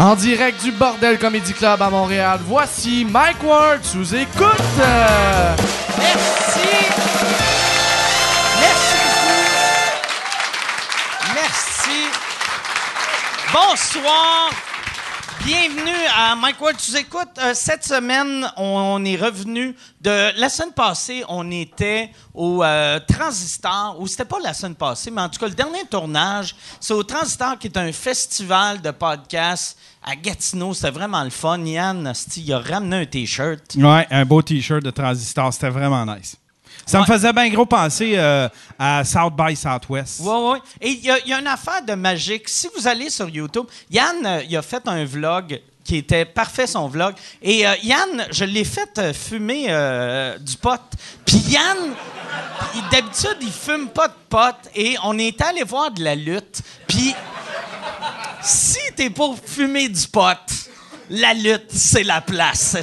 En direct du Bordel Comedy Club à Montréal, voici Mike Ward sous écoute. Merci. Merci beaucoup. Merci. Bonsoir. Bienvenue à Mike Ward. Tu écoutes, euh, cette semaine, on est revenu de... La semaine passée, on était au euh, Transistor, ou c'était pas la semaine passée, mais en tout cas, le dernier tournage, c'est au Transistor, qui est un festival de podcasts à Gatineau. C'était vraiment le fun. Yann, il a ramené un T-shirt. Ouais, un beau t-shirt de Transistor, c'était vraiment nice. Ça me faisait bien gros penser euh, à South by Southwest. Oui, oui. Et il y, a- il y a une affaire de magique. Si vous allez sur YouTube, Yann, euh, il a fait un vlog qui était parfait, son vlog. Et euh, Yann, je l'ai fait fumer du pot. Puis Yann, d'habitude, il fume pas de pot. Et on est allé voir de la lutte. Puis si t'es pour fumer du pot, la lutte, c'est la place.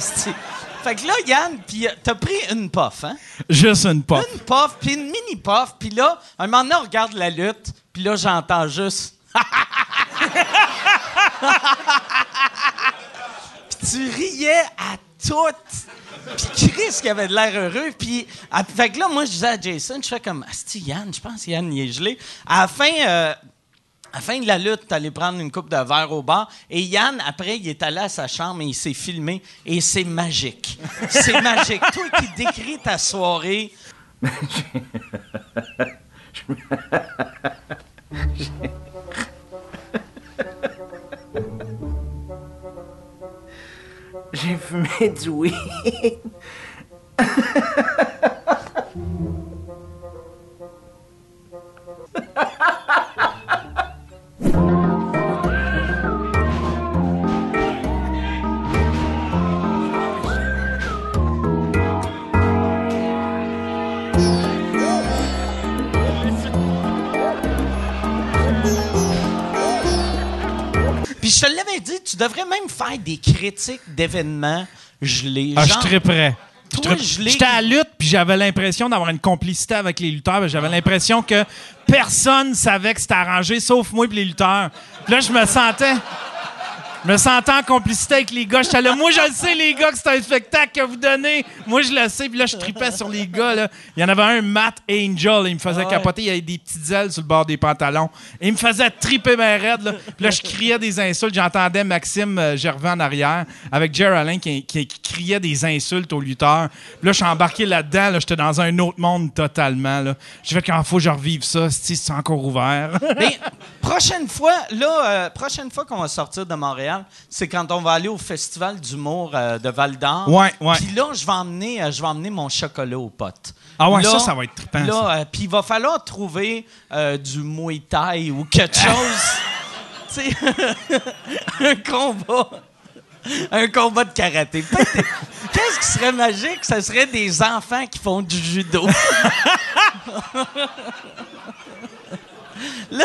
Fait que là, Yann, puis euh, t'as pris une puff, hein? Juste une pop. une puff, puis une mini puff, puis là, un moment donné, on regarde la lutte, puis là, j'entends juste. puis tu riais à tout. Puis Chris qui avait de l'air heureux, puis fait que là, moi, je disais à Jason, je fais comme, Asti, Yann, je pense que Yann, il est gelé. À la fin. euh, à la fin de la lutte, allé prendre une coupe de verre au bar. Et Yann, après, il est allé à sa chambre et il s'est filmé. Et c'est magique. C'est magique. Toi qui décris ta soirée, J'ai fumé du weed. Puis je te l'avais dit, tu devrais même faire des critiques d'événements gelés. Ah, je triperais. Je Toi, trippe- je l'ai- J'étais à la lutte, puis j'avais l'impression d'avoir une complicité avec les lutteurs. J'avais l'impression que personne savait que c'était arrangé, sauf moi et les lutteurs. Puis là, je me sentais... Je me sentais en complicité avec les gars. J'étais là, moi, je le sais, les gars, que c'est un spectacle que vous donnez. Moi, je le sais. Puis là, je tripais sur les gars. Là. Il y en avait un, Matt Angel. Il me faisait ouais. capoter. Il avait des petites ailes sur le bord des pantalons. Il me faisait triper ben raide. Là. Puis là, je criais des insultes. J'entendais Maxime euh, Gervais en arrière avec Jerry Allen qui, qui- qui criait des insultes aux lutteurs. Puis là, je suis embarqué là-dedans. Là. J'étais dans un autre monde totalement. Là. J'ai fait quand faut que je revive ça. Si c'est encore ouvert. Mais prochaine fois, là, euh, prochaine fois qu'on va sortir de Montréal, c'est quand on va aller au Festival d'humour euh, de Val d'Or. Ouais, ouais. Puis là, je vais emmener, euh, je vais emmener mon chocolat aux potes. Ah ouais, Là- ça, ça va être trippant, Là, euh, puis il va falloir trouver du Muay Thai ou quelque chose. tu sais, un combat. Un combat de karaté. Qu'est-ce qui serait magique? Ça serait des enfants qui font du judo. Là,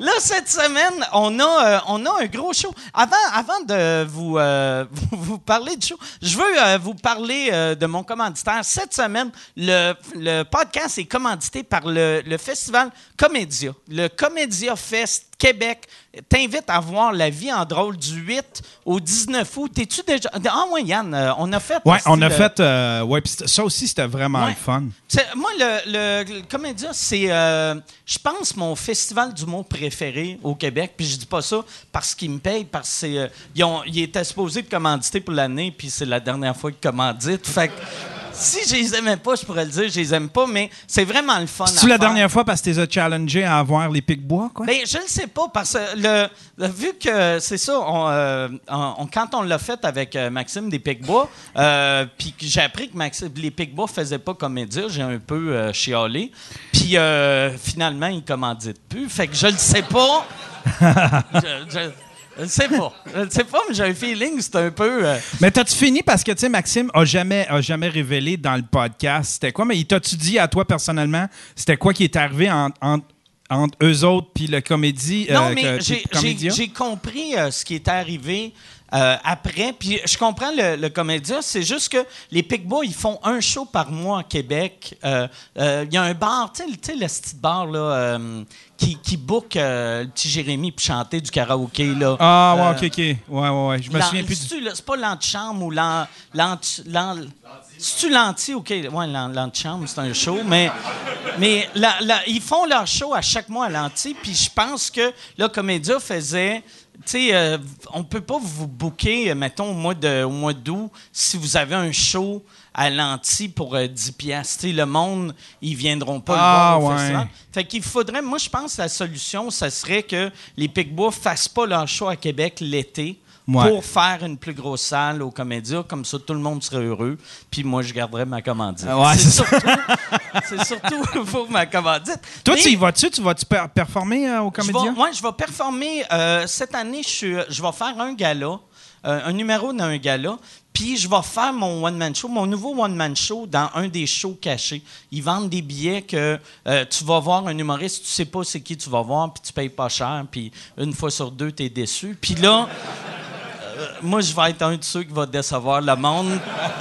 là, cette semaine, on a, euh, on a un gros show. Avant, avant de vous, euh, vous, parler du show, je veux euh, vous parler de mon commanditaire. Cette semaine, le, le podcast est commandité par le, le festival Comédia. Le Comédia Fest Québec t'invite à voir La vie en drôle du 8 au 19 août. T'es-tu déjà... Ah ouais, Yann, euh, on a fait... Ouais, on a le- fait. euh, ouais, ça aussi, c'était vraiment Ouais. le fun. Moi, le, le, le Comédia, c'est, euh, je pense, mon festival d'humour préféré au Québec. Puis je dis pas ça parce qu'ils me payent, parce que c'est, euh, ils, ont, ils étaient supposés de commanditer pour l'année, puis c'est la dernière fois qu'ils commanditent. Fait que si je les aimais pas, je pourrais le dire, je les aime pas, mais c'est vraiment le fun. C'est-tu à la dernière fois parce que tu les as challengés à avoir les pics-bois, quoi? Ben, je ne sais pas, parce que le, vu que c'est ça, on, euh, on- quand on l'a fait avec euh, Maxime des Picbois, euh, puis j'ai appris que Maxime, les Picbois ne faisaient pas comédie, j'ai un peu euh, chialé. Puis euh, finalement, ils commanditent plus. Fait que je le sais pas. je, je, je sais pas. Je sais pas, mais j'ai un feeling, c'est un peu. euh, Mais t'as-tu fini parce que, tu sais, Maxime a jamais, a jamais révélé dans le podcast c'était quoi, mais il t'a-tu dit à toi personnellement c'était quoi qui est arrivé en- en- entre eux autres puis le comédie. Non, euh, mais j'ai comédia? j'ai compris euh, ce qui est arrivé euh, après. Puis je comprends le, le comédien. C'est juste que les Picbois, ils font un show par mois à Québec. Euh, euh, Il y a un bar, tu sais, le- petit bar là, euh, qui, qui book euh, le petit Jérémy pour chanter du karaoké. Là. Ah, ouais, Euh, ok, ok. Ouais, ouais, ouais. Je me souviens plus. C'est pas l'antichambre ou l'an. C'est-tu l'anti? OK. Ouais, l'an- l'antichambre, c'est un show. Mais, mais la- la- ils font leur show à chaque mois à l'anti. Puis je pense que le comédia faisait. Sais, euh, on peut pas vous booker, euh, mettons, au mois de- au mois d'août, si vous avez un show à l'anti pour euh, 10 piastres. Le monde, ils viendront pas Ah, le voir au ouais. festival. Fait qu'il faudrait, moi, je pense que la solution, ça serait que les Picbois fassent pas leur show à Québec l'été Ouais. pour faire une plus grosse salle au Comédia. Comme ça, tout le monde serait heureux. Puis moi, je garderais ma commandite. Ouais, c'est surtout, pour ma commandite. Toi, Mais tu y vas-tu? Tu vas-tu per- performer euh, au comédien? ouais, je vais performer. euh, cette année, je, je vais faire un gala, euh, un numéro d'un gala. Puis je vais faire mon one-man show, mon nouveau one-man show dans un des shows cachés. Ils vendent des billets que euh, tu vas voir un humoriste, tu sais pas c'est qui tu vas voir, puis tu payes pas cher, puis une fois sur deux, tu es déçu. Puis là, moi, je vais être un de ceux qui va décevoir le monde.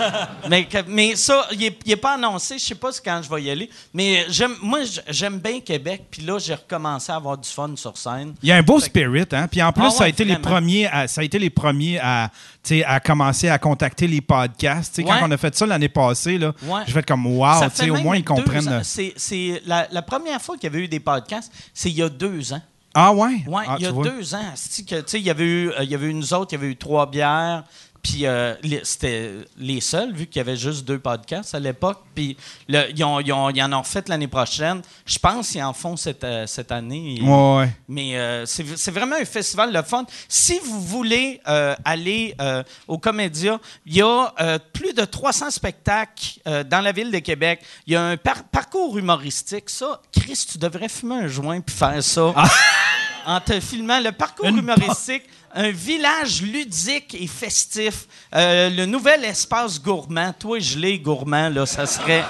mais, ça, il n'est pas annoncé. Je sais pas quand je vais y aller. Mais j'aime, moi, j'aime bien Québec. Puis là, j'ai recommencé à avoir du fun sur scène. Il y a un beau spirit, hein? Puis en plus, Ah ça, a été les premiers à, ça a été les premiers à, commencer à contacter les podcasts. Quand on a fait ça l'année passée, là, Ouais. je vais comme, wow, au moins ils comprennent. euh, c'est la première fois qu'il y avait eu des podcasts, c'est il y a deux ans. Ah ouais? Oui, Ah, il y a deux ans. Il y avait eu, euh, il y avait eu nous autres, il y avait eu trois bières. Puis euh, c'était les seuls, vu qu'il y avait juste deux podcasts à l'époque. Puis ils, ont- ils ont- ils en ont fait l'année prochaine. Je pense qu'ils en font cette, euh, cette année. Ouais, ouais. Mais euh, c'est vraiment un festival de fun. Si vous voulez euh, aller euh, au Comédia, il y a plus de 300 spectacles dans la ville de Québec. Il y a un par- parcours humoristique. Ça, Chris, tu devrais fumer un joint puis faire ça. En te filmant le parcours Une humoristique, un village ludique et festif, euh, le nouvel espace gourmand. Toi, je l'ai gourmand, là, ça serait,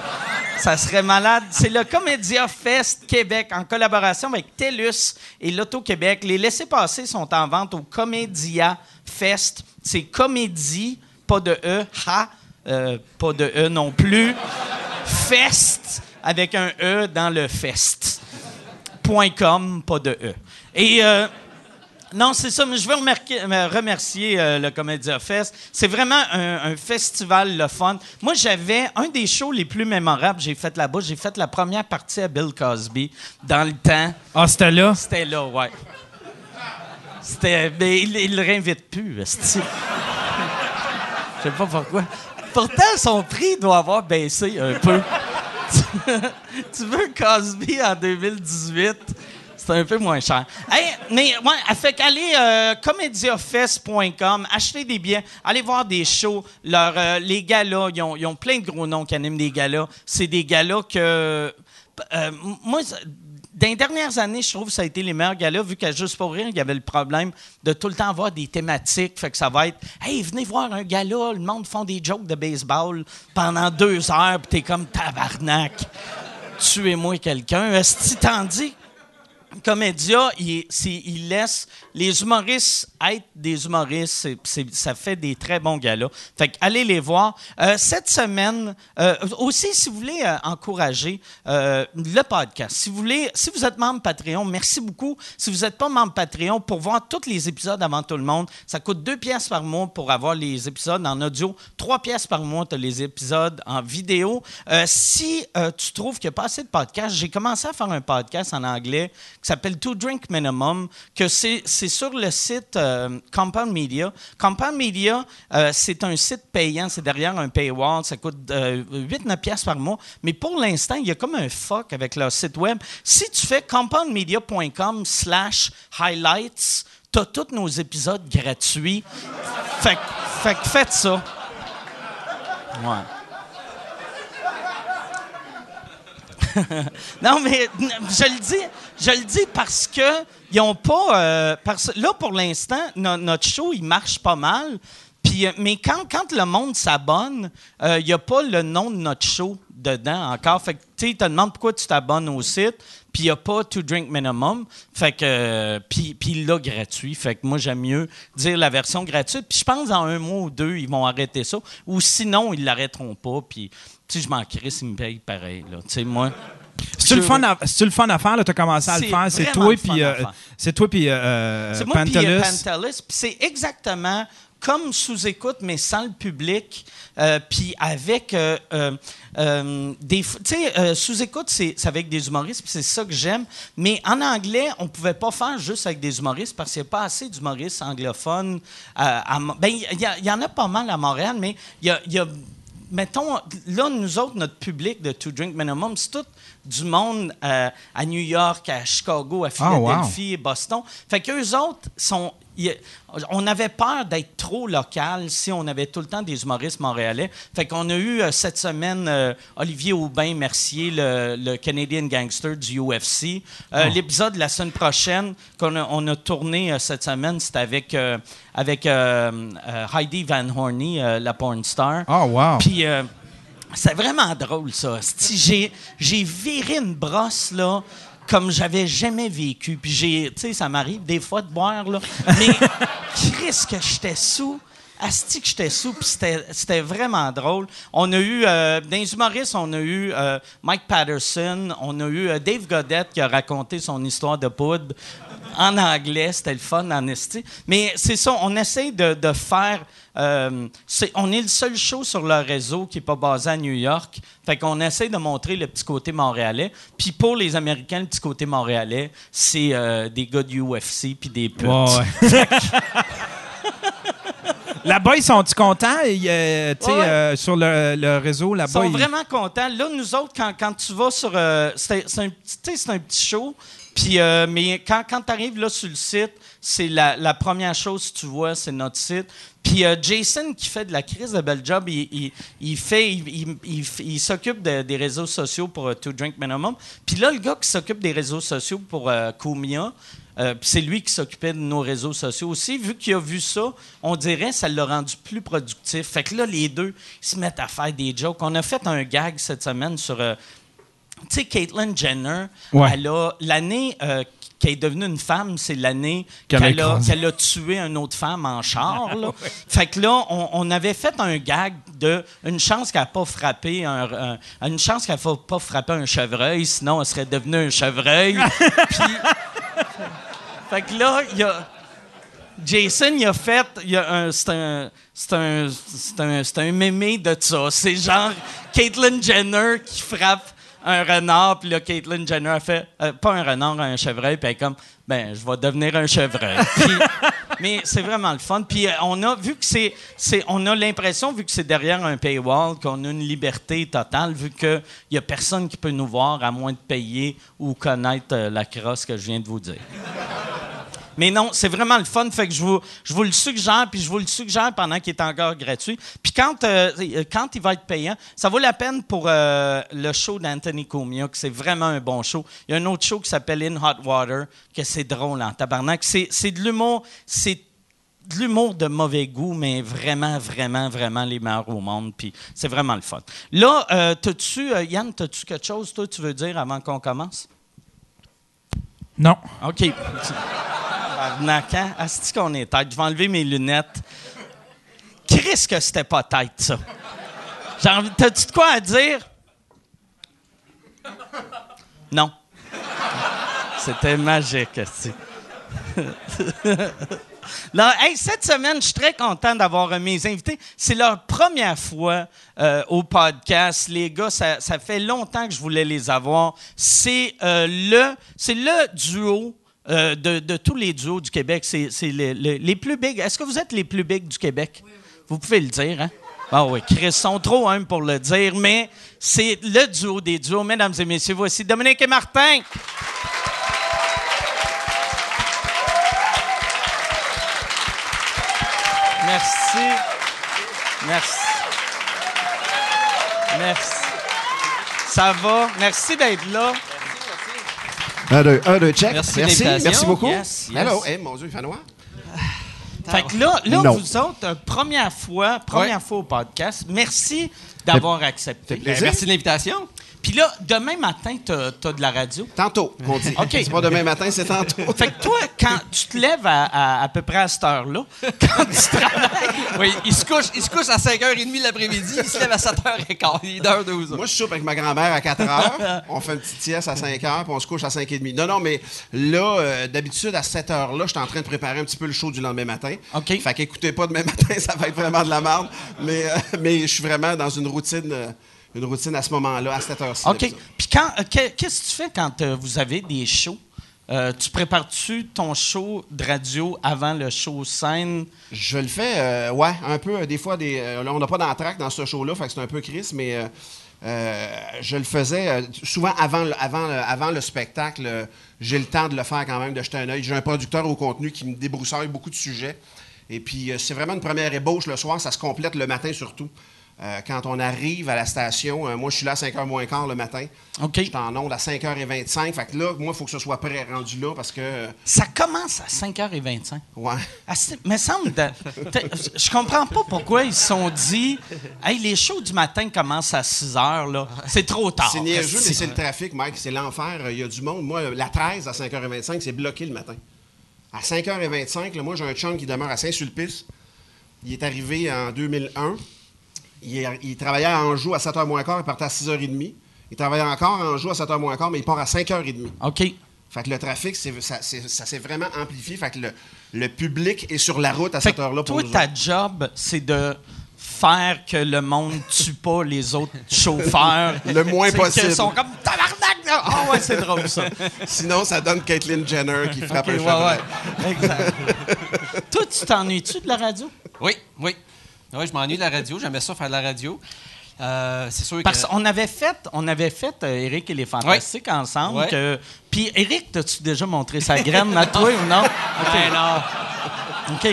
ça serait malade. C'est le Comédia Fest Québec en collaboration avec TELUS et l'Auto-Québec. Les laissés-passer sont en vente au Comédia Fest. C'est comédie, pas de E, ha, euh, pas de E non plus. Fest avec un E dans le fest. Point .com, pas de E. Et euh, non, c'est ça, mais je veux remercier, me remercier euh, le Comédia Fest. C'est vraiment un, un festival le fun. Moi, j'avais un des shows les plus mémorables que j'ai fait là-bas. J'ai fait la première partie à Bill Cosby dans le temps. Ah, c'était là? C'était là, ouais. C'était. Mais il, il le réinvite plus. Je sais pas pourquoi. Pourtant, son prix doit avoir baissé un peu. tu veux Cosby en 2018? C'est un peu moins cher. Hey, mais ouais, fait qu'aller euh, comédiafest.com, acheter des billets, aller voir des shows. Euh, les galas, ils ont, ils ont plein de gros noms qui animent des galas. C'est des galas que. euh, moi, dans les dernières années, je trouve que ça a été les meilleurs galas, vu qu'à Juste pour rire, il y avait le problème de tout le temps avoir des thématiques. Fait que ça va être Hey, venez voir un gala, le monde font des jokes de baseball pendant deux heures, puis t'es comme tabarnak. Tuez-moi quelqu'un. Est-ce tandis Comédia, il, il laisse les humoristes être des humoristes. Ça fait des très bons galas. Fait que allez les voir. Euh, cette semaine, euh, aussi, si vous voulez euh, encourager le podcast, si vous voulez, si vous êtes membre Patreon, merci beaucoup. Si vous n'êtes pas membre Patreon, pour voir tous les épisodes avant tout le monde, ça coûte deux pièces par mois pour avoir les épisodes en audio, trois pièces par mois, tu as les épisodes en vidéo. Si tu trouves qu'il n'y a pas assez de podcasts, j'ai commencé à faire un podcast en anglais qui s'appelle Two Drink Minimum, que c'est c'est sur le site euh, Compound Media. Compound Media, euh, c'est un site payant, c'est derrière un paywall, ça coûte euh, 8-9 pièces par mois, mais pour l'instant, il y a comme un fuck avec leur site web. Si tu fais compoundmedia.com slash highlights, tu as tous nos épisodes gratuits. Fait, faites ça. Ouais. non, mais je le dis, je le dis parce que ils ont pas. euh, parce, là, pour l'instant, no- notre show, il marche pas mal. Puis euh, mais quand, quand le monde s'abonne, euh, il n'y a pas le nom de notre show dedans encore. Fait que, tu sais, te demandent pourquoi tu t'abonnes au site, puis il n'y a pas to drink minimum. Fait que, puis, puis l'a gratuit. Fait que moi, j'aime mieux dire la version gratuite. Puis je pense dans un mois ou deux, ils vont arrêter ça. Ou sinon, ils l'arrêteront pas. Puis, sais, je m'en crisse, ils me payent pareil, là. Tu sais, moi. C'est-tu le, fun à- le fun à faire? Tu as commencé à le C'est faire. C'est toi, puis euh, c'est toi, puis euh, C'est moi puis Pantelis. euh, Pantelis, c'est exactement comme sous-écoute, mais sans le public, euh, puis avec euh, euh, euh, des... Tu sais, euh, sous-écoute, c'est avec des humoristes, puis c'est ça que j'aime. Mais en anglais, on pouvait pas faire juste avec des humoristes parce qu'il n'y a pas assez d'humoristes anglophones. euh, ben, il y, il y en a pas mal à Montréal, mais il y a... il y a mettons, là, nous autres, notre public de To Drink Minimum, c'est tout du monde euh, à New York, à Chicago, à Ah, wow. Philadelphie Boston. Fait qu'eux autres sont. On avait peur d'être trop local si on avait tout le temps des humoristes montréalais. Fait qu'on a eu euh, cette semaine euh, Olivier Aubin-Mercier, le, le Canadian Gangster du UFC. Euh, L'épisode de la semaine prochaine qu'on a, on a tourné cette semaine, c'était avec, avec Heidi Van Horney, la porn star. Oh, wow. Puis c'est vraiment drôle, ça. J'ai, j'ai viré une brosse, là, comme j'avais jamais vécu. Puis j'ai, tu sais, ça m'arrive des fois de boire, là. Mais Chris, que j'étais sous. Asti que j'étais sous, puis c'était, vraiment drôle. On a eu, euh, dans les humoristes, on a eu euh, Mike Patterson, on a eu euh, Dave Godette qui a raconté son histoire de poudre en anglais. C'était le fun en esti. Mais c'est ça, on essaie de, de faire... euh, on est le seul show sur le réseau qui n'est pas basé à New York. Fait qu'on essaie de montrer le petit côté montréalais. Puis pour les Américains, le petit côté montréalais, c'est des gars du UFC puis des putes. Ouais. Là-bas, ils sont-ils contents? Euh, tu sais, Ouais, ouais. euh, sur le, le réseau, Ils là-bas. sont ils- vraiment contents. Là, nous autres, quand, quand tu vas sur... euh, c'est un, un petit show, puis, euh, mais quand, quand tu arrives là sur le site, c'est la, la première chose que tu vois, c'est notre site. Puis euh, Jason, qui fait de la crise de bel job, il, il- il fait, il, s'occupe de- des réseaux sociaux pour euh, To Drink Minimum. Puis là, le gars qui s'occupe des réseaux sociaux pour euh, Kumia, euh, c'est lui qui s'occupait de nos réseaux sociaux aussi. Vu qu'il a vu ça, on dirait que ça l'a rendu plus productif. Fait que là, les deux, ils se mettent à faire des jokes. On a fait un gag cette semaine sur... euh, tu sais, Caitlyn Jenner, Ouais. elle a l'année euh, qu'elle est devenue une femme, c'est l'année Qu'elle a tué une autre femme en char. là. Fait que là, on, on avait fait un gag de une chance qu'elle n'a pas frappé un, un- une chance qu'elle n'a pas frappé un chevreuil, sinon elle serait devenue un chevreuil. Puis, fait que là, Jason, il a fait. un. C'est un, c'est un mémé de ça. C'est genre Caitlyn Jenner qui frappe un renard, puis là, Caitlyn Jenner a fait. euh, pas un renard, un chevreuil, puis elle est comme. Ben, je vais devenir un chevreuil. Puis- mais c'est vraiment le fun. Puis euh, on a vu que c'est. c'est on a l'impression, vu que c'est derrière un paywall, qu'on a une liberté totale, vu qu'il n'y a personne qui peut nous voir à moins de payer ou connaître euh, la crosse que je viens de vous dire. Mais non, c'est vraiment le fun. Fait que je vous, je vous le suggère, puis je vous le suggère pendant qu'il est encore gratuit. Puis quand, euh, quand il va être payant, ça vaut la peine pour euh, le show d'Anthony Comia, que c'est vraiment un bon show. Il y a un autre show qui s'appelle In Hot Water, que c'est drôle en tabarnak. C'est, de l'humour, c'est de l'humour de mauvais goût, mais vraiment, vraiment, vraiment les meilleurs au monde. Puis c'est vraiment le fun. Là, euh, t'as-tu, euh, Yann, t'as-tu quelque chose, toi, tu veux dire avant qu'on commence? Non. OK. Tabarnak, Asti qu'on est tête? Je vais enlever mes lunettes. Chris que c'était pas tête, ça. J'ai envie- T'as-tu de quoi à dire? Non. C'était magique, asti. Hey, cette semaine, je suis très content d'avoir mes invités. C'est leur première fois euh, au podcast. Les gars, ça, ça fait longtemps que je voulais les avoir. C'est euh, le, c'est le duo euh, de, de tous les duos du Québec. C'est, les, plus big. Est-ce que vous êtes les plus big du Québec? Vous pouvez le dire, hein? Ah oui, Chris, sont trop humbles pour le dire, mais c'est le duo des duos. Mesdames et messieurs, voici Dominique et Martin. Merci. Merci. Merci. Ça va? Merci d'être là. Un, deux, un, deux, check. Merci merci, merci beaucoup. Yes, yes. Hello. Eh, mon Dieu, il fait noir. Fait que là, là Non. vous autres, euh, première fois, première fois au podcast. Merci d'avoir accepté. Ben, merci de l'invitation. Puis là, demain matin, t'as as de la radio? Tantôt, qu'on dit. OK. C'est pas demain matin, c'est tantôt. Fait que toi, quand tu te lèves à, à, à peu près à cette heure-là, quand tu travailles, Oui, il se couche, il se couche à 5h30 l'après-midi, il se lève à 7h15. Il est d'heure 12 Moi, je soupe avec ma grand-mère à 4 heures. On fait une petite sieste à 5 heures, puis on se couche à 5 et demi. Non, non, mais là, euh, d'habitude, à 7 heures-là, je suis en train de préparer un petit peu le show du lendemain matin. OK. Fait qu'écoutez pas demain matin, ça va être vraiment de la merde. Mais, euh, mais je suis vraiment dans une routine, euh, une routine à ce moment-là, à cette heure-ci. OK. Puis quand, euh, que- qu'est-ce que tu fais quand euh, vous avez des shows? Euh, tu prépares-tu ton show de radio avant le show scène? Je le fais, euh, ouais, un peu. Des fois, des, euh, on n'a pas d'entraque dans ce show-là, fait que c'est un peu Chris, mais je le faisais souvent avant, le- avant, le- avant le spectacle. J'ai le temps de le faire quand même, de jeter un œil. J'ai un producteur au contenu qui me débroussaille beaucoup de sujets. Et puis, c'est vraiment une première ébauche le soir. Ça se complète le matin surtout. Euh, quand on arrive à la station, euh, moi, je suis là à 5h moins quart le matin. OK. Je suis en onde à 5h25. Fait que là, moi, il faut que ce soit prêt rendu là parce que, euh, Ça commence à 5h25. ouais. Ah, me semble. de- je comprends pas pourquoi ils se sont dit Hey, les shows du matin commencent à 6 h, là. C'est trop tard. C'est niaiseux, mais c'est le trafic, Mike. C'est l'enfer. Il y a du monde. Moi, la 13 à 5h25, c'est bloqué le matin. À 5h25, là, moi, j'ai un chum qui demeure à Saint-Sulpice. Il est arrivé en 2001. Il, travaillait à Anjou à 7h moins quart. Il partait à 6h30. Il travaillait encore à Anjou à 7h moins quart, mais il part à 5h30. OK. Fait que le trafic, c'est- ça, c'est- ça s'est vraiment amplifié. Fait que le, le public est sur la route à Fait cette heure-là pour toi, nous ta autres. job, c'est de faire que le monde tue pas les autres chauffeurs. Le moins C'est possible. qu'ils sont comme tabarnak! là. Ah ouais, c'est drôle ça. Sinon, ça donne Caitlyn Jenner qui frappe Ok, un ouais, ouais. Exact. toi, tu t'ennuies-tu de la radio? Oui, oui. Oui, je m'ennuie de la radio. J'aimais ça faire de la radio. Euh, c'est sûr Parce que. qu'on avait fait, on avait fait euh, Eric et les Fantastiques ensemble. Ouais. que- Puis Eric, t'as-tu déjà montré sa graine à toi ou non? Ben non. OK.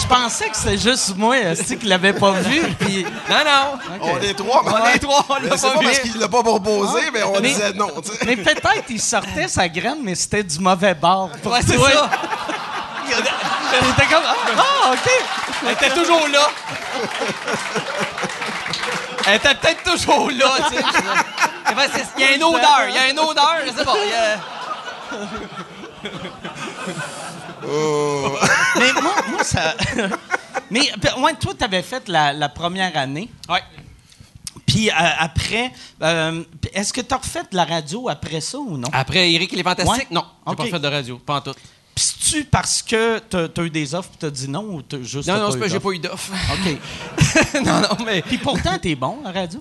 Je pensais que c'était juste moi, esti, qui l'avais pas vu. Puis... Non, non. On est trois, On est trois, on l'a Mais C'est pas pas vu. parce qu'il l'a pas proposé, mais on Mais- disait non. Mais peut-être il sortait sa graine, mais c'était du mauvais bord. pour c'est ça. Il était comme Ah, ah, OK. Elle était toujours là. Elle était peut-être toujours là, tu sais. Il y a une odeur, il y a une odeur, je sais pas. il y a- Mais moi, moi ça. mais ben, ouais, toi, tu avais fait la, la première année. Ouais. Puis euh, après, euh, est-ce que tu as refait de la radio après ça ou non? Après Eric, il est fantastique? Ouais. Non, j'ai Ok. pas fait de radio, pas en tout. C'est-tu parce que tu as, eu des offres et tu as dit non ou t'as juste Non, t'as non, c'est pas, eu j'ai d'offres? pas eu d'offre. OK. non, non, mais. Puis pourtant, t'es bon à la radio?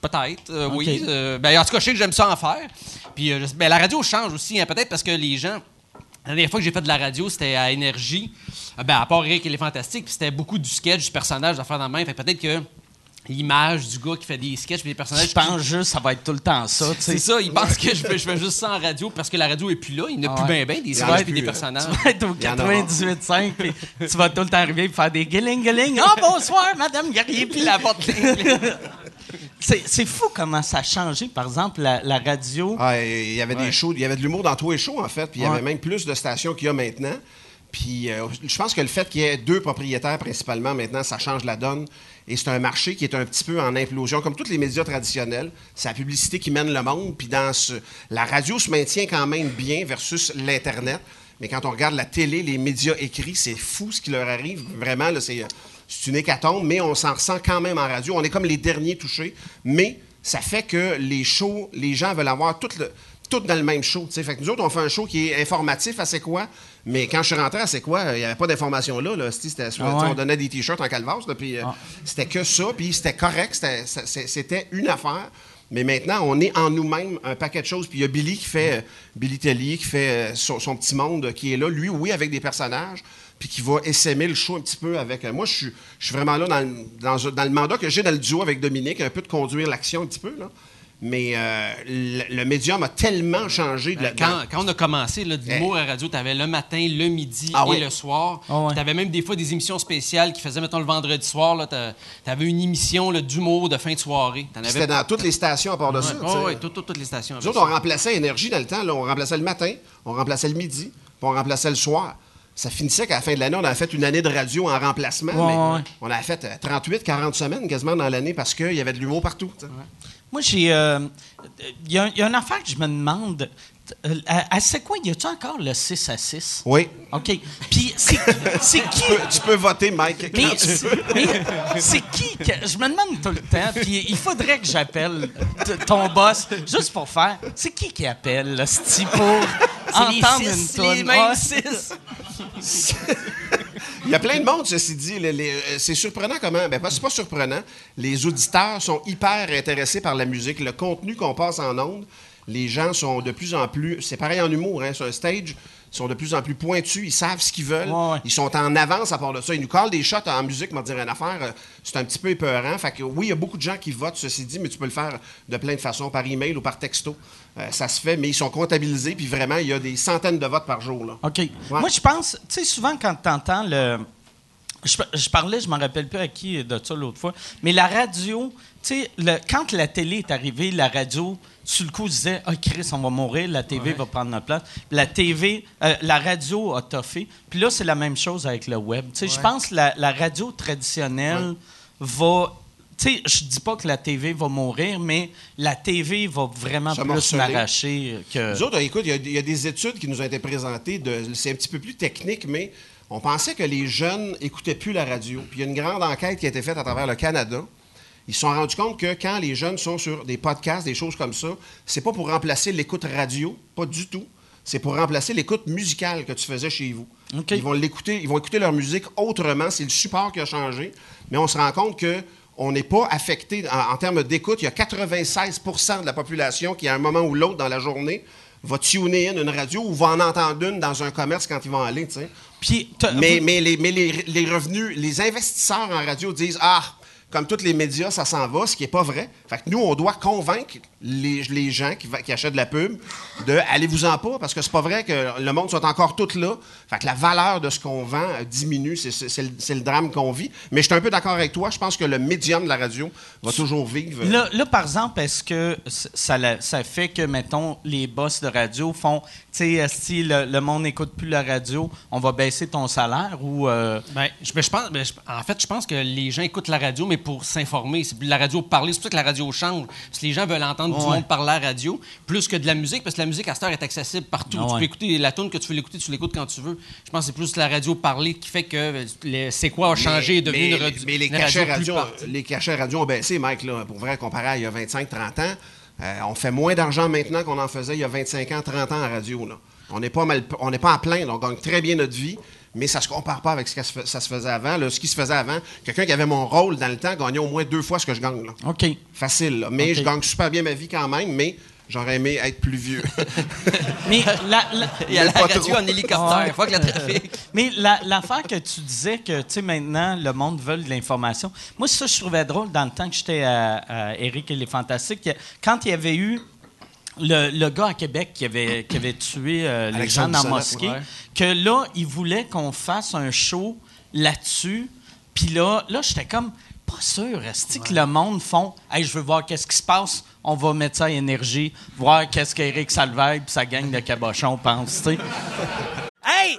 Peut-être, euh, oui. Euh, ben, en tout cas, je sais que j'aime ça en faire. Puis euh, ben, la radio change aussi, hein, peut-être parce que les gens. La dernière fois que j'ai fait de la radio, c'était à Énergie. Euh, Ben, à part Eric, il est fantastique. Puis c'était beaucoup du sketch, du personnage, d'affaires dans la main. Fait peut-être que l'image du gars qui fait des sketchs des personnages. Je pense juste que ça va être tout le temps ça. C'est ça, il pense que je fais, je fais juste ça en radio parce que la radio est plus là. Il n'y a Ah plus bien bien des images et des là. personnages. Tu vas être au Il y en aura. 98.5 puis tu vas tout le temps arriver et faire des guiling guiling. Ah, bonsoir, Madame Guerrier. Puis La porte. C'est c'est fou comment ça a changé, par exemple, la, la radio. Ah, il y avait des shows, il y avait de l'humour dans tous les shows, en fait, puis il y Ouais. avait même plus de stations qu'il y a maintenant. Puis euh, je pense que le fait qu'il y ait deux propriétaires principalement maintenant, ça change la donne. Et c'est un marché qui est un petit peu en implosion, comme tous les médias traditionnels. C'est la publicité qui mène le monde. Puis la radio se maintient quand même bien versus l'Internet. Mais quand on regarde la télé, les médias écrits, c'est fou ce qui leur arrive. Vraiment, c'est, une hécatombe, mais on s'en ressent quand même en radio. On est comme les derniers touchés. Mais ça fait que les shows, les gens veulent avoir tout dans le même show. Fait que nous autres, on fait un show qui est informatif à C'est quoi, mais quand je suis rentré C'est quoi, il n'y avait pas d'information là. là. C'était- Ah ouais. On donnait des t-shirts en calvas, puis euh, Ah. c'était que ça, puis c'était correct, c'était- une affaire. Mais maintenant, on est en nous-mêmes un paquet de choses. Puis il y a Billy qui fait, euh, Billy Tellier qui fait euh, son, son petit monde qui est là, lui, oui, avec des personnages, puis qui va essaimer le show un petit peu avec. moi, je suis, je suis vraiment là dans, le- dans, dans le mandat que j'ai dans le duo avec Dominique, un peu de conduire l'action un petit peu, là. Mais euh, le, le médium a tellement changé de la- Euh, Quand, quand on a commencé là, de l'humour à radio, tu avais le matin, le midi Ah et oui. le soir. Ah ouais. Tu avais même des fois des émissions spéciales qui faisaient, mettons, le vendredi soir. Tu avais une émission d'humour de fin de soirée. Avais C'était dans toutes les stations à part de ça. sais. Oui, toutes les stations. Nous autres, on remplaçait Énergie dans le temps. là. On remplaçait le matin, on remplaçait le midi, puis on remplaçait le soir. ça finissait qu'à la fin de l'année, on a fait une année de radio en remplacement. Ouais, mais ouais. On a fait euh, 38, 40 semaines quasiment dans l'année parce qu'il y avait de l'humour partout. Moi, j'ai. euh, Il y, a- il y a une affaire que je me demande. Euh, à- à c'est quoi? Y a-tu encore le 6 à 6? Oui. OK. Puis, c'est c'est qui? Tu peux, tu peux voter, Mike. quand Mais tu veux. c'est mais c'est qui que. Je me demande tout le temps, puis il faudrait que j'appelle t- ton boss juste pour faire. C'est qui qui appelle, là, ce pour entendre une toune? les mêmes Ouais. six. Il y a plein de monde, ceci dit. Euh, c'est surprenant comment. Ben, pas- c'est pas surprenant. Les auditeurs sont hyper intéressés par la musique, le contenu qu'on passe en ondes. Les gens sont de plus en plus. C'est pareil en humour, hein, sur un stage. Ils sont de plus en plus pointus, ils savent ce qu'ils veulent. Ouais, ouais. Ils sont en avance à part de ça. Ils nous collent des shots en musique, m'a dire une affaire. euh, C'est un petit peu épeurant. Fait que oui, il y a beaucoup de gens qui votent, ceci dit, mais tu peux le faire de plein de façons, par email ou par texto. Euh, ça se fait, mais ils sont comptabilisés, puis vraiment, il y a des centaines de votes par jour. Là. OK. Moi, je pense, tu sais, souvent quand tu entends le. Je, je parlais, je me rappelle plus à qui de ça l'autre fois, mais la radio, tu sais, quand la télé est arrivée, la radio, sur le coup, disait Ah, Chris, on va mourir, la TV va prendre notre place. La TV, euh, la radio a toffé. Puis là, c'est la même chose avec le web. Tu sais, je pense que la, la radio traditionnelle va. Tu sais, je dis pas que la TV va mourir, mais la TV va vraiment plus m'arracher que. Nous autres, écoute, il y a- il y, a des études qui nous ont été présentées. C'est un petit peu plus technique, mais on pensait que les jeunes écoutaient plus la radio. Puis il y a une grande enquête qui a été faite à travers le Canada. Ils se sont rendus compte que quand les jeunes sont sur des podcasts, des choses comme ça, c'est pas pour remplacer l'écoute radio, pas du tout. C'est pour remplacer l'écoute musicale que tu faisais chez vous. Ils vont l'écouter, ils vont écouter leur musique autrement. C'est le support qui a changé. Mais on se rend compte que on n'est pas affecté en, en termes d'écoute. Il y a 96% de la population qui, à un moment ou l'autre dans la journée, va tuner in une radio ou va en entendre une dans un commerce quand ils vont aller. Puis, Mais, mais, les, mais les, les revenus, les investisseurs en radio disent Ah, comme tous les médias, ça s'en va, ce qui n'est pas vrai. Fait que nous, on doit convaincre les, les gens qui, achètent de la pub de allez-vous-en pas, parce que c'est pas vrai que le monde soit encore tout là. Fait que la valeur de ce qu'on vend euh, diminue, c'est, c'est- c'est le, c'est le drame qu'on vit. Mais je suis un peu d'accord avec toi, je pense que le médium de la radio va toujours vivre. Là, là, par exemple, est-ce que ça, fait que, mettons, les boss de radio font, tu sais, si le, le monde n'écoute plus la radio, on va baisser ton salaire ou. euh, Ben, je, ben, je pense, ben, je- en fait, je pense que les gens écoutent la radio, mais pour s'informer. C'est plus la radio parler. C'est pour ça que la radio change. Parce que les gens veulent entendre du Ouais. monde parler à la radio, plus que de la musique, parce que la musique, à cette heure, est accessible partout. Ah Tu peux écouter la tune que tu veux l'écouter, tu l'écoutes quand tu veux. Je pense que c'est plus la radio parler qui fait que euh, c'est quoi a changé et est devenu une, radio- mais les cachets radio les cachets radio ont baissé, Mike, là, pour vrai, comparé à il y a 25-30 ans. Euh, on fait moins d'argent maintenant qu'on en faisait il y a 25 ans, 30 ans en radio. Là. On n'est pas, mal, on n'est pas en plein, là, on gagne très bien notre vie, mais ça se compare pas avec ce que ça se, faisait avant. là. Ce qui se faisait avant, quelqu'un qui avait mon rôle dans le temps gagnait au moins deux fois ce que je gagne. là. OK. Facile, là. mais je gagne super bien ma vie quand même, mais j'aurais aimé être plus vieux. Mais la- la, Il y a la radio trop. en hélicoptère. Le trafic. Mais la- l'affaire que tu disais que, tu sais, maintenant, le monde veut de l'information. Moi, ça, je trouvais drôle dans le temps que j'étais à, à Eric et les Fantastiques. que Quand il y avait eu le, le gars à Québec qui avait, qui avait tué euh, les gens dans la mosquée, ouais. que là, il voulait qu'on fasse un show là-dessus. Puis là, là j'étais comme pas sûr. Est-ce que le monde font Hey, je veux voir qu'est-ce qui se passe. On va mettre ça à énergie, voir qu'est-ce qu'Éric Salvaire et sa gang de cabochons pensent. tu sais. Hey,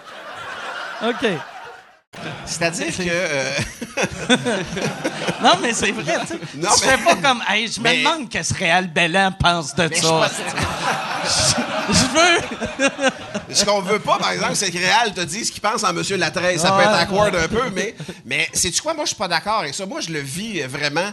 OK. C'est-à-dire que. euh, Non, mais c'est vrai, tu sais. Non, Je mais- fais pas comme. Hey, je me Mais- demande qu'est-ce que Réal Bellan pense de je ça. Je veux. Ce qu'on veut pas, par exemple, c'est que Réal te dise ce qu'il pense en M. Latreille. Ça peut Ouais. être awkward un peu, mais, mais sais-tu quoi? Moi, je suis pas d'accord avec ça. Moi, je le vis euh, vraiment.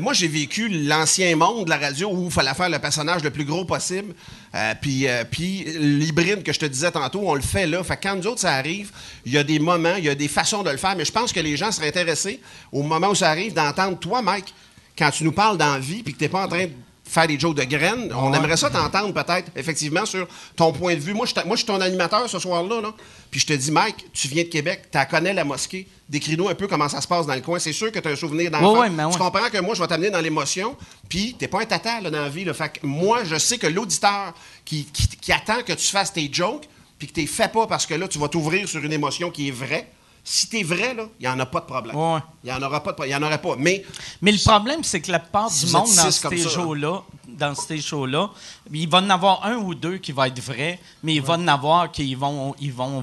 Moi, j'ai vécu l'ancien monde de la radio où il fallait faire le personnage le plus gros possible. Euh, puis, euh, puis l'hybride que je te disais tantôt, on le fait là. Fait que quand nous autres, ça arrive, il y a des moments, il y a des façons de le faire, mais je pense que les gens seraient intéressés, au moment où ça arrive, d'entendre toi, Mike, quand tu nous parles d'envie, puis que tu n'es pas en train de faire des jokes de graines. On aimerait ça t'entendre peut-être, effectivement, sur ton point de vue. Moi, je, t'a- moi, je suis ton animateur ce soir-là. Là. Puis je te dis, Mike, tu viens de Québec, tu connais la mosquée. Décris-nous un peu comment ça se passe dans le coin. C'est sûr que tu as un souvenir d'enfant. Ouais, mais ouais. Tu comprends que moi, je vais t'amener dans l'émotion. Puis t'es pas un tata là, dans la vie. Là. Fait que moi, je sais que l'auditeur qui, qui- qui attend que tu fasses tes jokes, puis que tu les fais pas parce que là, tu vas t'ouvrir sur une émotion qui est vraie. Si t'es vrai, là, il n'y en a pas de problème. Ouais. Il n'y en aura pas de Il y en aurait pas. Mais Mais le problème, c'est que la plupart Si du monde dans ces shows-là, dans ces shows-là, il va en avoir un ou deux qui va être vrai, mais il va en avoir qui vont, ils vont,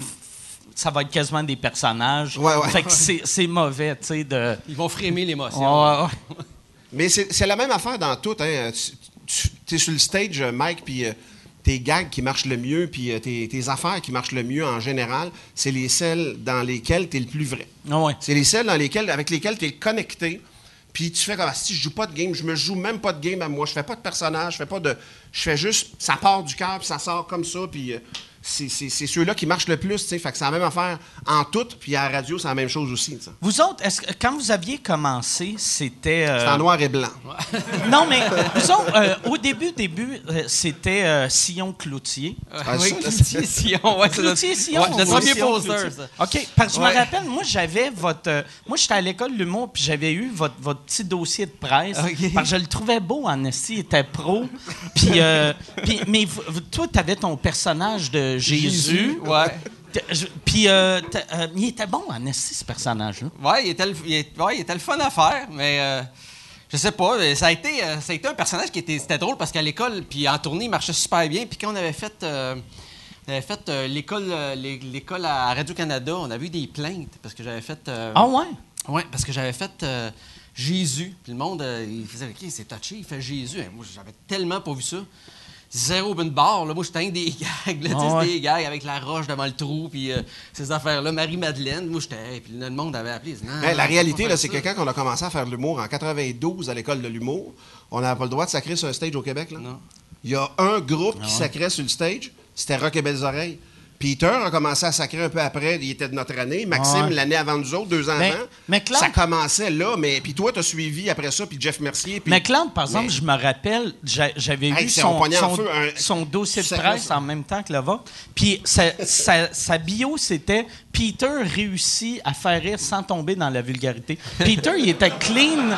ça va être quasiment des personnages. Ouais, ouais. Fait que c'est mauvais, tu sais, de. Ils vont frémer l'émotion. Ouais, ouais. Mais c'est c'est la même affaire dans tout. Hein. Tu, es sur le stage, euh, Mike, puis euh, tes gags qui marchent le mieux, puis euh, tes, tes affaires qui marchent le mieux en général, c'est les celles dans lesquelles tu es le plus vrai. Ah ouais. C'est les celles dans lesquelles, avec lesquelles tu es connecté. Puis tu fais comme Ah, si je joue pas de game, je me joue même pas de game à moi, je fais pas de personnage, je fais pas de. Je fais juste. Ça part du cœur, puis ça sort comme ça, puis. C'est ceux-là qui marchent le plus, tu sais. Fait que c'est la même affaire en tout, puis à la radio, c'est la même chose aussi. Vous autres, est-ce que quand vous aviez commencé, c'était. euh, C'est en noir et blanc. Non, mais vous autres, euh, au début, début, euh, c'était euh, Sillon Cloutier. Ah, oui, ça, Cloutier Sillon. Ouais, c'est notre, Cloutier, Sillon. ouais, notre ou premier poster, Cloutier? ça. OK, parce que je me rappelle, moi, j'avais votre... euh, moi, j'étais à l'école de l'humour, puis j'avais eu votre, votre petit dossier de presse. Parce que je le trouvais beau, en esti, il était pro. Puis, euh, puis- mais vous- vous- toi, t'avais ton personnage de Jésus. Ouais. Puis, euh, euh, il était bon, en esti, ce personnage-là. Ouais, il était, le, il ouais, il était le fun à faire, mais euh, je sais pas. euh, Ça a été, euh, ça a été un personnage qui était, c'était drôle parce qu'à l'école, puis en tournée, il marchait super bien. Puis quand on avait fait, on avait fait l'école, l'é- l'école à Radio Canada, on avait eu des plaintes parce que j'avais fait. Ah ouais? Ouais, parce que j'avais fait Jésus. Puis le monde, il faisait, OK, c'est touché, il fait Jésus. Hein, moi, j'avais tellement pas vu ça. Zéro open bar, là. Moi, j'étais un des gags, là. Ah ouais. des gags avec la roche devant le trou, puis euh, ces affaires-là. Marie-Madeleine, moi, j'étais. hey, Puis le monde avait appelé. Non, Hey, la réalité, là, c'est que quand on a commencé à faire de l'humour en 92 à l'école de l'humour, on n'avait pas le droit de sacrer sur un stage au Québec. Là. Non. Il y a un groupe qui sacrait sur le stage, c'était Rock et Belles Oreilles. Peter a commencé à sacrer un peu après, il était de notre année. Maxime, Ouais. l'année avant nous autres, deux ans Mais- avant. mais Claude- ça commençait là, mais puis toi, tu as suivi après ça, puis Jeff Mercier. puis- Mais Claude, par exemple, Mais- je me rappelle, j'a- j'avais Hey, vu son, pognait en son- feu un- son dossier de presse ça- en même temps que le vôtre. Puis sa, sa- sa bio, c'était Peter réussit à faire rire sans tomber dans la vulgarité. Peter, il était clean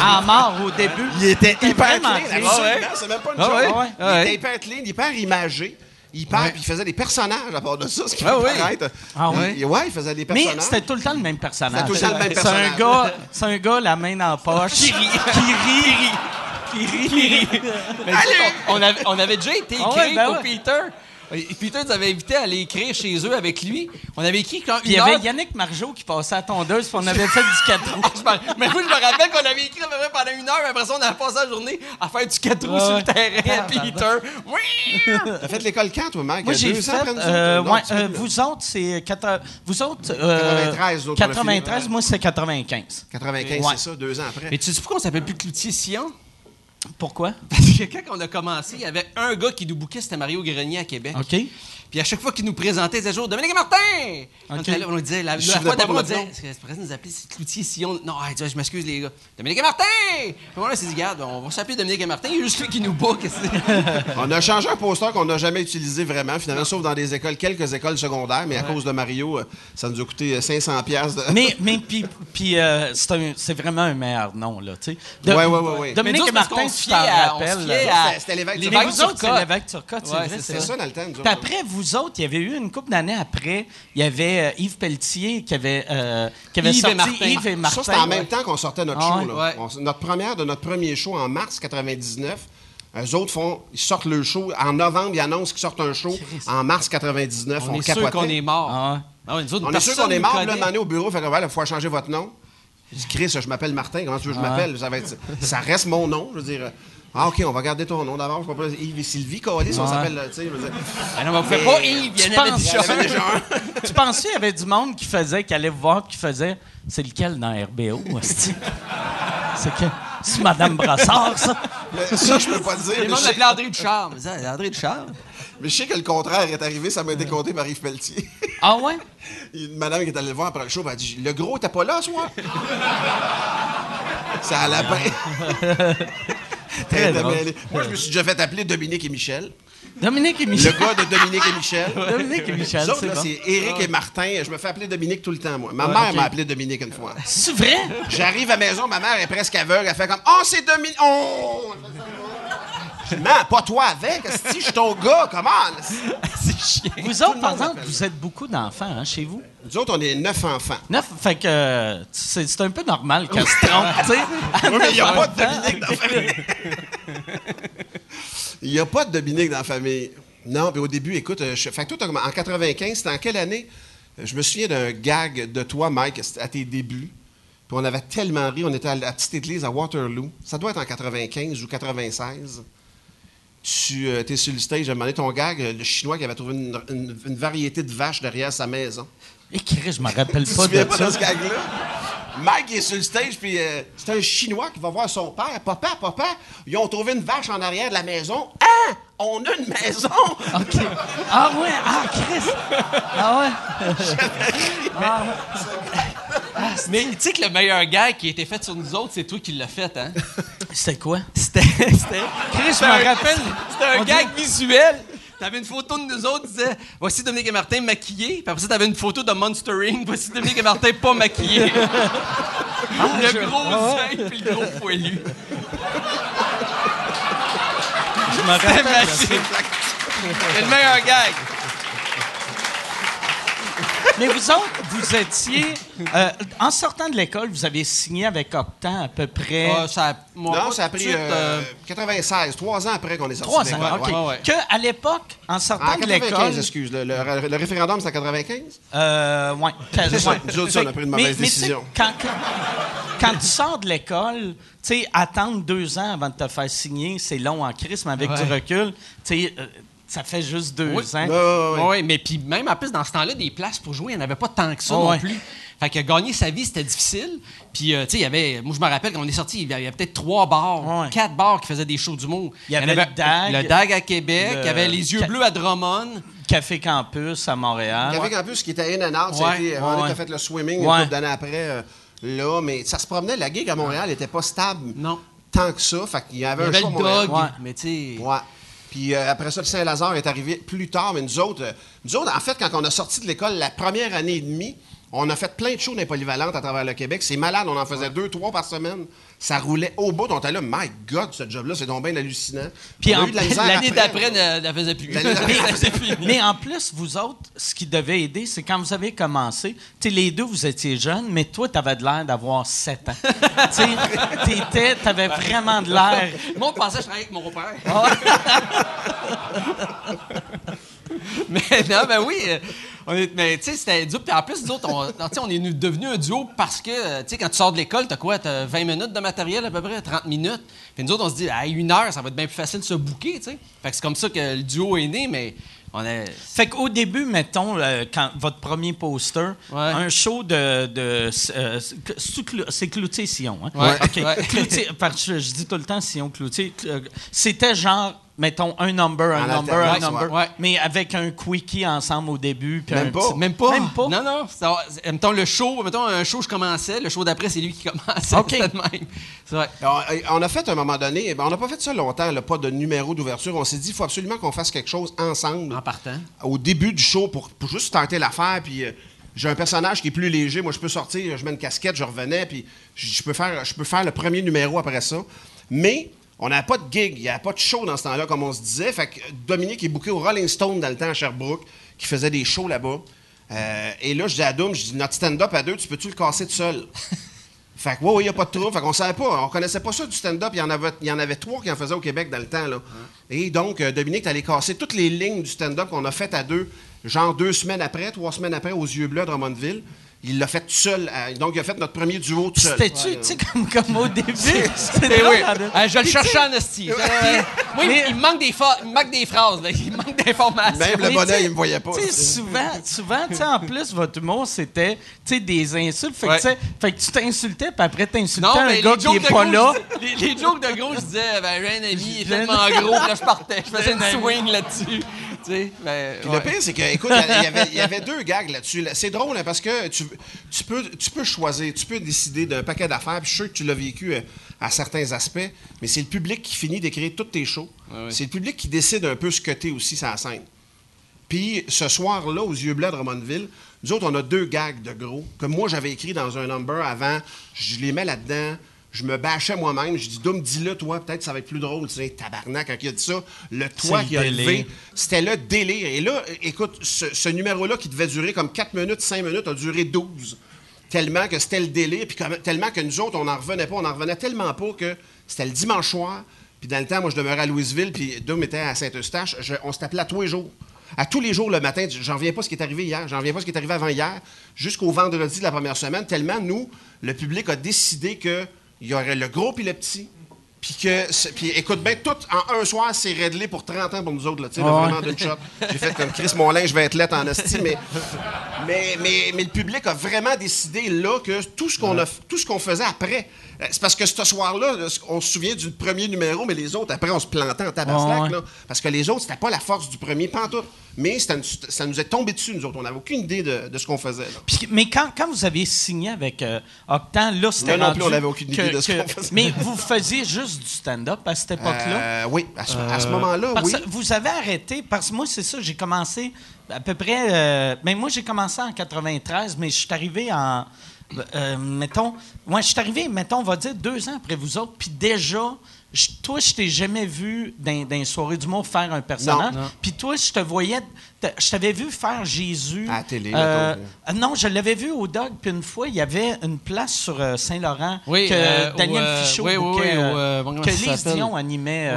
à mort au début. Il était hyper clean. absolument, C'est même pas une Ah ouais? Ah. Il Ah était hyper clean, hyper imagé. Hyper, puis il faisait des personnages à part de ça, ce qui Ah peut oui. paraître. Ah ouais? Il- ouais, il faisait des Mais personnages. c'était tout le temps le même personnage. C'était tout le temps le même C'est un personnage. gars, c'est un gars la main dans la poche qui rit, qui rit, qui rit. Mais tu sais, on, on avait, on avait déjà été écrit Ah ouais, ben pour ouais. Peter. Et Peter nous avait invité à aller écrire chez eux avec lui. On avait écrit quand il y avait Yannick Margeau qui passait à tondeuse, puis on avait fait du 4 roues. Mais moi, je me rappelle qu'on avait écrit pendant une heure, mais après ça, on avait passé la journée à faire du 4 roues Ouais, sur le terrain à Peter. Oui! T'as fait l'école quand, toi, Mike? Moi, a j'ai fait. euh, ouais, euh, fais- vous autres, c'est. quatre- Vous autres. euh, 93, nous autres, on a 93, fini. moi, c'est 95. 95, Ouais. c'est ça, deux ans après. Mais tu sais pourquoi on s'appelle plus Cloutier Sillon? Pourquoi? Parce que quand on a commencé, il y avait un gars qui nous bouquait, c'était Mario Grenier à Québec. OK. Puis à chaque fois qu'il nous présentait, il disait jour Dominique et Martin! On, Ok. était là, on disait, la, Je la fois d'avant, on disait, c'est présent nous appelait c'est Cloutier Sillon. Non, je m'excuse les gars. Dominique et Martin! Puis on s'est dit, regarde, on va s'appeler Dominique et Martin, il y a juste lui qui nous bat. que? On a changé un poster qu'on n'a jamais utilisé vraiment, finalement, sauf dans des écoles, quelques écoles secondaires, mais à cause de Mario, euh, ça nous a coûté euh, 500 piastres. de- Mais, mais puis, puis euh, c'est, un- c'est vraiment un meilleur nom, là, tu sais. Ouais, ouais, ouais. Dominique Mais et Martin, tu t'en rappelles. C'était- C'était l'évêque Turcotte. l'évêque Turcotte, c'est vrai, c'est C'était ça. dans le temps, nous Puis autres. après, vous autres, il y avait eu une couple d'années après, il y avait euh, Yves Pelletier qui avait, euh, qui avait Yves et sorti Martin. Yves et Martin. Ça, c'était en même temps qu'on sortait notre Ah show. ouais? là. Ouais. On- notre première de notre premier show en mars 99. Eux autres font, ils sortent le show. En novembre, ils annoncent qu'ils sortent un show. En mars 99, on, On est sûr qu'on est mort. Ah. Ah nous autres, On est sûr qu'on est mort. Là, donné, au bureau, fait que, ouais, il faut changer votre nom. Je dis, Chris, je m'appelle Martin. Comment tu veux que je m'appelle? Ça, va être- ça reste mon nom. Je veux dire, ah, OK, on va garder ton nom pas, Yves et Sylvie, Colis, on s'appelle, tu sais. je veux dire. Ah non, mais on fait pas Yves, il y en Tu avait penses- déjà un. Tu pensais qu'il y avait du monde qui faisait, qui allait voir, qui faisait, c'est lequel dans RBO? C'est que, c'est Madame Brassard, ça? Mais Ça, je peux pas le dire. Les Mais gens je, sais, l'appelaient André Ducharme. André Ducharme? mais je sais que le contraire est arrivé. Ça m'a été compté par Yves Pelletier. Ah ouais? Une madame qui est allée le voir après le show, elle a dit Le gros, t'es pas là ce soir C'est à la Très drôle. Moi, je me suis déjà fait appeler Dominique et Michel. Dominique et Le Michel. gars de Dominique et Michel. Dominique et Michel, c'est là, bon. c'est Éric et Martin. Je me fais appeler Dominique tout le temps, moi. Ma Ouais, mère ok. m'a appelé Dominique une fois. C'est vrai? J'arrive à la maison, ma mère est presque aveugle. Elle fait comme Oh, c'est Dominique. Oh! Je dis, Man, pas toi avec. Si je suis ton gars, comment? Vous autres, par exemple, vous êtes beaucoup d'enfants hein, chez vous? Nous autres, on est neuf enfants. Neuf, fait que euh, c'est un peu normal qu'elle se trompe, tu sais. Oui, mais il n'y a pas de. Dominique dans la famille. Il n'y a pas de Dominique dans la famille. Non, puis au début, écoute, euh, je, fait que toi, en 95, c'était en quelle année? Euh, Je me souviens d'un gag de toi, Mike, à tes débuts. Puis on avait tellement ri, on était à la petite église à Waterloo. Ça doit être en 95 ou 96. Tu es sur le stage, j'ai demandé ton gag, euh, le Chinois qui avait trouvé une, une- une variété de vaches derrière sa maison. Et Chris, je me rappelle Tu pas souviens de pas de ce gag-là? Mike est sur le stage, puis euh, c'est un Chinois qui va voir son père. Papa, papa, ils ont trouvé une vache en arrière de la maison. Hein? On a une maison! OK. Ah ouais, ah Chris. Ah ouais. Ah ouais. Mais tu sais que le meilleur gag qui a été fait sur nous autres, c'est toi qui l'as fait, hein? C'était quoi? C'était. C'était Chris, je me rappelle. C'était un On gag visuel. T'avais une photo de nous autres, disait Voici Dominique et Martin maquillés. Puis après ça, t'avais une photo de Monstering. Voici Dominique et Martin pas maquillés. le gros sein puis le gros poilu. Je me C'était rappelle. C'est le meilleur gag. Mais vous autres, vous étiez. euh, en sortant de l'école, vous avez signé avec Octan à peu près. Ah, ça a- moi, non, pas ça a tout de pris suite, euh, euh, 96, trois ans après qu'on est sorti Trois ans. OK. ouais. ouais, ouais. Que à l'époque, en sortant En de 95, l'école. excuse. Le, le- le référendum, c'est en 95? Euh, ouais. C'est ça. Nous autres, ça, on a pris une Mais- mauvaise mais tu sais, décision. Quand, quand, quand tu sors de l'école, tu sais, attendre deux ans avant de te faire signer, c'est long en crise, mais avec Ouais. du recul, tu sais, euh, ça fait juste deux Oui. ans. Ouais. Ouais, mais puis même en plus, dans ce temps-là, des places pour jouer, il n'y en avait pas tant que ça Oh, non plus. Fait que gagner sa vie, c'était difficile. Puis, euh, tu sais, il y avait. Moi, je me rappelle quand on est sorti, il y avait peut-être trois bars, Ouais. quatre bars qui faisaient des shows d'humour. Il y avait le DAG. Le DAG à Québec, Le- il y avait les Yeux Ca- Bleus à Drummond. Café Campus à Montréal. Café Campus qui était in and out, Ouais. été, on Ouais. a fait le swimming Ouais. une couple d'années après. euh, là, mais ça se promenait, la gig à Montréal n'était pas stable Non. tant que ça. Fait qu'il y Il avait y un avait show à le. Dog. Ouais. Mais, tu sais. Puis euh, après ça, le Saint-Lazare est arrivé plus tard, mais nous autres, euh, nous autres, en fait, quand on a sorti de l'école la première année et demie, on a fait plein de shows dans les polyvalentes à travers le Québec. C'est malade, on en faisait deux, trois par semaine. Ça roulait au bout. On était là, my God, ce job-là, c'est donc bien hallucinant. Puis On a en- eu de la misère L'année après. d'après, ne la faisait plus. Mais en plus, vous autres, ce qui devait aider, c'est quand vous avez commencé, tu sais, les deux, vous étiez jeunes, mais toi, tu avais de l'air d'avoir 7 ans. tu sais, t'étais- t'avais vraiment de l'air. Moi, on pensait que je travaillais avec mon père. Ah. mais non, ben oui. On est, mais tu sais, c'était dur. Puis en plus, nous autres, on, on est devenu un duo parce que, euh, tu sais, quand tu sors de l'école, t'as quoi? T'as 20 minutes de matériel à peu près, 30 minutes. Puis nous autres, on se dit, à une heure, ça va être bien plus facile de se bouquer, tu sais. Fait que c'est comme ça que le duo est né, mais on est. Fait qu'au début, mettons, euh, quand votre premier poster, Ouais. un show de. de euh, c'est Clou- c'est Cloutier-Sillon, hein? Ouais. OK. Ouais. Cloutier- parce que je dis tout le temps Sillon-Cloutier. C'était genre, mettons, un number, un number, un number. ouais. Mais avec un quickie ensemble au début. puis Même un pas? petit- Même pas? Même pas. Non, non. Ça, mettons le show, mettons un show, je commençais. Le show d'après, c'est lui qui commençait. OK. Même. C'est vrai. On, on a fait à un moment donné, ben, on n'a pas fait ça longtemps, là, pas de numéro d'ouverture. On s'est dit, il faut absolument qu'on fasse quelque chose ensemble. En partant. Au début du show, pour, pour juste tenter l'affaire, puis euh, j'ai un personnage qui est plus léger. Moi, je peux sortir, je mets une casquette, je revenais, puis je peux faire, je peux faire le premier numéro après ça. Mais on n'avait pas de gig, il n'y avait pas de show dans ce temps-là, comme on se disait. Fait que Dominique est booké au Rolling Stone dans le temps à Sherbrooke, qui faisait des shows là-bas. Euh, et là, je dis à Doom, je dis, notre stand-up à deux, tu peux-tu le casser tout seul? Fait que, oui, il n'y a pas de trouble. Fait qu'on savait pas, on connaissait pas ça du stand-up. Il y en avait, il y en avait trois qui en faisaient au Québec dans le temps, là. Et donc, euh, Dominique, t'allais casser toutes les lignes du stand-up qu'on a faites à deux, genre deux semaines après, trois semaines après, aux Yeux Bleus à Drummondville. Il l'a fait tout seul. euh, donc, il a fait notre premier duo tout seul. C'était-tu, Ouais, tu sais, comme, comme au début? Eh drôle, oui. hein, Ah, je le cherchais en esti. Moi, il- il, me manque des fa- il me manque des phrases, là. il me manque d'informations. Même le Mais bonnet, tu sais- il me voyait pas. tu sais, souvent, souvent tu sais, en plus, votre humour, c'était tu sais, des insultes. Fait, Ouais. que, tu sais, fait que tu t'insultais, puis après, t'insultais un mais gars les qui jokes est de pas gros, là. je disais- les, les jokes de gros, je disais, ben, j'ai un ami, il est tellement gros, là, je partais, je faisais une swing là-dessus. Tu sais, ben, Puis ouais. Le pire, c'est que, écoute, il y avait- il y, avait deux gags là-dessus. là. C'est drôle hein, parce que tu, tu, peux, tu peux choisir, tu peux décider d'un paquet d'affaires. Puis je suis sûr que tu l'as vécu euh, à certains aspects, mais c'est le public qui finit d'écrire tous tes shows. C'est le public qui décide un peu ce que t'es aussi sur la scène. Puis ce soir-là, aux Yeux Bleus de Drummondville, nous autres, on a deux gags de gros que moi, j'avais écrit dans un number avant. Je les mets là-dedans. Je me bâchais moi-même. Je dis, Doum, dis-le, toi, peut-être ça va être plus drôle. Tu sais, tabarnak, quand il a dit ça, le toit qui a levé, c'était le délire. Et là, écoute, ce, ce numéro-là qui devait durer comme 4 minutes, 5 minutes, a duré 12. Tellement que c'était le délire, puis tellement que nous autres, on n'en revenait pas. On n'en revenait tellement pas que c'était le dimanche soir. Puis dans le temps, moi, je demeurais à Louisville, puis Doom était à Saint-Eustache. On se t'appelait à tous les jours. À tous les jours le matin, j'en reviens pas ce qui est arrivé hier, j'en reviens pas ce qui est arrivé avant hier, jusqu'au vendredi de la première semaine, tellement nous, le public a décidé que il y aurait le gros puis le petit. Puis que, puis écoute bien, tout en un soir, c'est réglé pour 30 ans pour nous autres, là, tu sais, vraiment d'une shot. J'ai fait comme Chris, mon linge va être lettre en esti, mais, mais, mais, mais le public a vraiment décidé là que tout ce qu'on a, tout ce qu'on faisait après, c'est parce que ce soir-là, là, on se souvient du premier numéro, mais les autres, après, on se plantait en tabaslac, Ouais, ouais. là, parce que les autres, c'était pas la force du premier, tout. Mais une- ça nous est tombé dessus, nous autres. On n'avait aucune idée de, de ce qu'on faisait. là. Puis- mais quand, quand vous aviez signé avec euh, Octan, là, c'était Non, non plus, on n'avait aucune idée que- de ce qu'on faisait. Mais vous faisiez juste du stand-up à cette époque-là? Euh, oui, à ce, ce moment-là, oui. vous avez arrêté, parce que moi, c'est ça, j'ai commencé à peu près. euh, mais moi, j'ai commencé en 93, mais je suis arrivé en. Euh, mettons. Moi, je suis arrivé, mettons, on va dire deux ans après vous autres, puis déjà. je- toi, je t'ai jamais vu dans, dans une soirée d'humour faire un personnage. Puis toi, je te voyais. Je t'avais vu faire Jésus. À la télé, Euh, euh, non, je l'avais vu au Dog, puis une fois, il y avait une place sur euh, Saint-Laurent Oui, que Daniel Fichot oui, oui, que Lise? Dion animait.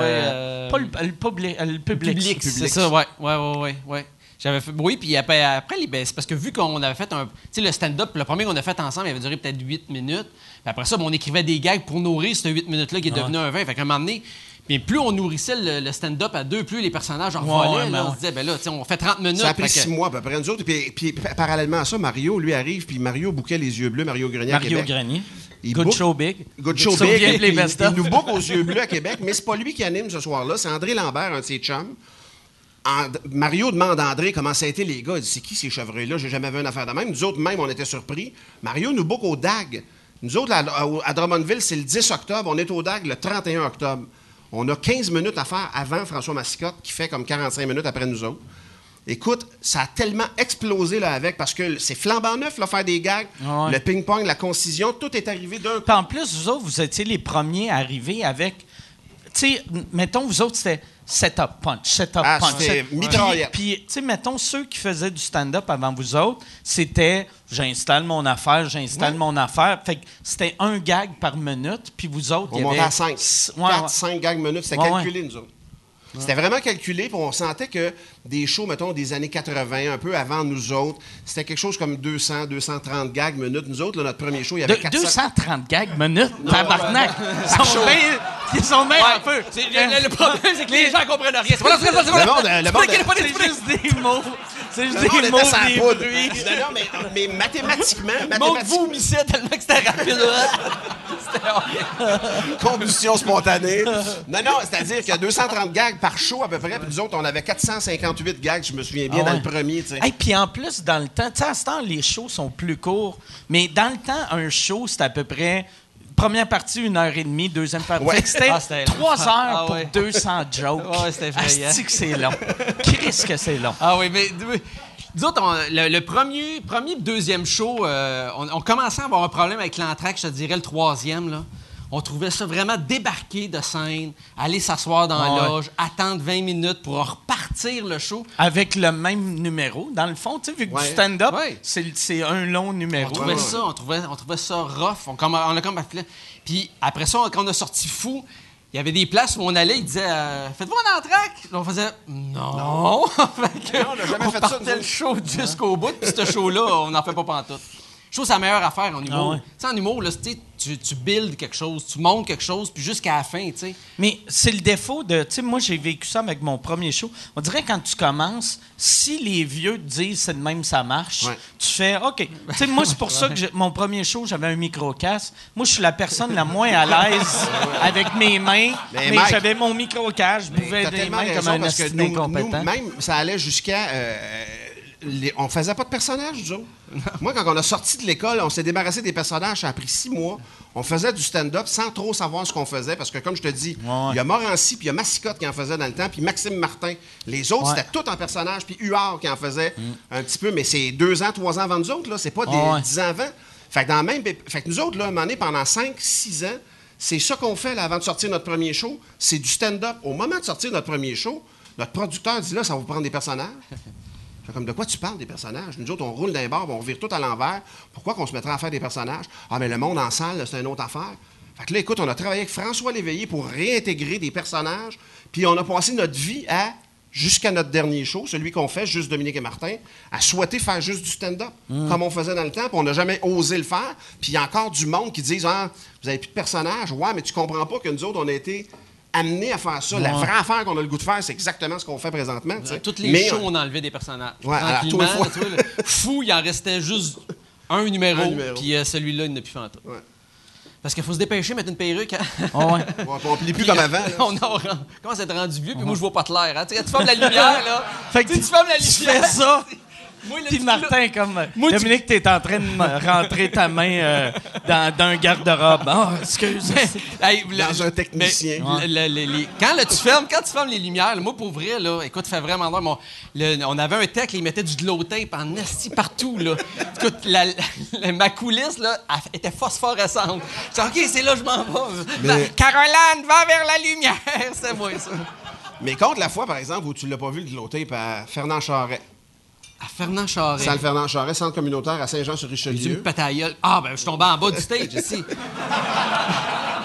pas le, le public. Le public. public, c'est ça, ouais, ouais, ouais, ouais, ouais. J'avais fait, oui, puis après, ben, c'est parce que vu qu'on avait fait un, tu sais, le stand-up, le premier qu'on a fait ensemble, il avait duré peut-être 8 minutes. Puis après ça, ben, on écrivait des gags pour nourrir ce 8 minutes-là qui est devenu un 20. Fait qu'à un moment donné, puis plus on nourrissait le, le stand-up à deux, plus les personnages en Ouais, volaient. ouais, là, ben on se disait, ben là, tu sais, on fait 30 minutes. Ça a pris fait que- six mois à peu près, nous autres. Puis, puis, pa- parallèlement à ça, Mario, lui, arrive, puis Mario bouquait les yeux bleus, Mario Grenier à Mario Québec. Grenier. Il Good book- show big. Good show big. best-of. il nous book aux yeux bleus à Québec, mais c'est pas lui qui anime ce soir-là, c'est André Lambert, un de ses chums. And- Mario demande à André comment ça a été, les gars. Il dit, c'est qui ces chevreuils-là? J'ai jamais vu une affaire de même. Nous autres, même, on était surpris. Mario nous book au DAG. Nous autres, à, Drummondville, c'est le 10 octobre. On est au DAG le 31 octobre. On a 15 minutes à faire avant François Massicotte, qui fait comme 45 minutes après nous autres. Écoute, ça a tellement explosé là avec parce que c'est flambant neuf, là, faire des gags, Ah ouais. le ping-pong, la concision, tout est arrivé d'un coup. En plus, vous autres, vous étiez les premiers à arriver avec. Tu sais, mettons, vous autres, c'était setup punch, setup Ah, punch. c'était Puis- mitraillette. Puis, tu sais, mettons, ceux qui faisaient du stand-up avant vous autres, c'était j'installe mon affaire, j'installe mon affaire. Fait que c'était un gag par minute, puis vous autres, On il y avait. à 5. S- ouais, 4, ouais. 5 gags minutes. C'était Ouais, calculé, nous autres. C'était vraiment calculé, puis on sentait que des shows, mettons, des années 80, un peu avant nous autres, c'était quelque chose comme 200, 230 gags minutes. Nous autres, là, notre premier show, il y avait De- 400. 230 gags minute, tabarnak. Ils sont bien. Ils sont bien un peu. Le, le problème, c'est que les gens comprennent rien. C'est pas le monde, C'est juste des mots. C'est juste des mots, des bruits. Non, non, mais, mais mathématiquement, mathématiquement, vomissait tellement que c'était rapide. C'était horrible. combustion spontanée. Non, non, c'est-à-dire qu'il y a 230 gags par show à peu près, puis nous autres, on avait 458 gags, je me souviens bien, Ah dans le premier. Et puis en plus, dans le temps, tu sais, à ce temps, les shows sont plus courts, mais dans le temps, un show, c'était à peu près. Première partie, une heure et demie, deuxième partie. Ouais. C'était Ah, trois heures Ah, pour ouais. 200 jokes. Ouais, c'était effrayant. Que c'est long. Qu'est-ce que c'est long? Ah oui, mais nous autres, on- le, le premier, premier, deuxième show, euh, on, on commençait à avoir un problème avec l'entraque, je te dirais le troisième. Là. On trouvait ça vraiment débarquer de scène, aller s'asseoir dans la ouais. loge, attendre 20 minutes pour repartir le show. Avec le même numéro, dans le fond, tu sais, vu que Ouais. du stand-up, Ouais. c'est un long numéro. On trouvait ça, on trouvait, on trouvait ça rough. On, comme- on a comme. Puis après ça, quand on a sorti fou, il y avait des places où on allait, il disait euh, Faites-vous un entraque On faisait Non. Fait que Non, on n'a jamais on fait ça, partait nous le show jusqu'au bout, puis ce show-là, on n'en fait pas pantoute. Je trouve que c'est la meilleure affaire en humour. Ah ouais. Tu sais, en humour, là, tu builds quelque chose, tu montes quelque chose, puis jusqu'à la fin, tu sais. Mais c'est le défaut de. Tu sais, moi, j'ai vécu ça avec mon premier show. On dirait quand tu commences, si les vieux te disent c'est de même, ça marche, Ouais. tu fais OK. Tu sais, moi, c'est pour ça que mon premier show, j'avais un micro-casque. Moi, je suis la personne la moins à l'aise avec mes mains, mais, Mais j'avais mon micro-casque. Je pouvais T'as des mains raison comme un parce que nous, nous, même, ça allait jusqu'à... euh, les- on faisait pas de personnages, autres. Moi, quand on a sorti de l'école, on s'est débarrassé des personnages, ça a pris six mois. On faisait du stand-up sans trop savoir ce qu'on faisait, parce que, comme je te dis, il y a Morancy, puis il y a Massicotte qui en faisait dans le temps, puis Maxime Martin. Les autres, Ouais. c'était tout en personnage, puis Huard qui en faisait un petit peu, mais c'est deux ans, trois ans avant nous autres, là. C'est pas des Ouais. dix ans avant. Fait que, dans le même, fait que nous autres, là, à un moment donné, pendant cinq, six ans, c'est ça qu'on fait là, avant de sortir notre premier show. C'est du stand-up. Au moment de sortir notre premier show, notre producteur dit là, ça va vous prendre des personnages. Comme de quoi tu parles des personnages? Nous autres, on roule d'un bar, on vire tout à l'envers. Pourquoi qu'on se mettrait à faire des personnages? Ah, mais le monde en salle, c'est une autre affaire. Fait que là, écoute, on a travaillé avec François Léveillé pour réintégrer des personnages. Puis on a passé notre vie à, jusqu'à notre dernier show, celui qu'on fait, juste Dominique et Martin, à souhaiter faire juste du stand-up, comme on faisait dans le temps, puis on n'a jamais osé le faire. Puis il y a encore du monde qui disent Ah, vous avez plus de personnages. Ouais, mais tu comprends pas que nous autres, on a été amenés à faire ça. La vraie affaire qu'on a le goût de faire, c'est exactement ce qu'on fait présentement. tu. Toutes les Mais, shows, euh, on enlevait des personnages. Ouais, fois. tu vois, le fou, il en restait juste un numéro, numéro. puis euh, celui-là, il n'a plus fait en tout. Ouais. Parce qu'il faut se dépêcher, mettre une perruque. hein. Ah ouais. Ouais, on plie plus comme avant. là. on a, on commence à être rendu vieux, puis moi, je vois pas clair. Hein. Tu tu fermes la lumière, là. Fait que Tu tu fermes la tu lumière. fais ça. Puis Martin, comme. Moi, tu- Dominique, t'es en train de me rentrer ta main euh, dans, dans un garde-robe. Ah, excuse. Hey, le- Dans un technicien. mais le- le- le- les- quand là, tu fermes, quand tu fermes les lumières, là, moi pour vrai, là, écoute, fait vraiment noir. On avait un tech, là, il mettait du glow tape en esti partout. Là. Écoute, la- la- ma coulisse là, elle était phosphorescente. Je dis, OK, c'est là que je m'en vais. Mais- Caroline, va vers la lumière. C'est moi, ça. Mais contre la fois, par exemple, où tu l'as pas vu le glow tape à Fernand Charret. À Fernand Charest. Salle Fernand Charret, centre communautaire à Tu me Saint-Jean-sur-Richelieu. pètes à la gueule. Ah, ben, je suis tombé en bas du stage, ici.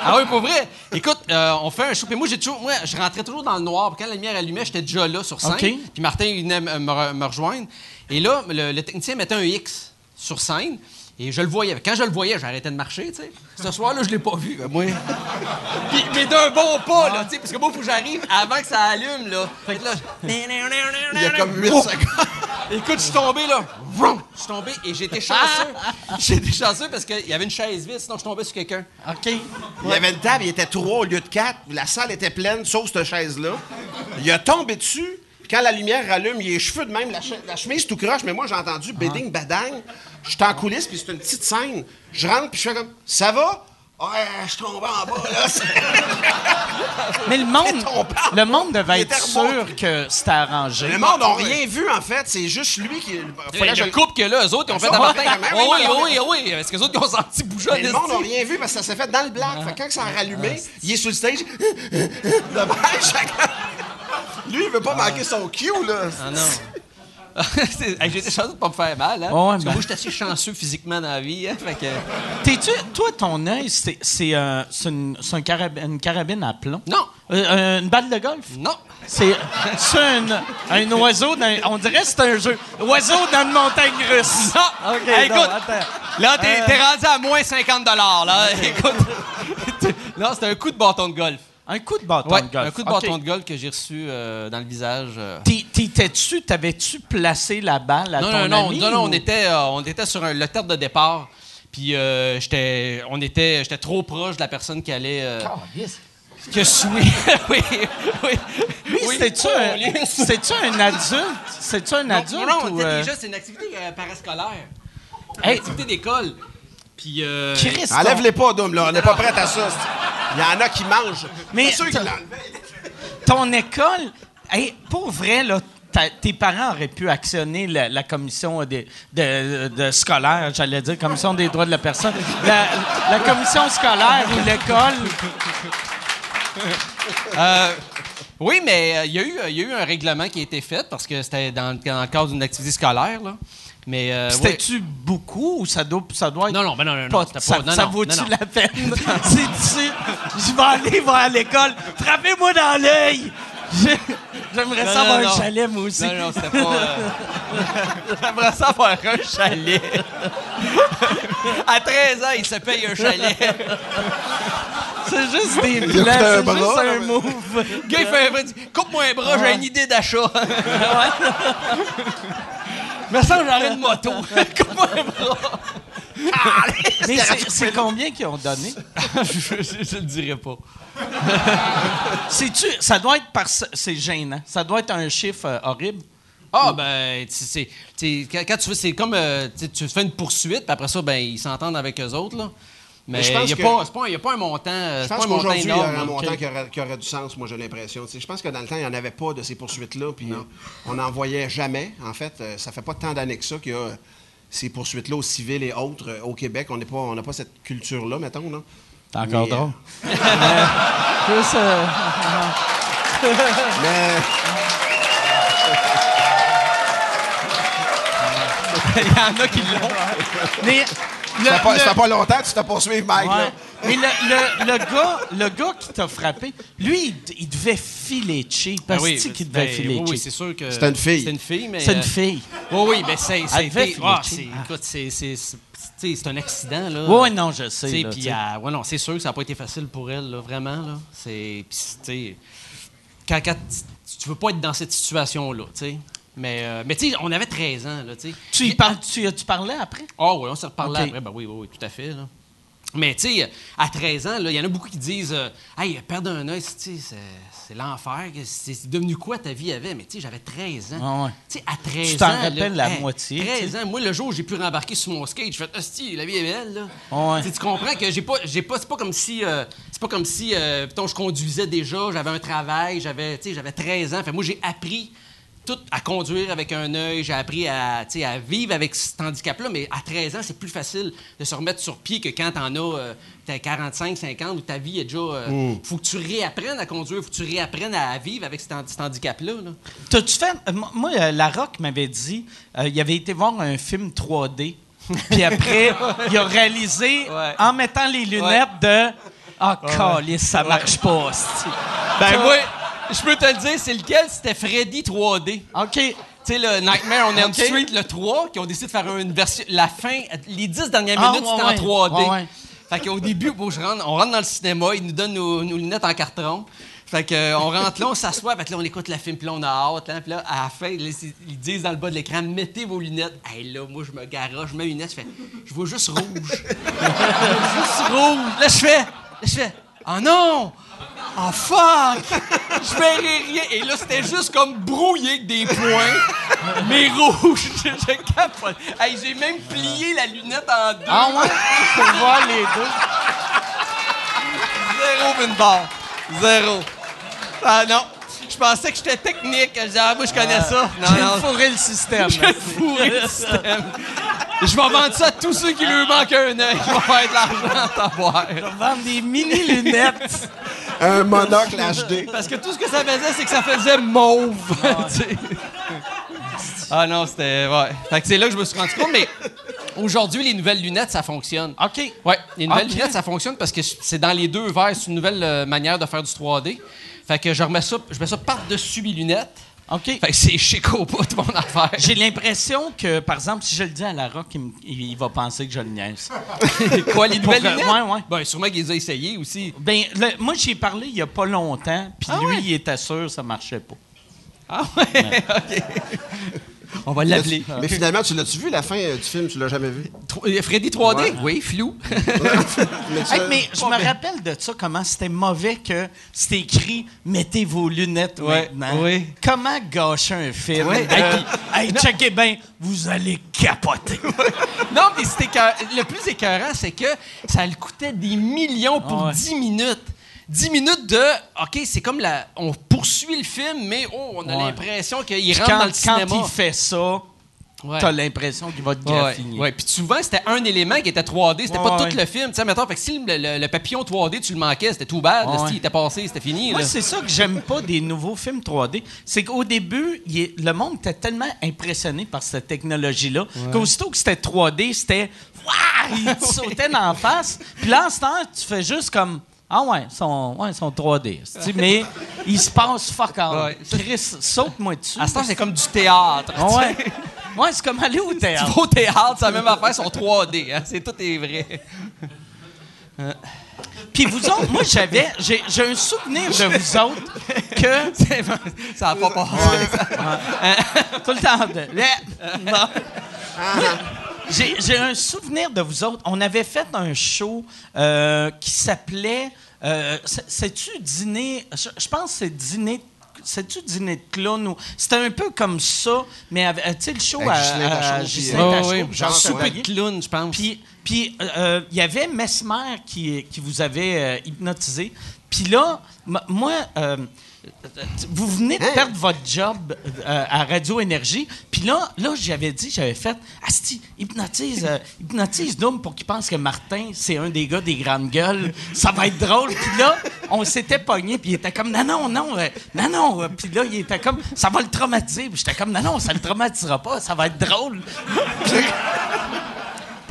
Ah oui, pour vrai. Écoute, euh, on fait un show. Puis moi, j'ai toujours, moi, je rentrais toujours dans le noir. Puis quand la lumière allumait, j'étais déjà là sur scène. OK. Puis Martin, il venait me, me re- me rejoindre. Et là, le, le technicien mettait un X sur scène. Et je le voyais. Quand je le voyais, j'arrêtais de marcher, tu sais. Ce soir-là, je l'ai pas vu. ben, moi. Puis, mais d'un bon pas, là, tu sais, parce que moi, il faut que j'arrive avant que ça allume, là. Fait que là, Il y a comme 8 Oh! secondes. Écoute, je suis tombé là. Je suis tombé et j'étais chanceux. J'étais chanceux parce qu'il y avait une chaise vide, sinon je tombais sur quelqu'un. OK. Il y avait une table, il était trois au lieu de quatre. La salle était pleine, sauf cette chaise-là. Il a tombé dessus. Quand la lumière rallume, il a les cheveux de même, la, che- la chemise tout croche, mais moi j'ai entendu béding badang. Je suis en coulisses, puis c'est une petite scène. Je rentre, puis je fais comme Ça va? Ouais, je suis tombé en bas, là. Mais le monde, le monde devait être sûr que c'était arrangé. Le monde n'a rien vu, en fait. C'est juste lui qui. Fallait que je le couple que là, eux autres, ils ont fait Martin. ouais, Oh oui, oui, oui. Est-ce que les autres, ils ont senti bouger le monde n'a rien vu parce que ça s'est fait dans le black. Fait que quand ça a rallumé, il est sur le stage. chacun- Lui, il veut pas manquer son cue, là. Ah non. C'est- J'ai été chanceux de pas me faire mal. Hein? Ouais, Parce que ben. moi, je suis assez chanceux physiquement dans la vie. Hein? Fait que... T'es-tu, toi, ton œil, c'est, c'est, euh, c'est une, c'est un carab- une carabine à plomb? Non. Euh, une balle de golf? Non. C'est, c'est un, un oiseau dans, on dirait que c'est un jeu. Oiseau dans une montagne russe. Non. OK, Hey, non, écoute, attends. là, t'es Euh. t'es rendu à moins 50 là. Écoute. non, c'était un coup de bâton de golf. Un coup de bâton Ouais, de golf. un coup de bâton de golf que j'ai reçu euh, dans le visage. euh. T'étais-tu, t'avais-tu placé la balle à Non, ton non, non, ami? non, non, ou- on était, euh, on était sur un- le terre de départ. Puis j'étais, on était, j'étais trop proche de la personne qui allait. euh, que je suis. oui, oui. Lui, oui. c'était-tu Oh, un, adulte? C'est-tu un adulte non, non, ou... déjà, c'est une activité parascolaire. Hey. Une activité d'école. Puis. euh, Christ, Enlève-les pas, Dom, là. On n'est pas prêt à ça. Il y en a qui mangent. Mais C'est sûr t'as- qu'ils l'enlevaient. ton école, hey, pour vrai, là, tes parents auraient pu actionner la, la commission des- de, de scolaire, j'allais dire, commission des droits de la personne. La, la commission scolaire ou l'école. euh, oui, mais euh, il y, a eu- il y a eu un règlement qui a été fait parce que c'était dans, le- dans le cadre d'une activité scolaire. Là. Mais. euh, ouais. C'était-tu beaucoup ou ça doit, ça doit être. Non, non, ben non, non, pas- ça non, ça vaut-tu la peine? C'est-tu. Je vais aller voir à l'école. Frappez-moi dans l'œil! Je- J'aimerais ça avoir un chalet, moi aussi. Non, non, c'était pas. euh, J'aimerais ça avoir un chalet. À 13 ans, il se paye un chalet. C'est juste des plans, c'est juste un mais- move. Le gars, il fait un Coupe-moi un bras, j'ai une idée d'achat. Me semble que j'aurais une moto. Un bras. Mais c'est- c'est combien qu'ils ont donné? je, je, je le dirais pas. C'est-tu, ça doit être parce c'est gênant. Ça doit être un chiffre euh, horrible. Ah, ben, tu tu sais, quand, quand tu fais, c'est comme, euh, tu tu fais une poursuite, puis après ça, ben, ils s'entendent avec eux autres, là. Mais il pense n'y a, que- pas- un- y a pas un montant. euh, Je pense qu'aujourd'hui, il y a un montant qui aurait, qui aurait du sens, moi j'ai l'impression. Je pense que dans le temps, il n'y en avait pas de ces poursuites-là, puis on n'en voyait jamais. En fait, euh, ça fait pas tant d'années que ça qu'il y a euh, ces poursuites-là au civil et autres euh, au Québec. On n'est pas, on n'a pas cette culture-là, mettons. Là. C'est encore Mais, euh, euh, Mais Il y en a qui l'ont. mais le, ça fait pas, le- longtemps que tu t'as poursuivi, Mike. Ouais. là. Mais le, le- le gars, le gars qui t'a frappé, lui, il, il devait filer cheap. Ben Parce oui, qu'il ben, devait oui, filer oui, cheap? c'est sûr que. C'était une fille. C'était une fille, mais. C'est une euh, fille. Oui, oui, mais c'est. Elle c'est- devait c'est- filer ah, c'est-. Écoute, c'est- c'est c'est- tu sais, c'est un accident, là. Oui, non, je sais. Puis euh, ouais, non, c'est sûr que ça n'a pas été facile pour elle, là, vraiment. Là. C'est, puis, tu sais, quand, tu veux pas être dans cette situation-là, tu sais. Mais, euh, mais tu sais, on avait 13 ans, là, tu y parles, tu, tu parlais après? Ah oui, on s'est reparlé Ok. après. Ben oui, oui, oui, tout à fait. Là. Mais tu sais, à 13 ans, il y en a beaucoup qui disent euh, Hey, perdre un œil, c'est- l'enfer. C'est devenu quoi ta vie avait? Mais tu sais, j'avais 13 ans. Ah ouais. Tu sais, à 13 Tu t'en ans. rappelles la moitié, 13 tu ans. Moi, le jour où j'ai pu rembarquer sur mon skate, je fais Hostie, la vie est belle, là. Ah ouais. Tu comprends que j'ai pas. J'ai pas c'est pas comme si. euh, c'est pas comme si, euh, je conduisais déjà, j'avais un travail, j'avais, tu sais, j'avais 13 ans. Fait moi, j'ai appris tout à conduire avec un œil, j'ai appris à, tu sais, à vivre avec cet handicap-là, mais à 13 ans, c'est plus facile de se remettre sur pied que quand t'en as euh, t'as 45, 50, où ta vie est déjà... euh, faut que tu réapprennes à conduire, faut que tu réapprennes à vivre avec cet, handi- cet handicap-là. là. T'as-tu fait. euh, moi- euh, La Rock m'avait dit, euh, il avait été voir un film 3D. Puis après, il a réalisé, Ouais. en mettant les lunettes, de. Ah, calice, ça marche pas. Ben moi, je peux te le dire, c'est lequel? C'était Freddy 3D. OK. Tu sais, le Nightmare on Elm. Street, le 3, qui ont décidé de faire une version. La fin, les 10 dernières Ah, minutes, ouais, c'était ouais. en 3D. Ouais. Fait qu'au début, bon, je rentre, on rentre dans le cinéma, ils nous donnent nos, nos lunettes en carton. Fait que, euh, on rentre là, on s'assoit, fait que là, on écoute le film, puis là, on a hâte. Hein, puis là, à la fin, là, ils disent dans le bas de l'écran, mettez vos lunettes. Hey, là, moi, je me garoche, je mets mes lunettes, je fais, je vois juste rouge. je vois juste rouge. Là, je fais, là, je fais, oh non! Oh fuck! Je verrai rien. Et là, c'était juste comme brouillé avec des points, mais rouge. Je, je capote. Hey, j'ai même plié la lunette en deux. Ah ouais? Pour voir les deux. Zéro Winbar. Zéro. Ah non. Je pensais que j'étais technique. Je disais, ah, moi, je connais ça. Non, J'ai non. fourré le système. Je vais fourrer le système. Je vais vendre ça à tous ceux qui lui manquent un œil. Je vais faire de l'argent à t'avoir. Vendre des mini-lunettes. Un monocle HD. Parce que tout ce que ça faisait, c'est que ça faisait mauve. Ah non, c'était. Ouais. Fait que c'est là que je me suis rendu compte, mais aujourd'hui, les nouvelles lunettes, ça fonctionne. OK. Ouais, les nouvelles lunettes, ça fonctionne parce que c'est dans les deux verres. C'est une nouvelle euh, manière de faire du 3D. Fait que je remets ça, je mets ça par-dessus mes lunettes. OK. Fait que c'est chic au bout, mon affaire. J'ai l'impression que, par exemple, si je le dis à la rock, il, me- il- il va penser que je le niaise. Quoi, les nouvelles lunettes? ouais, ouais. Ben, sûrement qu'il les a essayées aussi. Ben, le- moi, j'y ai parlé il y a pas longtemps, puis Ah lui, ouais? il était sûr que ça marchait pas. Ah ouais? OK. On va l'appeler. Mais finalement, tu l'as-tu vu, la fin euh, du film? Tu l'as jamais vu? Tro- euh, Freddy 3D? Ouais. Oui, flou. Mais tu Hey, l'as- mais je me rappelle de ça, comment c'était mauvais que c'était écrit « Mettez vos lunettes Ouais, maintenant oui. Comment gâcher un film? Ouais. de- Hey, Hey, checkez bien, vous allez capoter. non, mais c'était écœur- le plus écœurant, c'est que ça le coûtait des millions pour Ah ouais. 10 minutes. 10 minutes de OK, c'est comme la. On poursuit le film, mais oh, on a Ouais. l'impression qu'il rentre quand, dans le quand cinéma. il fait ça, Ouais. t'as l'impression qu'il va te Ouais, graffiner. ouais. Puis souvent, c'était un élément qui était 3D, c'était Ouais, pas ouais. tout le film. Tu sais, mettons, fait que si le, le- le papillon 3D, tu le manquais, c'était tout bad. Ouais. s'il était passé, c'était fini. Moi, c'est ça que j'aime pas des nouveaux films 3D. C'est qu'au début, est- le monde était tellement impressionné par cette technologie-là qu'aussitôt que c'était 3D, c'était. Waouh! Il te sautait d'en face. Puis là, en ce temps, tu fais juste comme. Ah ouais, ils sont, ouais, sont 3D. c'est-tu, Mais il se passe fuck all. Ouais. Chris, saute-moi dessus. À ce temps, c'est comme du théâtre. Ouais. Ouais, c'est comme aller au théâtre. au théâtre, c'est la même affaire, sont 3D. Hein? C'est tout est vrai. Puis vous autres, moi, j'avais, j'ai, j'ai un souvenir de vous autres que. Ça n'a pas passé. Tout le temps de. J'ai, j'ai un souvenir de vous autres. On avait fait un show euh, qui s'appelait. euh, c'est- c'est-tu dîner. Je, je pense que c'est dîner. C'est-tu dîner de clown ou. C'était un peu comme ça, mais euh, tu sais, le show à, euh, Jean Souper de clown, je pense. Puis, puis euh, euh, il y avait Mesmer qui, qui vous avait euh, hypnotisé. Puis là, m- moi, euh, vous venez de Hein? perdre votre job euh, à Radio Énergie. Puis là, là j'avais dit, j'avais fait, Asti, hypnotise, euh, hypnotise Doom pour qu'il pense que Martin, c'est un des gars des grandes gueules. Ça va être drôle. Puis là, on s'était pogné, puis il était comme, non, non, non, euh, non, non. Puis là, il était comme, ça va le traumatiser. Puis j'étais comme, non, non, ça le traumatisera pas, ça va être drôle.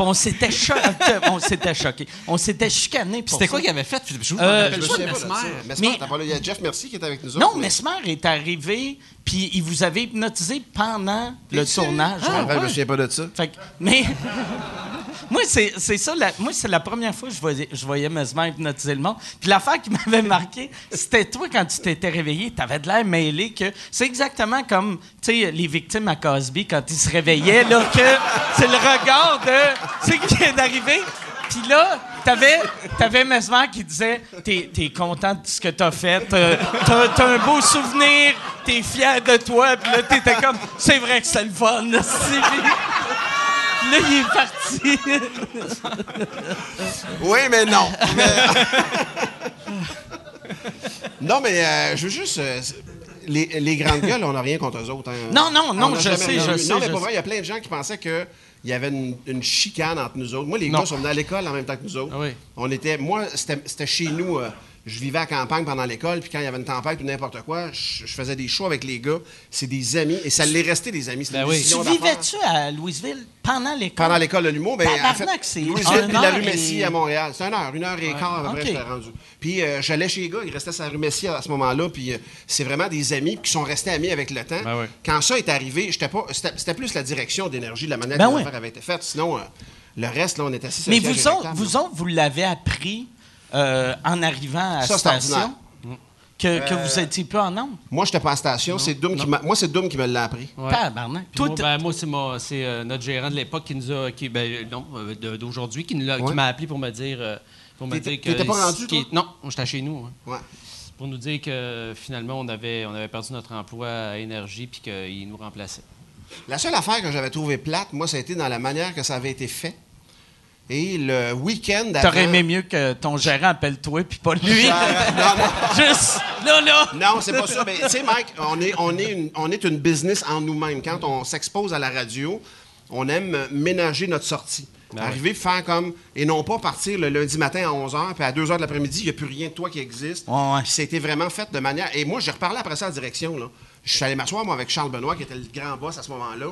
on s'était choqué. on s'était choqué. On s'était chicané. pour C'était quoi qu'il avait fait? Je vous Euh, rappelle Je pas. Mesmer. Mesmer, Mais- pas là, Il y a Jeff Merci qui est avec nous autres. Non, mais- Mesmer est arrivé, puis il vous avait hypnotisé pendant le tournage. Ah, Ouais, Je me souviens pas de ça. Fait que- mais moi, c'est c'est ça. la- moi, c'est la première fois que je voyais, je voyais Mesmer hypnotiser le monde. Puis l'affaire qui m'avait marqué, c'était toi, quand tu t'étais réveillé, tu avais de l'air mêlé que c'est exactement comme, tu sais, les victimes à Cosby quand ils se réveillaient, là, que c'est le regard de, tu sais, qui vient d'arriver. Puis là, t'avais, t'avais Mesmer qui disait T'es, t'es content de ce que t'as fait, euh, t'as, t'as un beau souvenir, t'es fier de toi. Puis là, t'étais comme C'est vrai que c'est le fun, là, là, il est parti. Oui, mais non. Mais- non, mais euh, je veux juste. euh, les, les grandes gueules, on n'a rien contre eux autres. hein. Non, non, non, je sais, je sais, Non, mais pour vrai, il y a plein de gens qui pensaient qu'il y avait une, une chicane entre nous autres. Moi, les Non. gars sont venus à l'école en même temps que nous autres. Ah oui. On était. Moi, c'était c'était chez nous. euh, je vivais à campagne pendant l'école, puis quand il y avait une tempête ou n'importe quoi, je, je faisais des shows avec les gars. C'est des amis, et ça l'est resté des amis. Ben oui. Tu vivais-tu à Louisville pendant l'école? Pendant l'école de l'humour, ben, en fait, c'est Louisville puis la rue Messi et- à Montréal. C'est une heure, une heure et quart à peu Ok. près, j'étais rendu. Puis euh, j'allais chez les gars, ils restaient sur la rue Messi à ce moment-là, puis euh, c'est vraiment des amis qui sont restés amis avec le temps. Ben oui. Quand ça est arrivé, c'était plus la direction d'énergie, la manière Ben que les oui. affaires avaient été faites. Sinon, euh, le reste, là, on était assis sur Mais vous autres, vous autres, vous l'avez appris euh, en arrivant à Ça, station? Que, que vous étiez peu en nombre? Moi, j'étais pas en station, c'est Doom qui m'a- moi, c'est Doom qui me l'a appris. Ouais. Tabarnak. Moi, ben, moi, c'est, euh, notre gérant de l'époque qui nous a. Qui, ben, euh, non, euh, d'aujourd'hui, qui, nous l'a- qui m'a appelé pour me dire. euh, pour me dire que. t'étais pas rendu, qui- toi? Non, j'étais chez nous. hein. Ouais. pour nous dire que finalement, on avait, on avait perdu notre emploi à Énergie puis qu'il nous remplaçait. La seule affaire que j'avais trouvé plate, moi, ça a été dans la manière que ça avait été fait. Et le week-end d'avant... T'aurais aimé mieux que ton gérant appelle toi puis pas lui? non, non. Juste là, là. Non, c'est pas ça. Mais tu sais, Mike, on est, on, est une, on est une business en nous-mêmes. Quand on s'expose à la radio, on aime ménager notre sortie. Arriver, faire comme. Et non pas partir le lundi matin à 11h, puis à 2h de l'après-midi, il n'y a plus rien de toi qui existe. Ouais, ouais. Puis c'était vraiment fait de manière. Et moi, j'ai reparlé après ça à la direction. Là. Je suis allé m'asseoir, moi, avec Charles Benoît, qui était le grand boss à ce moment-là.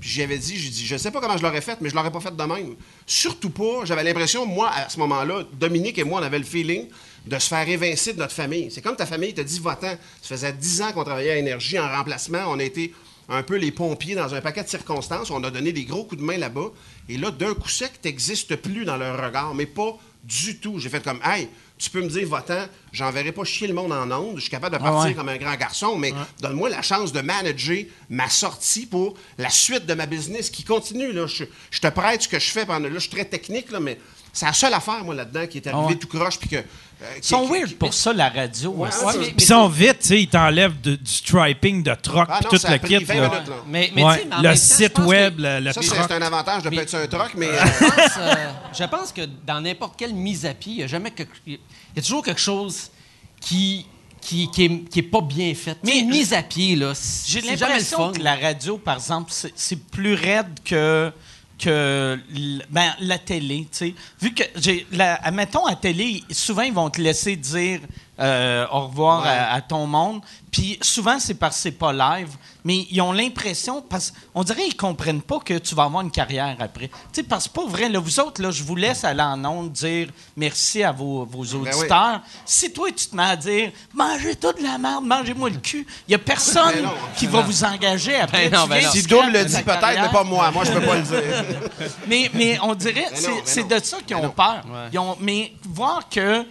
Puis j'avais dit, j'ai dit, je sais pas comment je l'aurais fait, mais je l'aurais pas fait de même. Surtout pas, j'avais l'impression, moi, à ce moment-là, Dominique et moi, on avait le feeling de se faire évincer de notre famille. C'est comme ta famille te dit, va-t'en. Ça faisait 10 ans qu'on travaillait à Énergie en remplacement. On a été un peu les pompiers dans un paquet de circonstances. On a donné des gros coups de main là-bas. Et là, d'un coup sec, t'existes plus dans leur regard, mais pas du tout. J'ai fait comme, hey, tu peux me dire, va-t'en, j'enverrai pas chier le monde en ondes. Je suis capable de partir ouais. comme un grand garçon, mais donne-moi la chance de manager ma sortie pour la suite de ma business qui continue. Là. Je, je te prête ce que je fais pendant. Là, je suis très technique, là, mais c'est la seule affaire, moi, là-dedans, qui est arrivée Ah ouais. tout croche. Puis que. Euh, Ils sont weird pour ça, la radio. Ouais, aussi. ouais, mais- mais- Puis ils sont vite, tu sais, ils t'enlèvent du striping de troc Ah tout ça a le pris kit. 20 là. minutes, là. Mais, mais Ouais, le temps, site pense que- web, le, Ça, c'est un avantage de Mais- pas être sur un troc, mais. euh, je, pense, euh, je pense que dans n'importe quelle mise à pied, il y a jamais quelque- il y a toujours quelque chose qui qui, qui, est, qui est pas bien fait. Mais- mise à pied là, c'est J'ai c'est jamais le l'impression fun. que la radio, par exemple, c'est plus raide que que ben, la télé, tu sais. Vu que j'ai la admettons à télé, souvent ils vont te laisser dire euh, au revoir à, à ton monde. Puis souvent, c'est parce que c'est pas live, mais ils ont l'impression, parce on dirait qu'ils comprennent pas que tu vas avoir une carrière après. Tu sais, parce que pas vrai, là, vous autres, là, je vous laisse aller en ondes dire merci à vos, vos Ben auditeurs. Si toi, tu te mets à dire mangez tout de la merde, mangez-moi le cul, il y a personne Ben non. qui va vous engager après. Ben non, Tu ben non. Si Doom le dit peut-être, carrière. mais pas moi. Moi, je peux pas le dire. Mais, mais on dirait, c'est de ça qu'ils ont peur. Ils ont- mais voir que.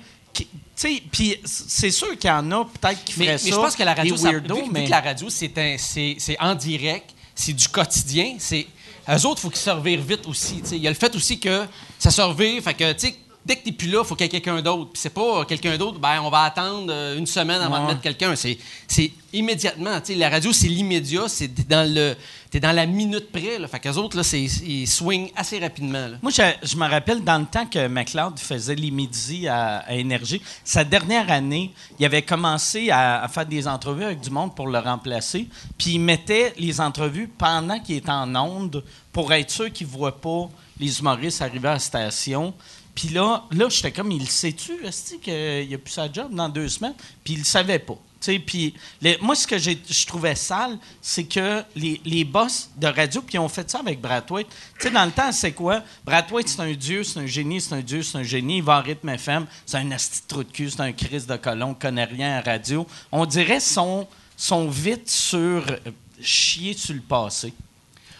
Puis c'est sûr qu'il y en a peut-être qui Mais, feraient mais ça. je pense que la radio, ça, weirdos, vu, vu mais... que la radio, c'est un- c'est c'est en direct, c'est du quotidien, c'est eux autres, il faut qu'ils se revirent vite aussi. tu sais. Il y a le fait aussi que ça se revire, fait que, tu sais, dès que t'es plus là, il faut qu'il y ait quelqu'un d'autre. Puis c'est pas quelqu'un d'autre, ben on va attendre euh, une semaine avant de mettre quelqu'un. C'est c'est immédiatement. tu La radio, c'est l'immédiat, c'est dans, le, t'es dans la minute près. Là. Fait qu'eux autres, là, c'est- ils swingent assez rapidement. là. Moi, je, je me rappelle dans le temps que McLeod faisait les midis à, à Énergie, sa dernière année, il avait commencé à, à faire des entrevues avec du monde pour le remplacer. Puis il mettait les entrevues pendant qu'il était en onde pour être sûr qu'il ne voit pas les humoristes arriver à la station. Puis là, là j'étais comme, il sait-tu, qu'il a plus sa job dans deux semaines? Puis il le savait pas. Puis moi, ce que je trouvais sale, c'est que les, les boss de radio, puis ils ont fait ça avec Brad White. Tu sais, dans le temps, c'est quoi? Brad White, c'est un dieu, c'est un génie, c'est un dieu, c'est un génie. Il va en rythme FM, c'est un asti de trou de cul, c'est un Chris de colon, connaît rien à radio. On dirait sont sont vite sur euh, chier sur le passé.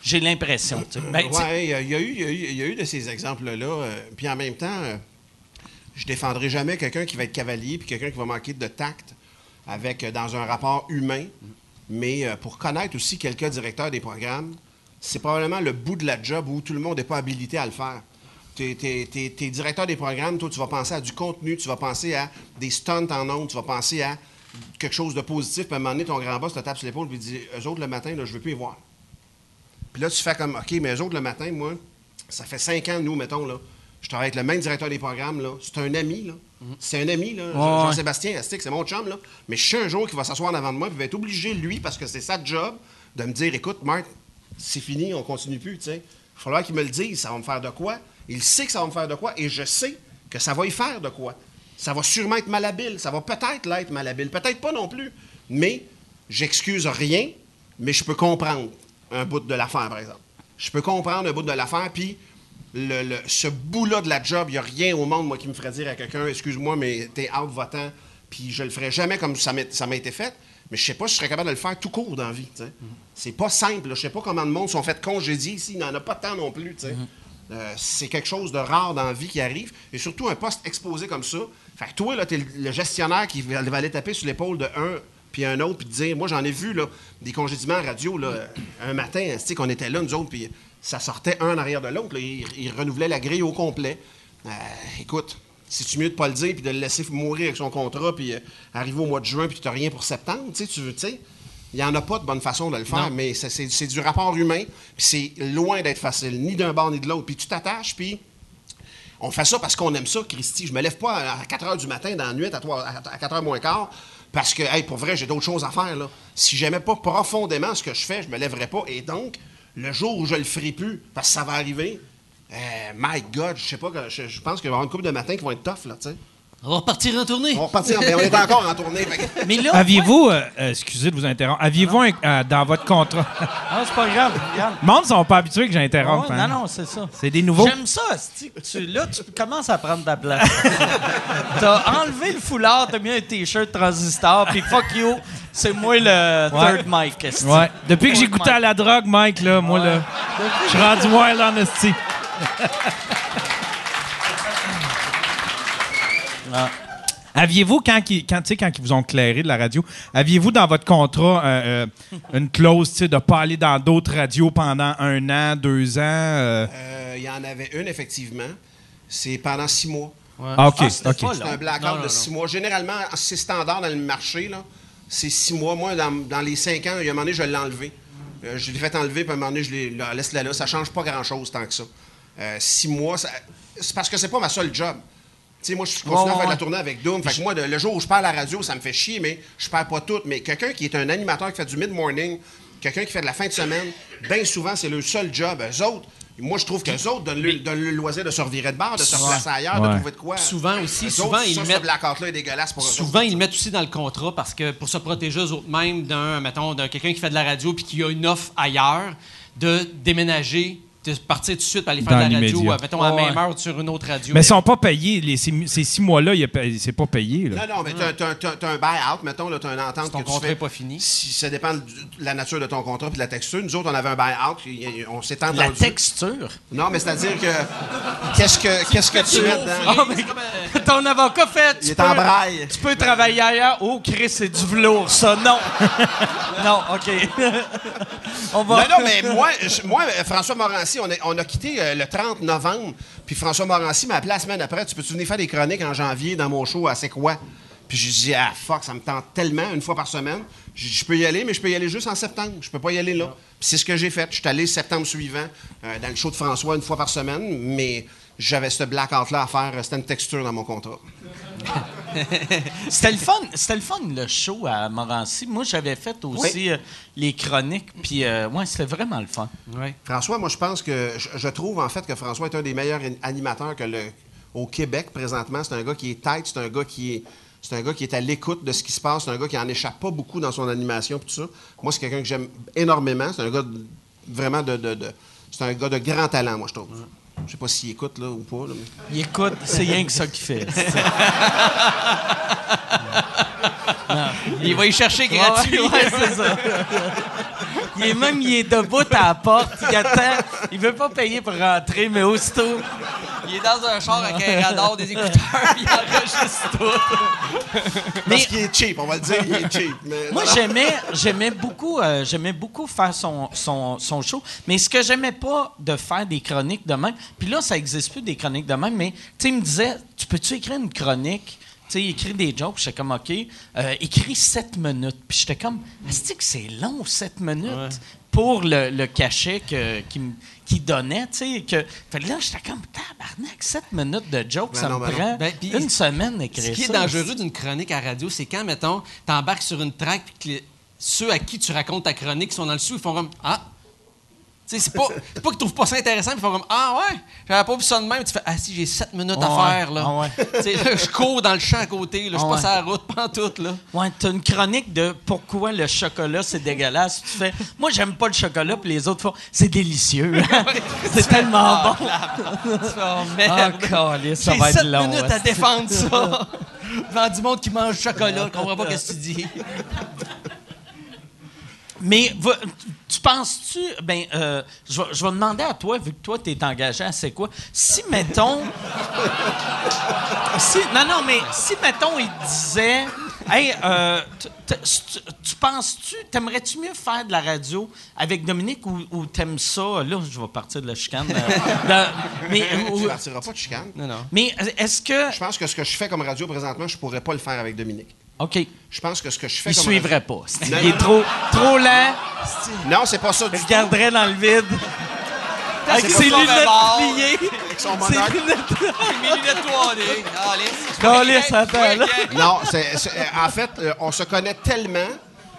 J'ai l'impression. tu. Ben, tu Ouais, il y, a- eu- de ces exemples-là. euh, puis en même temps, euh, je défendrai jamais quelqu'un qui va être cavalier puis quelqu'un qui va manquer de tact avec euh, dans un rapport humain. Mais euh, pour connaître aussi quelqu'un directeur des programmes, c'est probablement le bout de la job où tout le monde n'est pas habilité à le faire. T'es- t'es directeur des programmes, toi, tu vas penser à du contenu, tu vas penser à des stunts en ondes, tu vas penser à quelque chose de positif. Puis à un moment donné, ton grand boss te tape sur l'épaule et dit Eux autres, le matin, je veux plus les voir. Puis là, tu fais comme, OK, mais eux autres, le matin, moi, ça fait cinq ans, nous, mettons, là, je travaille avec le même directeur des programmes, là. C'est un ami, là. C'est un ami, là. Ouais. Jean-Sébastien Astic, c'est mon chum, là. Mais je suis un jour qui va s'asseoir en avant de moi, puis il va être obligé, lui, parce que c'est sa job, de me dire, écoute, Marc, c'est fini, on continue plus, tu sais. Il va falloir qu'il me le dise, ça va me faire de quoi. Il sait que ça va me faire de quoi, et je sais que ça va y faire de quoi. Ça va sûrement être malhabile, ça va peut-être l'être malhabile, peut-être pas non plus. Mais j'excuse rien, mais je peux comprendre un bout de l'affaire, par exemple. Je peux comprendre un bout de l'affaire, puis le, le- ce bout-là de la job, il n'y a rien au monde, moi, qui me ferait dire à quelqu'un, excuse-moi, mais t'es out votant, puis je le ferai jamais comme ça m'a été fait, mais je sais pas si je serais capable de le faire tout court dans la vie, tu sais. C'est pas simple, je sais pas comment de monde sont fait congédier ici, il n'en a pas tant non plus, tu sais. Euh, c'est quelque chose de rare dans la vie qui arrive, et surtout un poste exposé comme ça. Fait que toi, là, t'es le, le gestionnaire qui va aller taper sur l'épaule de un puis un autre, puis te dire, moi j'en ai vu là, des congédiements radio là, un matin, tu sais, qu'on était là, nous autres, puis ça sortait un en arrière de l'autre, ils, ils renouvelaient la grille au complet. Euh, écoute, c'est-tu mieux de pas le dire, puis de le laisser mourir avec son contrat, puis euh, arriver au mois de juin, puis tu n'as rien pour septembre, tu sais, tu veux, tu sais? Il n'y en a pas de bonne façon de le faire, mais c'est- c'est c'est du rapport humain, puis c'est loin d'être facile, ni d'un bord ni de l'autre. Puis tu t'attaches, puis on fait ça parce qu'on aime ça, Christy. Je me lève pas à 4 h du matin dans la nuit, à, 3 à 4 h moins quart, parce que, hey, pour vrai, j'ai d'autres choses à faire. Là. Si j'aimais pas profondément ce que je fais, je me lèverais pas. Et donc, le jour où je le ferai plus, parce que ça va arriver, euh, my God, je sais pas, je pense qu'il va y avoir une couple de matins qui vont être tough, là, tu sais. On va repartir en tournée. On va repartir, ben, on est encore en tournée. fait que- mais là, Aviez-vous, euh, euh, excusez de vous interrompre, aviez-vous un- euh, dans votre contrat? Ah, c'est pas grave. regarde. Le monde ne sont pas habitués que j'interrompe. Ouais, hein. Non, non, c'est ça. C'est des nouveaux. J'aime ça, que tu, là, tu commences à prendre ta place. t'as enlevé le foulard, t'as mis un T-shirt transistor, puis fuck you, c'est moi le Ouais. third mic. asti. Ouais. Depuis que j'ai goûté à la drogue, Mike, là, moi, là, je suis rendu wild en esti. Ah. Aviez-vous, quand, ils- quand, tu sais, quand ils vous ont clairé de la radio, aviez-vous dans votre contrat euh, euh, une clause de ne pas aller dans d'autres radios pendant un an, deux ans? euh? Euh, Il y en avait une, effectivement. C'est pendant six mois. Ah, OK, Ah, C'est un blackout Non, non, de six mois. Généralement, c'est standard dans le marché, là. C'est six mois. Moi, dans, dans les cinq ans, il y a un moment donné, je l'ai enlevé. Euh, je l'ai fait enlever, puis à un moment donné, je l'ai là, laisse-la là. Ça change pas grand-chose tant que ça. Euh, six mois, ça- c'est parce que c'est pas ma seule job. Sais, moi, je continue Ouais, à faire de la tournée avec Doom. Fait que moi, de- le jour où je perds la radio, ça me fait chier, mais je perds pas tout. Mais quelqu'un qui est un animateur qui fait du mid-morning, quelqu'un qui fait de la fin de semaine, bien souvent, c'est le seul job. Eux autres, Moi, je trouve qu'eux autres donnent le, donnent le loisir de se revirer de bar, de se replacer ailleurs, Ouais. de trouver de quoi. Souvent aussi, Eux souvent, autres, ils ça, mettent- blackout-là est dégueulasse pour eux Souvent, autres. ils le mettent aussi dans le contrat parce que pour se protéger eux autres mêmes d'un, mettons, d'un quelqu'un qui fait de la radio puis qui a une offre ailleurs, de déménager, de partir tout de suite pour aller faire de la radio, euh, mettons, à la même heure sur une autre radio. Mais ils sont pas payés. Les, ces, ces six mois-là, c'est pas payé. Là. Non, non, mais t'as, t'as un buy-out, mettons, t'as une entente ton que tu contrat fais. est pas fini. Si, ça dépend de la nature de ton contrat et de la texture. Nous autres, on avait un buy-out, on s'est entendu. La texture? Non, mais c'est-à-dire que... Qu'est-ce que, qu'est-ce que tu mets dedans? Ah, mais ton avocat fait. Il tu est peux- en braille. Tu peux travailler ailleurs. Oh, Chris, c'est du velours, ça. Non. non, OK. On va. Non, non, mais moi, je- moi François Morancy, on a, on a quitté euh, le 30 novembre, puis François Morancy m'a appelé la semaine après. Tu peux-tu venir faire des chroniques en janvier dans mon show à C'est quoi? Puis j'ai dit, ah, fuck, ça me tente tellement, une fois par semaine. Dit, je peux y aller, mais je peux y aller juste en septembre. Je peux pas y aller là. Puis c'est ce que j'ai fait. Je suis allé septembre suivant euh, dans le show de François une fois par semaine, mais j'avais ce blackout-là à faire. C'était une texture dans mon contrat. C'était le fun. C'était le fun, le show à Morancy. Moi, j'avais fait aussi euh, les chroniques. Puis, euh, ouais, c'était vraiment le fun. François, moi, je pense que. Je, je trouve, en fait, que François est un des meilleurs animateurs que le, au Québec présentement. C'est un gars qui est tête, c'est un gars qui est. C'est un gars qui est à l'écoute de ce qui se passe. C'est un gars qui en échappe pas beaucoup dans son animation. tout ça. Moi, c'est quelqu'un que j'aime énormément. C'est un gars de- vraiment de. de- de- c'est un gars de grand talent, moi, je trouve. Je sais pas s'il écoute là, ou pas. là, Il écoute, c'est rien que ça qu'il fait. Il va y chercher Ouais, gratuit. ouais, c'est ça. Il est même, il est debout à la porte, il attend. Il veut pas payer pour rentrer, mais aussitôt. Il est dans un char avec un radar, des écouteurs, puis il enregistre tout. Parce qu'il est cheap, on va le dire, il est cheap. mais- Moi, j'aimais, j'aimais beaucoup, euh, j'aimais beaucoup faire son, son, son show. Mais ce que j'aimais pas de faire des chroniques de même, puis là, ça existe plus des chroniques de même, mais tu me disait, tu peux-tu écrire une chronique? Tu sais, écrire des jokes, j'étais comme, OK, euh, écris 7 minutes. Puis j'étais comme, est-ce que c'est long, 7 minutes, pour le, le cachet que, qu'il qu'il donnait, tu sais. Que... Fait que là, j'étais comme, tabarnak, 7 minutes de jokes, Ben ça non, me ben prend Ben, une semaine d'écrire Ce ça. qui est dangereux d'une chronique à radio, c'est quand, mettons, t'embarques sur une track puis que les- ceux à qui tu racontes ta chronique sont dans le sous, ils font comme Ah! C'est pas, pas qu'ils trouvent pas ça intéressant, ils font comme Ah ouais, j'avais pas vu ça de même. Tu fais Ah si, j'ai 7 minutes à Ouais. faire, là. Ah ouais. Là, je cours dans le champ à côté, là, je Ah pas ouais. sur la route, pantoute, là. Ouais, t'as une chronique de pourquoi le chocolat c'est dégueulasse. Tu fais, moi j'aime pas le chocolat, puis les autres font, c'est délicieux. c'est tellement bon. Oh Ah, merde! câlisse, ça J'ai va être 7 long. minutes ouais. à défendre ça! Devant du monde qui mange du chocolat, je comprends pas ce que tu dis. Mais va- tu penses-tu, ben, euh, je vais je vais demander à toi, vu que toi t'es engagé à c'est quoi, si mettons, si, non non, mais si mettons il te disait, hey, euh, tu- tu penses-tu, t'aimerais-tu mieux faire de la radio avec Dominique ou, ou t'aimes ça, là je vais partir de la chicane, euh, mais, ou- Tu partiras pas de chicane? Non, non. mais est-ce que, Je pense que ce que je fais comme radio présentement, je pourrais pas le faire avec Dominique. Ok, Je pense que ce que je fais il comme suivrait pas, il Non, est non. trop, trop lent, Non, c'est pas ça du il regarderait dans le vide. Avec c'est ses lunettes pliées. Avec son Ses monocle. lunettes Mes lunettes 3D. Calisse. Calisse, attends, Ouais, là. ok. Non, c'est, c'est- euh, en fait, euh, on se connaît tellement.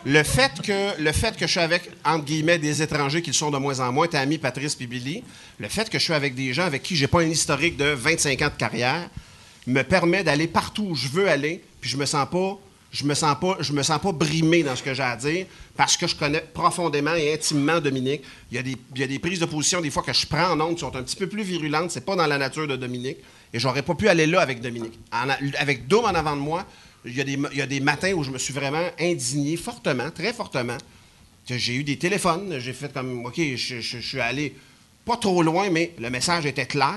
Le fait que le fait que je suis avec entre guillemets des étrangers qui le sont de moins en moins, t'as ami Patrice puis Billy, le fait que je suis avec des gens avec qui j'ai pas un historique de 25 ans de carrière me permet d'aller partout où je veux aller, puis je me sens pas je me sens pas je me sens pas brimé dans ce que j'ai à dire parce que je connais profondément et intimement Dominique. Il y a des il y a des prises de position des fois que je prends en ondes qui sont un petit peu plus virulentes, c'est pas dans la nature de Dominique et j'aurais pas pu aller là avec Dominique. Avec Dom en avant de moi, il y, a des, il y a des matins où je me suis vraiment indigné fortement, très fortement. J'ai eu des téléphones, j'ai fait comme, OK, je, je- je suis allé pas trop loin, mais le message était clair,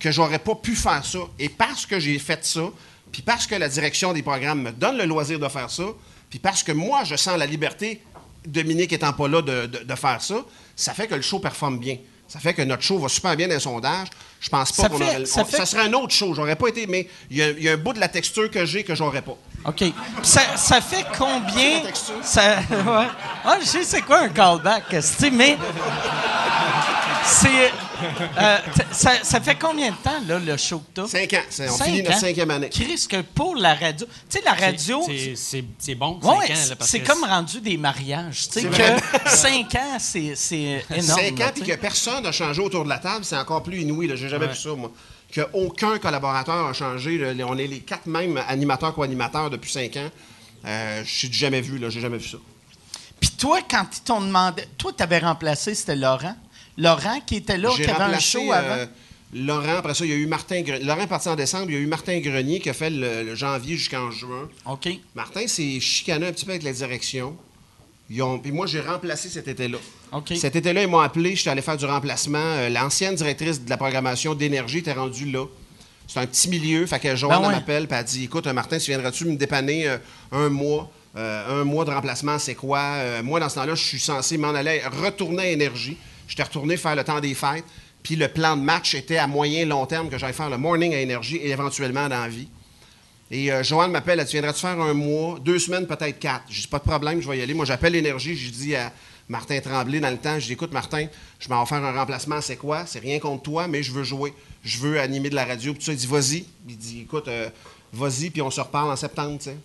que j'aurais pas pu faire ça. Et parce que j'ai fait ça, puis parce que la direction des programmes me donne le loisir de faire ça, puis parce que moi, je sens la liberté, Dominique étant pas là, de, de- de faire ça, ça fait que le show performe bien. Ça fait que notre show va super bien dans les sondages. Je pense pas qu'on aurait... le- ça on- fait- ça serait un autre show. J'aurais pas été... Mais il y, a- il y a un bout de la texture que j'ai que j'aurais pas. OK. Ça, ça fait combien. Ça, ouais. Ah, je sais c'est quoi un callback, mais. C'est. Euh, ça, ça fait combien de temps, là, le show que t'as? Cinq ans. C'est- On Cinq finit notre ans? cinquième année. Chris, que pour la radio... Tu sais, la radio... C'est- C'est c'est bon, Ouais, 5 ans. là, parce c'est que comme rendu des mariages. Tu sais, vrai. que 5 ans, c'est c'est énorme. Cinq ans, tu puis que personne n'a changé autour de la table, c'est encore plus inouï. là. J'ai jamais vu ça, moi. Qu'aucun collaborateur a changé. là. On est les quatre mêmes animateurs co-animateurs depuis cinq ans. Euh, Je n'ai jamais vu, là. J'ai jamais vu ça. Puis toi, quand ils t'ont demandé... Toi, t'avais remplacé, c'était Laurent? Laurent qui était là, qui avait un show euh, avant. Laurent, après ça, il y a eu Martin Grenier. Laurent est parti en décembre, il y a eu Martin Grenier qui a fait le, le janvier jusqu'en juin. OK. Martin s'est chicané un petit peu avec la direction. Ils ont- Puis moi, j'ai remplacé cet été-là. Cet été-là, ils m'ont appelé, j'étais allé faire du remplacement. Euh, L'ancienne directrice de la programmation d'énergie était rendue là. C'est un petit milieu, fait que Joanne Ben ouais. m'appelle, puis elle dit Écoute, euh, Martin, tu viendras-tu me dépanner euh, un mois Euh, Un mois de remplacement, c'est quoi? Euh, Moi, dans ce temps-là, je suis censé m'en aller retourner à énergie. J'étais retourné faire le temps des fêtes. Puis le plan de match était à moyen long terme que j'allais faire le morning à énergie et éventuellement dans la vie. Et euh, Joanne m'appelle, tu viendrais-tu faire un mois, deux semaines, peut-être quatre? Je dis, pas de problème, je vais y aller. Moi, j'appelle l'énergie, je dis à Martin Tremblay dans le temps, je dis, écoute, Martin, je m'en vais faire un remplacement, c'est quoi? C'est rien contre toi, mais je veux jouer. Je veux animer de la radio. Puis ça, il dit, vas-y. Il dit, écoute, euh, vas-y, puis on se reparle en septembre, tu sais.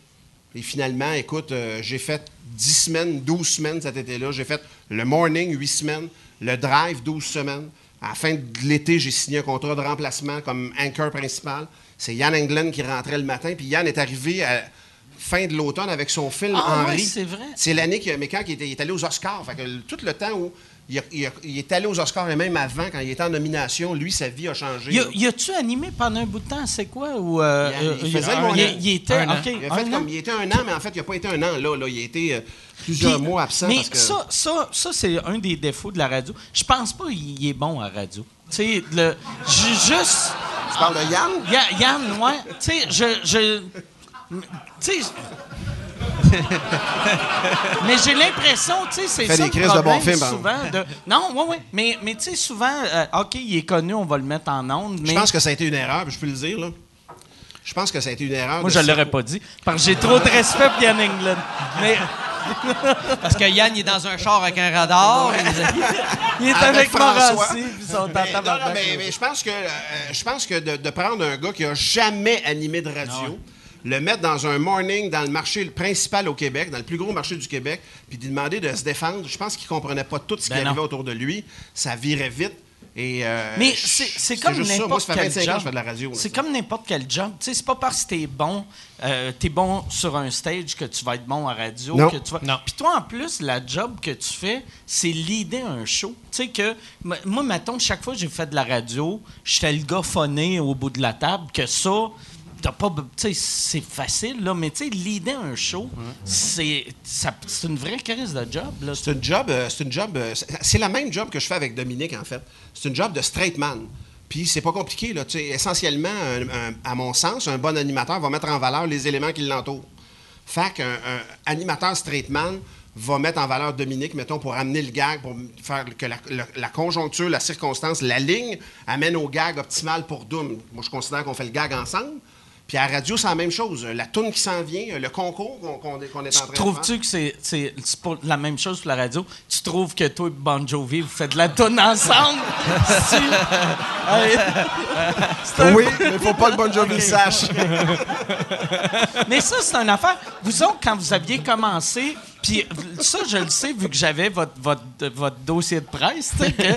Et finalement, écoute, euh, j'ai fait 10 semaines, 12 semaines cet été-là. J'ai fait le morning, 8 semaines, le drive, 12 semaines. À la fin de l'été, j'ai signé un contrat de remplacement comme anchor principal. C'est Yann Englund qui rentrait le matin. Puis Yann est arrivé à fin de l'automne avec son film Ah, Henri. ouais, c'est vrai. C'est l'année que, mais quand il, était, il est allé aux Oscars. Fait que tout le temps où il, a- il a- il est allé aux Oscars et même avant, quand il était en nomination, lui, sa vie a changé. Y a-tu animé pendant un bout de temps, c'est quoi? Ou, euh, Il- il euh, faisait il- il, il était. Un an. Il, a un fait an? comme, il était un an, mais en fait, il n'a pas été un an là. là. Il a été euh, plusieurs Puis- mois absent. Mais parce que... ça, ça, ça c'est un des défauts de la radio. Je pense pas qu'il est bon à radio. Tu sais, le. Juste. Tu parles de Yann? Ya- Yann, ouais. Tu sais, je. je tu sais. mais j'ai l'impression, tu sais, c'est ça des le crises de problème bons films, par souvent. De... Non, oui, oui. Mais, mais tu sais, souvent, euh, OK, il est connu, on va le mettre en onde, mais Je pense que ça a été une erreur, je peux le dire, là. Je pense que ça a été une erreur. moi, de je se- l'aurais pas dit. Parce que j'ai trop de respect pour Yann England. Mais Parce que Yann, il est dans un char avec un radar. il est Avec avec François. Morancy, puis ils sont en Mais, non, non, tabarnak. mais, mais je pense que, euh, je pense que de, de prendre un gars qui a jamais animé de radio, le mettre dans un morning dans le marché le principal au Québec, dans le plus gros marché du Québec, puis lui demander de se défendre, je pense qu'il comprenait pas tout ce qui Ben non. arrivait autour de lui. Ça virait vite. Et, euh, Mais c'est c'est comme n'importe quel 25 job. ans que je fais de la radio. là. C'est comme n'importe quel job. Tu sais, c'est pas parce que t'es bon, euh, t'es bon sur un stage que tu vas être bon à radio. Non. Que tu vas... Non. Puis toi, en plus, la job que tu fais, c'est leader un show. Tu sais que, moi, mettons, chaque fois que j'ai fait de la radio, j'étais le gars phoné au bout de la table, que ça, t'as pas... c'est facile, là, mais tu sais, leader un show, c'est c'est une vraie crise de job, là. C'est une job, euh, c'est une job, euh, c'est- la même job que je fais avec Dominique en fait. C'est une job de straight man. Puis c'est pas compliqué là. Essentiellement, à mon sens, un bon animateur va mettre en valeur les éléments qui l'entourent. Fait qu'un un animateur straight man va mettre en valeur Dominique, mettons, pour amener le gag, pour faire que la, la- la conjoncture, la circonstance, la ligne amène au gag optimal pour Doom. Moi, je considère qu'on fait le gag ensemble. Puis à la radio, c'est la même chose. La toune qui s'en vient, le concours qu'on qu'on est en train de faire. Trouves-tu que c'est, la même chose pour la radio? Tu trouves que toi et Bon Jovi, vous faites de la tonne ensemble? Si- un- Oui, mais faut pas que Bon Jovi le sache. Mais ça, c'est une affaire. Vous autres, quand vous aviez commencé, puis ça, je le sais, vu que j'avais votre, votre, votre dossier de presse, que,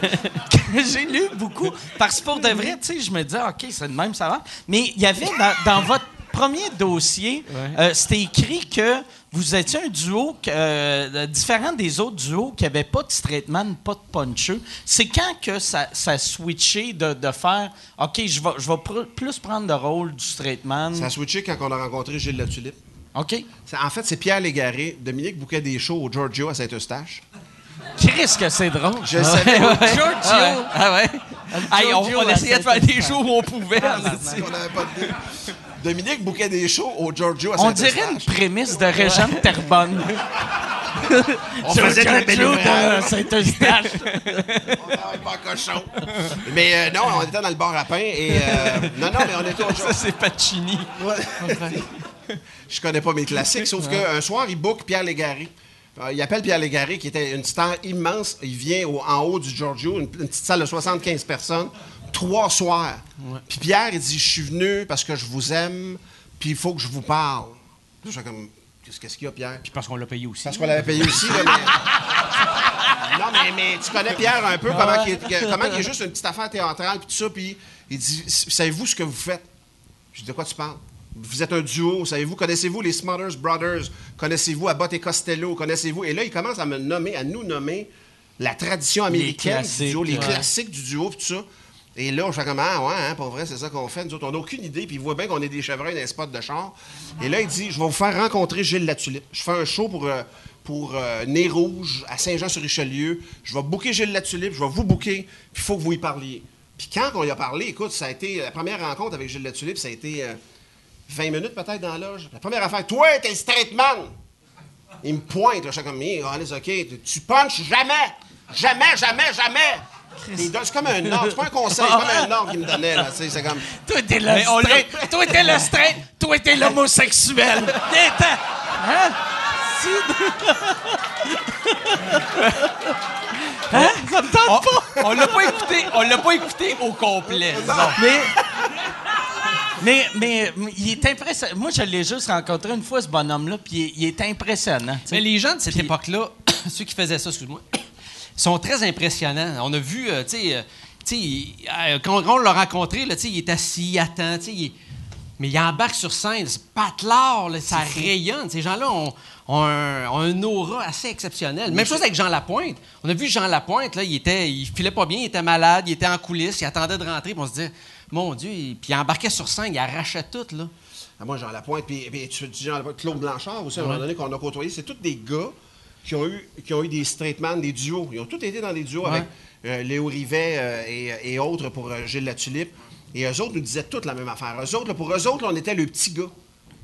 que j'ai lu beaucoup. Parce que pour de vrai, tu sais, je me disais, OK, c'est de même, ça va. Mais il y avait dans, dans votre premier dossier, euh, c'était écrit que vous étiez un duo euh, différent des autres duos qui n'avaient pas de straight man, pas de puncheux. C'est quand que ça, ça a switché de, de faire OK, je vais, je vais pr- plus prendre le rôle du straight man. Ça a switché quand on a rencontré Gilles Latulippe. OK. En fait, c'est Pierre Légaré. Dominique bouquait des shows au Giorgio à Saint-Eustache. Qu'est-ce que c'est drôle? Je le savais. Giorgio! Ah ouais? Hey, on, on à essayait de faire des shows où on pouvait. on n'avait pas de. Dominique bouquait des shows au Giorgio à On Saint-Eustache. dirait une prémisse de Régent de Terrebonne. On faisait de la belle ouvrage. de Saint-Eustache. On travaille pas cochon. Mais euh, non, on était dans le bar à pain et... euh, non, non, mais on était au Ça, c'est Pacini. Je connais pas mes classiques, sauf qu'un soir, il book Pierre Légaré. Euh, il appelle Pierre Légaré, qui était une star immense. Il vient au- en haut du Giorgio, une, une petite salle de 75 personnes, trois soirs. Puis Pierre, il dit Je suis venu parce que je vous aime, puis il faut que je vous parle. Je suis comme Qu'est-ce qu'il y a, Pierre? Puis parce qu'on l'a payé aussi. Parce qu'on l'avait payé aussi, là, mais... Non, mais, mais tu connais Pierre un peu, comment, il comment il est juste une petite affaire théâtrale, puis tout ça, puis il dit Savez-vous ce que vous faites? Je dis De quoi tu parles? Vous êtes un duo, savez-vous? Connaissez-vous les Smothers Brothers? Connaissez-vous Abbott et Costello? Connaissez-vous? Et là, il commence à me nommer, à nous nommer la tradition américaine du duo, les ouais. classiques du duo, tout ça. Et là, on fait comme, ah ouais, hein, pour vrai, c'est ça qu'on fait. Nous autres, on n'a aucune idée, puis il voit bien qu'on est des chevreuils dans les spots de char. Et là, il dit, je vais vous faire rencontrer Gilles Latulippe. Je fais un show pour, euh, pour euh, Nez Rouge à Saint-Jean-sur-Richelieu. Je vais booker Gilles Latulippe, je vais vous booker, puis il faut que vous y parliez. Puis quand on y a parlé, écoute, ça a été, la première rencontre avec Gilles Latulippe, ça a été euh, 20 minutes peut-être dans la loge. La première affaire, toi, t'es le straight man! Il me pointe, là, je suis comme, Hey, Alice, OK, tu- punches jamais! Jamais, jamais, jamais! C'est comme un ordre, c'est pas un conseil, c'est comme un ordre qu'il me donnait, là, tu sais, c'est comme... Toi, t'es le straight. Toi, t'es le straight. Toi, t'es l'homosexuel. T'es- Hein? Hein? Ça me tente On, pas. on l'a pas écouté, on l'a pas écouté au complet. disons. Mais, mais, mais, il est impressionnant. Moi, je l'ai juste rencontré une fois, ce bonhomme-là, puis il est, impressionnant. Mais les gens de cette époque-là, ceux qui faisaient ça, excuse-moi, sont très impressionnants. On a vu, euh, tu sais, euh, euh, quand, on l'a rencontré, là, tu sais, il est assis, il attend, tu sais, il mais il embarque sur scène, c'est patelard, là, ça rayonne. Ces gens-là ont, ont un, ont un aura assez exceptionnel. Même chose avec Jean Lapointe. On a vu Jean Lapointe, là, il était, il filait pas bien, il était malade, il était en coulisses, il attendait de rentrer, puis on se disait, mon Dieu, il- puis il embarquait sur scène, il arrachait tout, là. Ah, moi, Jean Lapointe, puis, puis tu dis Jean Lapointe, Claude Blanchard aussi, à un moment donné, qu'on a côtoyé, c'est tous des gars qui ont eu, qui ont eu des straight man, des duos. Ils ont tous été dans des duos avec euh, Léo Rivet euh, et, et autres pour euh, Gilles Latulippe. Et eux autres nous disaient toutes la même affaire. Eux autres, là, pour eux autres, là, on était le petit gars.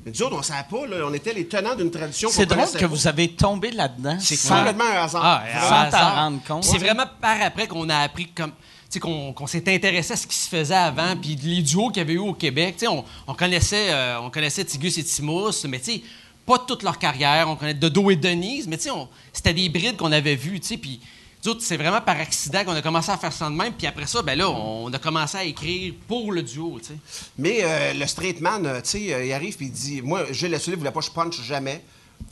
Mais nous autres, on ne savait pas, là, on était les tenants d'une tradition C'est drôle que pas. vous avez tombé là-dedans. C'est sans- complètement un hasard. Ah, Sans t'en rendre compte. C'est vraiment par après qu'on a appris comme. Qu'on s'est intéressé à ce qui se faisait avant, puis les duos qu'il y avait eu au Québec. On, on connaissait, euh, on connaissait Tigus et Timous, mais pas toute leur carrière. On connaissait Dodo et Denise, mais c'était des brides qu'on avait vues. tu sais, c'est vraiment par accident qu'on a commencé à faire ça de même. Puis après ça, ben là, on a commencé à écrire pour le duo. Mais euh, le straight man, euh, tu il arrive puis il dit Moi, Gilles Latulippe voulait pas que je punch jamais.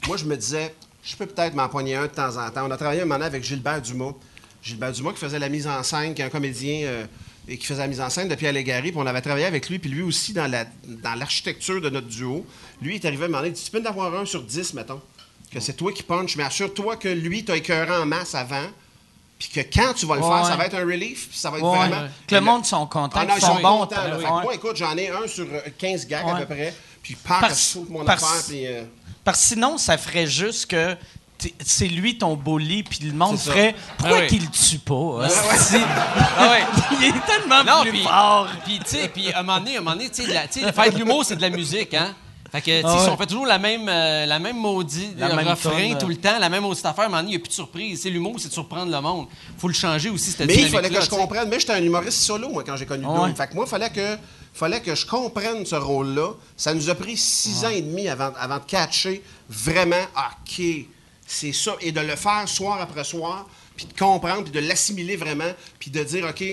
Moi, je me disais Je peux peut-être m'en poigner un de temps en temps. On a travaillé un moment avec Gilbert Dumas. Gilbert Dumas qui faisait la mise en scène, qui est un comédien euh, et qui faisait la mise en scène de Pierre Légaré. Puis on avait travaillé avec lui, puis lui aussi dans la dans l'architecture de notre duo. Lui, il est arrivé à il dit Tu peux en avoir un sur 10, mettons. Que c'est toi qui punch, mais assure-toi que lui, t'as écœuré en masse avant. Puis que quand tu vas le Ouais, faire, ouais. ça va être un relief, puis ça va être Ouais, vraiment. Que le monde sont contents, Ah non, qu'ils ils sont sont bons. contents. là. Ouais. Fait que moi, écoute, j'en ai un sur euh, 15 gags à peu près. Puis Parce- que je saute mon parce- affaire. Puis, euh, Parce que sinon, ça ferait juste que c'est lui ton bully, puis le monde ferait Pourquoi Ah oui. qu'il le tue pas? ouais. hostie? Ah ouais. Il est tellement Non, plus puis, fort. puis tu sais, puis à un moment donné, à un moment donné, tu sais, faire de l'humour, c'est de la musique, hein? Fait que, Ah si ouais. on fait toujours la même, euh, la même maudit La le même refrain tonne, tout le temps, la même maudite affaire, à un moment donné, il n'y a plus de surprise. C'est l'humour, c'est de surprendre le monde. faut le changer aussi, cette Mais il fallait que je comprenne. Mais j'étais un humoriste solo, moi, quand j'ai connu Ouais. Doom. Fait que moi, il fallait que, fallait que je comprenne ce rôle-là. Ça nous a pris six ans et demi avant, avant de catcher vraiment, OK, c'est ça. Et de le faire soir après soir, puis de comprendre, puis de l'assimiler vraiment, puis de dire, OK,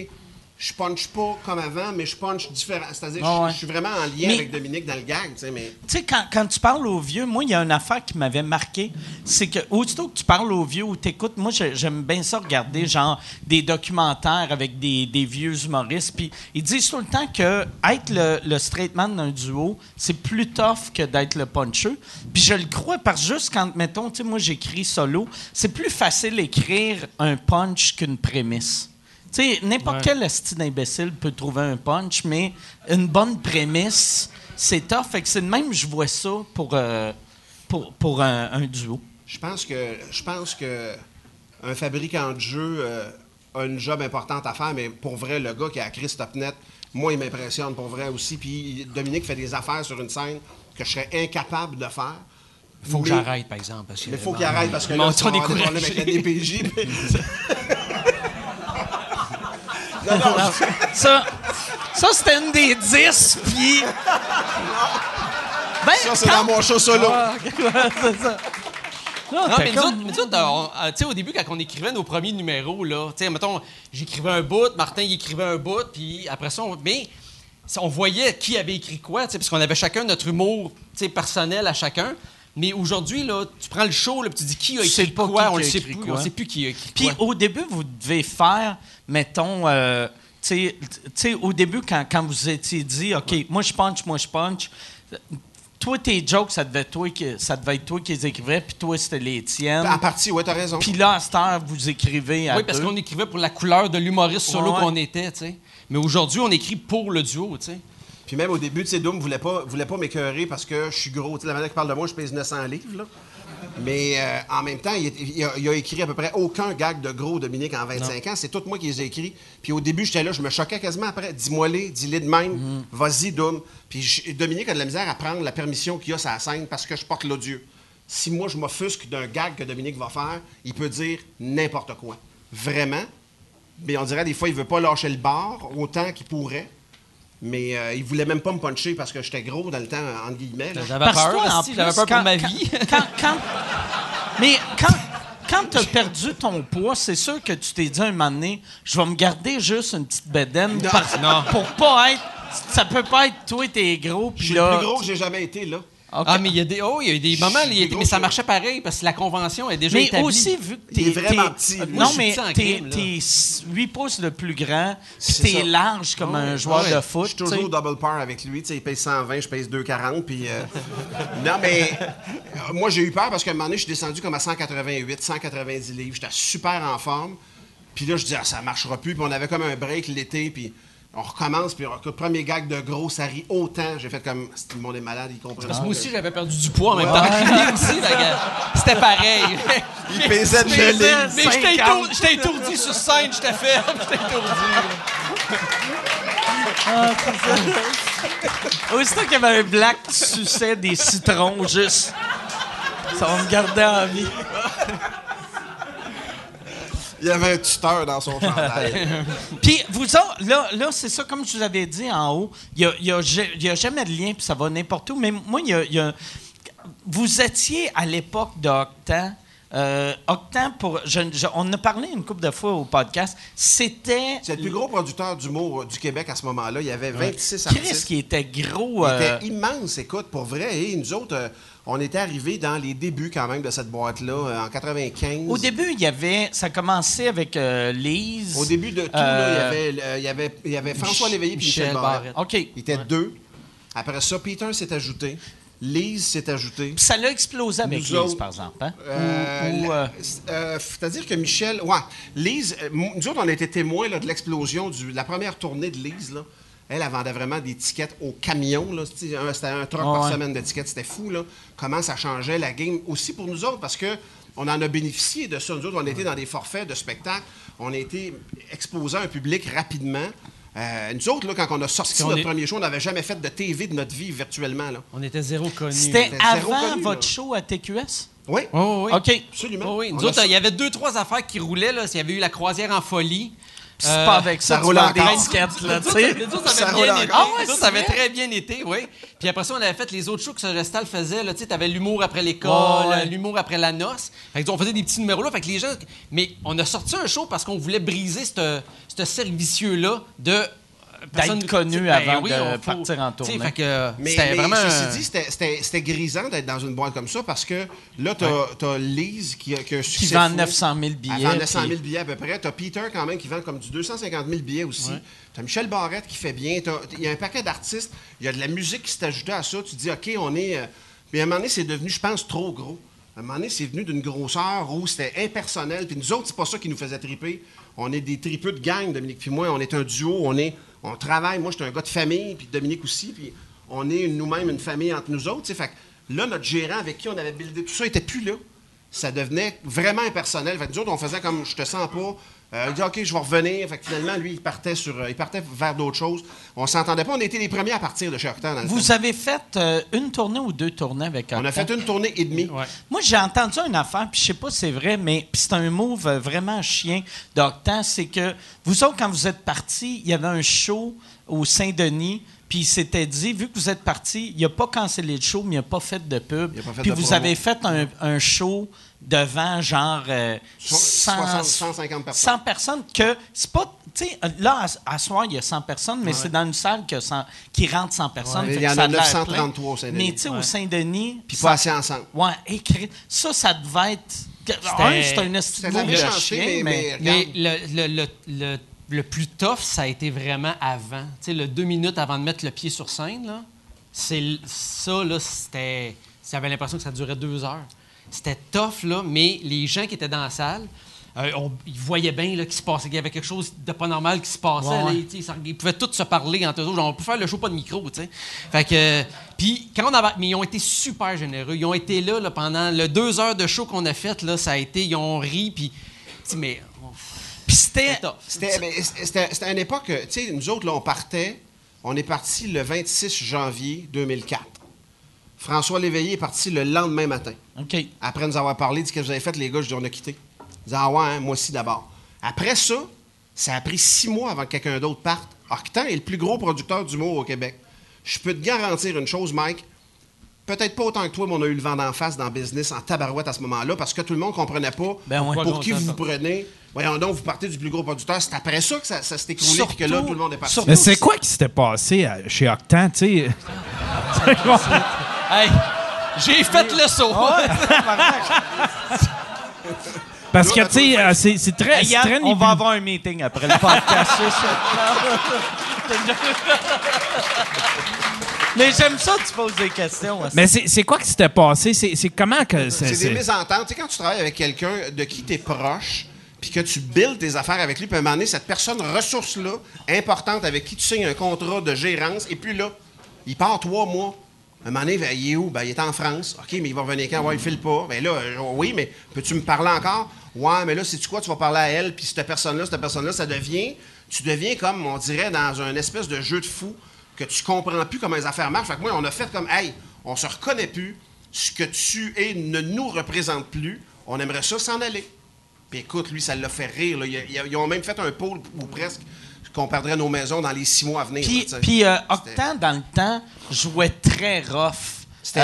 je punch pas comme avant, mais je punch différent. C'est-à-dire, je- ouais. je suis vraiment en lien Mais- avec Dominique dans le gag, tu sais, mais... Quand, quand tu parles aux vieux, moi, il y a une affaire qui m'avait marqué. C'est que, aussitôt que tu parles aux vieux ou t'écoutes, moi, j'aime bien ça regarder, genre, des documentaires avec des, des vieux humoristes. Puis ils disent tout le temps que être le, le straight man d'un duo, c'est plus tough que d'être le puncher. Puis je le crois parce juste quand, mettons, tu sais, moi, j'écris solo, c'est plus facile d'écrire un punch qu'une prémisse. Tu sais, n'importe quel esti d'imbécile peut trouver un punch, mais une bonne prémisse, c'est tough. Fait que c'est de même, je vois ça pour, euh, pour, pour un, un duo. Je pense que je pense que un fabricant de jeux euh, a une job importante à faire, mais pour vrai, le gars qui a créé Stopnet, moi, il m'impressionne pour vrai aussi. Puis Dominique fait des affaires sur une scène que je serais incapable de faire. Faut que Mais- j'arrête, par exemple. Parce que, Mais il faut qu'il arrête parce que là, ça va des problèmes avec la DPJ. non, non, je- Ça, ça c'était une des dix, puis... Ben, ça, c'est quand- dans mon show solo. Ah, c'est ça. Non, mais nous comme- autres, mais nous autres, on- euh, tu sais, au début, quand on écrivait nos premiers numéros, là, mettons, j'écrivais un bout, Martin, il écrivait un bout, puis après ça, on, mais on voyait qui avait écrit quoi, parce qu'on avait chacun notre humour, personnel à chacun. Mais aujourd'hui, là, tu prends le show, là, puis tu dis qui a écrit pas quoi, qui on le sait plus, quoi. on sait plus qui a écrit Puis quoi. au début, vous devez faire, mettons, euh, tu sais- tu sais, au début, quand, quand vous étiez dit, OK, moi je punch, moi je punch, toi, tes jokes, ça devait, toi, qui- ça devait être toi qui les écrivais, puis toi, c'était les tiennes. En partie, ouais, t'as raison. Puis là, à cette heure, vous écrivez à Oui, parce qu'on écrivait pour la couleur de l'humoriste solo Ouais. qu'on était, tu sais. Mais aujourd'hui, on écrit pour le duo, tu sais. Puis même au début, tu sais, Doom voulait pas, voulait pas m'écœurer parce que je suis gros. Tu sais, la manière qu'il parle de moi, je pèse 900 livres, là. Mais euh, en même temps, il, il a, il a écrit à peu près aucun gag de gros, Dominique, en 25 ans. C'est tout moi qui les ai écrits. Puis au début, j'étais là, je me choquais quasiment après. Dis-moi les, dis-les de même. Mm-hmm. Vas-y, Doom. Puis je- Dominique a de la misère à prendre la permission qu'il a sur la scène parce que je porte l'odieux. Si moi, je m'offusque d'un gag que Dominique va faire, il peut dire n'importe quoi. Vraiment. Mais on dirait des fois, il veut pas lâcher le bar autant qu'il pourrait. Mais euh, il voulait même pas me puncher parce que j'étais gros dans le temps, entre guillemets. là. J'avais Parce que peur, toi, en j'avais plus, peur pour ma quand- vie. Quand, quand- mais quand, quand tu as perdu ton poids, c'est sûr que tu t'es dit un moment donné, je vais me garder juste une petite bedaine Non. parce- pour pas être. Ça peut pas être toi, t'es gros, Je suis là. le plus gros que j'ai jamais été, là. Ah, mais il y a des, oh, il y a des moments, il y a- gros mais ça marchait pareil parce que la convention est déjà Mais établie. aussi, vu que t'es. vraiment petit, Non, mais petit en t'es crime, là. t'es 8 pouces de plus grand, puis t'es large comme un joueur Ouais. de foot. Je suis toujours double par avec lui. Tu sais, il pèse 120, je pèse 240. Puis, euh, non, mais euh, moi, j'ai eu peur parce qu'à un moment donné, je suis descendu comme à 188, 190 livres. J'étais super en forme. Puis là, je disais, ah, ça marchera plus. Puis on avait comme un break l'été. Puis on recommence. Puis le premier gag de gros, ça rit autant. J'ai fait comme, si tout le monde est malade, il comprend. Parce que moi aussi, j'avais perdu du poids en même temps. Aussi. C'était pareil. Il pesait de. Mais j'étais 50. étourdi, j'étais étourdi sur scène, j'étais ferme, j'étais étourdi. Aussitôt qu'il y avait un black qui suçait des citrons, juste. Ça va me garder en vie. Il y avait un tuteur dans son chandail. Puis, vous autres, là, là c'est ça, comme je vous avais dit en haut, il n'y a, a jamais de lien, puis ça va n'importe où. Mais moi, il y a, il y a- Vous étiez à l'époque de Octan. Euh, Octan, pour, je- je- on en a parlé une couple de fois au podcast. C'était. C'est le plus gros producteur d'humour euh, du Québec à ce moment-là. Il y avait 26 Chris artistes. qui était gros. Il euh, était immense, écoute, pour vrai. Et nous autres, euh, on était arrivés dans les débuts quand même de cette boîte-là, euh, en 95. Au début, il y avait. Ça commençait avec euh, Lise. Au début de tout, Euh, là, il, y avait, il, y avait, il y avait François Mich- Léveillé et Michel, Michel Barrette. OK. Il était deux. Après ça, Peter s'est ajouté. Lise s'est ajouté. Puis ça l'a explosé avec Lise, autres, par exemple. Hein? Euh, Ou- euh, euh, C'est-à-dire que Michel. Ouais, Lise, nous autres, on a été témoins là, de l'explosion de la première tournée de Lise. Là. Elle, elle vendait vraiment des tickets au camion. C'était un, truck Ah par ouais. semaine de tickets. C'était fou. Là. Comment ça changeait la game aussi pour nous autres parce que on en a bénéficié de ça. Nous autres, on été dans des forfaits de spectacles. On a été exposés à un public rapidement. Euh, nous autres, là, quand on a sorti notre est- premier show, on n'avait jamais fait de TV de notre vie virtuellement. Là. On était zéro connus. C'était avant connu, votre là. show à TQS? Oui, Oui, oui. OK. absolument. Oui. Nous autres, il y avait deux, trois affaires qui roulaient. Là. Il y avait eu la croisière en folie. C'est Euh, pas avec ça, ça tu roule des étiquettes, là, tu sais. ça Ça avait bien été. Ça avait très bien été, oui. Puis après ça, on avait fait les autres shows que ce Gestal faisait. Là, tu sais, t'avais l'humour après l'école, euh, l'humour après la noce. Fait que, on faisait des petits numéros là. Fait que les gens. Mais on a sorti un show parce qu'on voulait briser ce ce cercle vicieux-là de. Euh, personne- connu sais, avant oui, de faut- partir en tournée. Fait que Mais, c'était mais vraiment. ceci dit, c'était- c'était c'était grisant d'être dans une boîte comme ça parce que là, tu as, Lise qui a, qui a un Qui vend fou. 900 000 billets. Elle vend 900 000 puis- billets à peu près. Tu as Peter quand même qui vend comme du 250 000 billets aussi. Tu as Michel Barrette qui fait bien. T'as- Il y a un paquet d'artistes. Il y a de la musique qui s'est ajoutée à ça. Tu te dis, OK, on est. euh, Mais à un moment donné, c'est devenu, je pense, trop gros. À un moment donné, c'est venu d'une grosseur où c'était impersonnel. Puis nous autres, c'est pas ça qui nous faisait triper. On est des tripeux de gang, Dominique puis moi. On est un duo. On, est, on travaille. Moi, j'étais un gars de famille, puis Dominique aussi. Puis on est nous-mêmes une famille entre nous autres. Fait que là, notre gérant avec qui on avait buildé tout ça était plus là ça devenait vraiment impersonnel. Fait que autres, on faisait comme je te sens pas. Euh, il dit OK, je vais revenir. Fait que finalement, lui, il partait sur, euh, il partait vers d'autres choses. On s'entendait pas. On était les premiers à partir de chez Octane. dans le Vous temps. avez fait euh, une tournée ou deux tournées avec On a fait une tournée et demie. Moi, j'ai entendu une affaire, puis je sais pas si c'est vrai, mais puis c'est un move euh, vraiment chien d'Octan, c'est que vous autres, quand vous êtes partis, il y avait un show au Saint-Denis, puis il s'était dit, vu que vous êtes partis, il a pas cancellé le show, mais il a pas fait de pub. Il a pas fait Puis vous promo. avez fait un, un show devant genre euh, So- 100, 60, 150 personnes. 100 personnes que c'est pas tu sais là à, à soir il y a 100 personnes mais c'est dans une salle que 100 qui rentre 100 personnes il y en a l'air 933 plein. au Saint-Denis. mais tu sais au Saint-Denis Puis pas assez ensemble. ouais écrit ça ça devait être un, c'est un C'était la mot de chien, mais- mais, mais- le, le, le, le, le plus tough, ça a été vraiment avant. Tu sais, le deux minutes avant de mettre le pied sur scène, là, c'est ça, là, c'était... J'avais l'impression que ça durait deux heures. C'était tough, là, mais les gens qui étaient dans la salle, euh, on- ils voyaient bien là, qu'il se passait, qu'il y avait quelque chose de pas normal qui se passait. Ouais, là, ouais. ils, pouvaient tous se parler entre eux autres. Genre, on peut faire le show, pas de micro, tu sais. Fait que... Puis, quand on avait... Mais ils ont été super généreux. Ils ont été là, là pendant le deux heures de show qu'on a fait, là, ça a été... Ils ont ri, puis... Mais... puis c'était C'était tough. C'était mais c'était- c'était à une époque, tu sais, nous autres, là, on partait, on est parti le 26 janvier 2004. François Léveillé est parti le lendemain matin. OK Après nous avoir parlé de ce que vous avez fait, les gars, je dis, on a quitté. Il dit, ah ouais, hein, moi aussi d'abord. Après ça, ça a pris six mois avant que quelqu'un d'autre parte. Octan est le plus gros producteur d'humour au Québec. Je peux te garantir une chose, Mike. Peut-être pas autant que toi, mais on a eu le vent d'en face dans le business en tabarouette à ce moment-là parce que tout le monde comprenait pas Ben ouais. pour qui vous prenez. Voyons donc, vous partez du plus gros producteur. C'est après ça que ça, ça s'est écroulé Surtout- puis que là, tout le monde est parti. Mais c'est quoi qui s'était passé à- chez Octan, tu sais? Hey, j'ai fait le saut. Parce que, tu sais, euh, c'est très, Hey, c'est Yann, très on va avoir un meeting après le podcast. Mais j'aime ça que tu poses des questions. aussi. Mais c'est quoi qui s'était passé? C'est c'est comment que... C'est des mésententes. Tu sais, quand tu travailles avec quelqu'un de qui tu es proche, puis que tu builds tes affaires avec lui, puis à un moment donné, cette personne ressource-là, importante, avec qui tu signes un contrat de gérance, et puis là, il part trois mois. Un moment donné, il est où? Ben, il est en France. OK, mais il va revenir quand? Ouais, il file pas. Ben là, euh, oui, mais peux-tu me parler encore? Ouais, mais là, c'est-tu quoi? Tu vas parler à elle, puis cette personne-là, cette personne-là, ça devient... Tu deviens comme, on dirait, dans un espèce de jeu de fou que tu comprends plus comment les affaires marchent. Fait que moi, on a fait comme, hey, on se reconnaît plus. Ce que tu es ne nous représente plus. On aimerait ça s'en aller. Puis écoute, lui, ça l'a fait rire. Ils ont même fait un pôle ou presque qu'on perdrait nos maisons dans les six mois à venir. Puis, puis euh, Octan, dans le temps, jouait très rough. C'était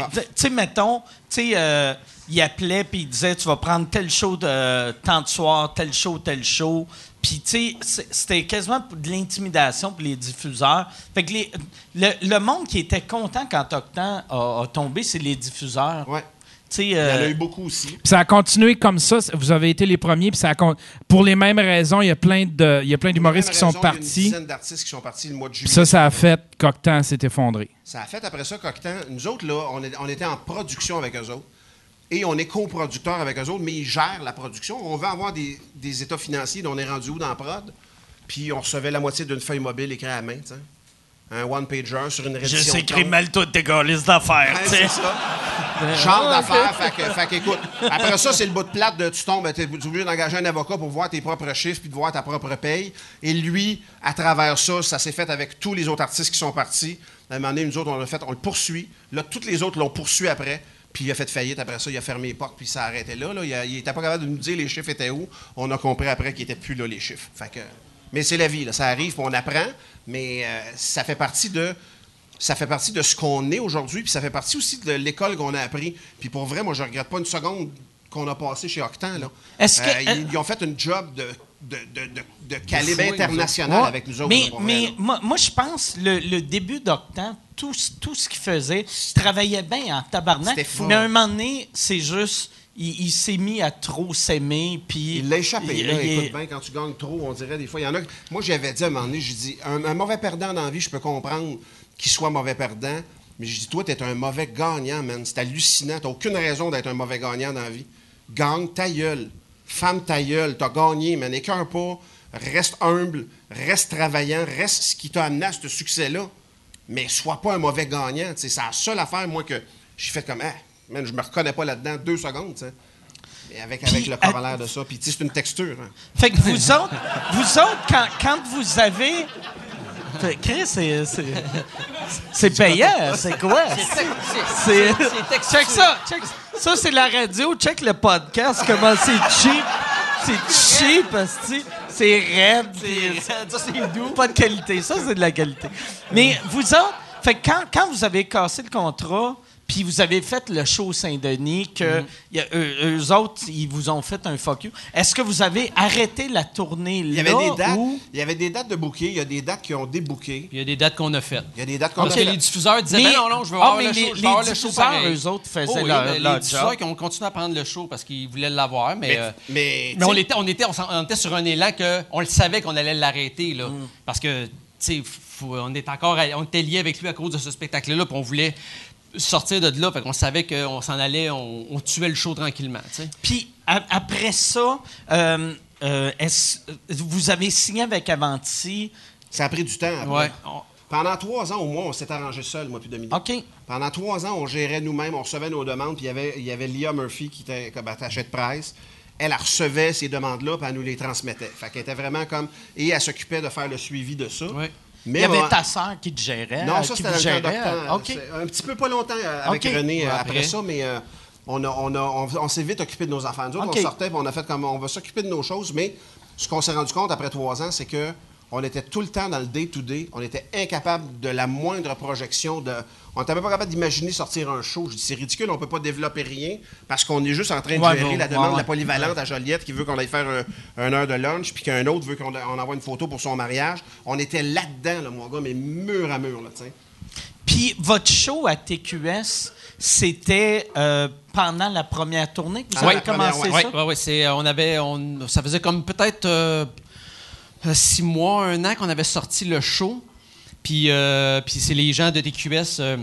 rough. Tu sais, mettons, tu sais, euh, il appelait puis il disait tu vas prendre tel show de euh, tant de soir, tel show, tel show. Puis, tu sais, c'était quasiment de l'intimidation pour les diffuseurs. Fait que les- le, le monde qui était content quand Octan a, a tombé, c'est les diffuseurs. Ouais. Sais, Il y en a euh, eu beaucoup aussi. Puis ça a continué comme ça. Vous avez été les premiers. Puis ça a con- pour les mêmes raisons, il y a plein de, il y a plein d'humoristes qui sont Raison, Il y a une partis. dizaine d'artistes qui sont partis le mois de juillet. Puis ça, ça a fait qu'Octan s'est effondré. Ça a fait après ça qu'Octan, nous autres, là, on, est- on était en production avec eux autres. Et on est coproducteur avec eux autres, mais ils gèrent la production. On veut avoir des, des états financiers dont on est rendu où dans la prod? Puis on recevait la moitié d'une feuille mobile écrite à la main, tu sais. Un one-pager sur une je rédition. sais de écrit compte. mal toutes tes d'affaires. Ouais, tu sais. c'est ça. Genre d'affaires. Fait fait qu'écoute, après ça, c'est le bout de plate de tu tombes, tu es obligé d'engager un avocat pour voir tes propres chiffres puis de voir ta propre paye. Et lui, à travers ça, ça s'est fait avec tous les autres artistes qui sont partis. À un moment donné, nous autres, on l'a fait, on le poursuit. Là, tous les autres l'ont poursuivi après. Puis il a fait faillite après ça, il a fermé les portes, puis ça a arrêté là. là. Il, a- il était pas capable de nous dire les chiffres étaient où. On a compris après qu'ils étaient plus là, les chiffres. Fait que, mais c'est la vie, là. ça arrive, puis on apprend. Mais euh, ça fait partie de ça fait partie de ce qu'on est aujourd'hui, puis ça fait partie aussi de l'école qu'on a appris. Puis pour vrai, moi, je regrette pas une seconde qu'on a passé chez Octan. Là. Est-ce que- Euh, ils, ils ont fait une job de, de, de, de- de calibre international Ouais. avec nous autres. Mais, vrai, moi, moi, je pense le, le début d'Octan, tout, ce- tout ce qu'il faisait, il travaillait bien en tabarnak. C'était fou. Mais à un moment donné, c'est juste, il, il s'est mis à trop s'aimer. Puis Il l'a échappé. il- là. il- Écoute bien, quand tu gagnes trop, on dirait des fois. Il y en a. Moi, j'avais dit à un moment donné, j'ai dit, un, un mauvais perdant dans la vie, je peux comprendre qu'il soit mauvais perdant. Mais je dis, toi, t'es un mauvais gagnant, man. C'est hallucinant. T'as aucune raison d'être un mauvais gagnant dans la vie. Gagne ta gueule. Femme ta gueule. T'as gagné, man. Écœure pas. Reste humble. Reste travaillant. Reste ce qui t'a amené à ce succès-là. Mais sois pas un mauvais gagnant. C'est la seule affaire, moi, que j'ai fait comme, ah, man, je me reconnais pas là-dedans deux secondes, tu sais. Mais avec, avec le à- corollaire de ça. Puis, c'est une texture. hein. Fait que vous autres, vous autres quand, quand vous avez. Chris, c'est. c'est- payant, c'est quoi? C'est. Check ça, check ça. Ça, c'est la radio, check le podcast, comment c'est cheap. C'est cheap. C'est raide. Ça, c'est doux. Pas de qualité. Ça, c'est de la qualité. Mais vous autres, fait quand, quand vous avez cassé le contrat, puis vous avez fait le show Saint-Denis, que y a- eux, eux autres, ils vous ont fait un fuck you. Est-ce que vous avez arrêté la tournée là? Il y avait des dates. ou- Il y avait des dates de booker. Il y a des dates qui ont débooké. Puis il y a des dates qu'on a faites. Il y a des dates qu'on Parce a que les diffuseurs disaient, Mais- ben non, non, je veux Ah, avoir mais le les- show. je les veux avoir le show diffuseurs, pareil. eux autres, faisaient Oh oui, leur- Les diffuseurs qui ont continué à prendre le show parce qu'ils voulaient l'avoir, mais... Mais, euh, mais, Mais on était, on, était, on, était sur un élan que on le savait qu'on allait l'arrêter. Là, Mm. Parce que, tu sais, on, était encore on était liés avec lui à cause de ce spectacle-là, puis on voulait sortir de là, fait qu'on savait qu'on s'en allait, on, on tuait le show tranquillement. Puis a- après ça, euh, euh, est-ce- vous avez signé avec Avanti? ça a pris du temps. après. Ouais. On- Pendant trois ans au moins, on s'est arrangé seul, moi puis Dominique. OK. Pendant trois ans, on gérait nous-mêmes, on recevait nos demandes, puis il y avait, il y avait Lia Murphy qui était comme attachée de presse. Elle, elle recevait ces demandes-là, puis elle nous les transmettait. Fait qu'elle était vraiment comme... Et elle s'occupait de faire le suivi de ça. Ouais. Il Mais y avait ta sœur qui te gérait. Non, euh, ça, qui c'était vous dans le temps gérait. d'octobre. OK. C'est Un petit peu pas longtemps euh, avec. René euh, après après. ça, mais euh, on, a, on, a, on, on s'est vite occupé de nos enfants. Nous autres, on sortait, on a fait comme on va s'occuper de nos choses, mais ce qu'on s'est rendu compte après trois ans, c'est que on était tout le temps dans le day-to-day. On était incapable de la moindre projection. De, on n'était même pas capable d'imaginer sortir un show. Je dis, c'est ridicule, on peut pas développer rien parce qu'on est juste en train de Ouais, gérer bon, la ouais, demande de ouais. la polyvalente à Joliette qui veut qu'on aille faire un, un heure de lunch, puis qu'un autre veut qu'on on envoie une photo pour son mariage. On était là-dedans, là, mon gars, mais mur à mur, là, sais. Puis votre show à TQS, c'était euh, pendant la première tournée que vous Ah, avez première, commencé ouais. ça? Ouais, ouais, ouais, c'est, euh, on avait, on, ça faisait comme peut-être euh, six mois, un an qu'on avait sorti le show. Puis, euh, puis c'est les gens de TQS euh,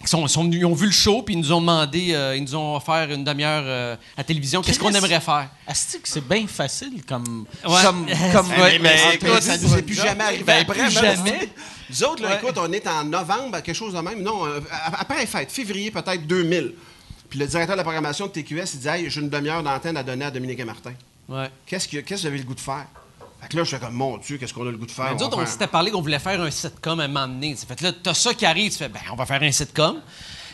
qui sont, sont venus- ils ont vu le show, puis ils nous ont demandé, euh, ils nous ont offert une demi-heure euh, à la télévision. Qu'est-ce qu'on aimerait faire? C'est bien facile comme. Ouais. Comme, comme Ouais, mais entrevue écoute, ça nous est plus job. jamais arrivé Ben, après. plus même. jamais. Nous autres, là, Ouais. écoute, on est en novembre, quelque chose de même. Non, euh, après les fêtes, février peut-être 2000. Puis le directeur de la programmation de TQS, il dit Hey, j'ai une demi-heure d'antenne à donner à Dominique et Martin. Ouais. Qu'est-ce que, qu'est-ce que j'avais le goût de faire? Fait que là, comme Mon Dieu, qu'est-ce qu'on a le goût de faire? Mais nous On autres, va on faire- s'était parlé qu'on voulait faire un sitcom à un moment donné. Fait que là, t'as ça qui arrive, tu fais, ben, on va faire un sitcom.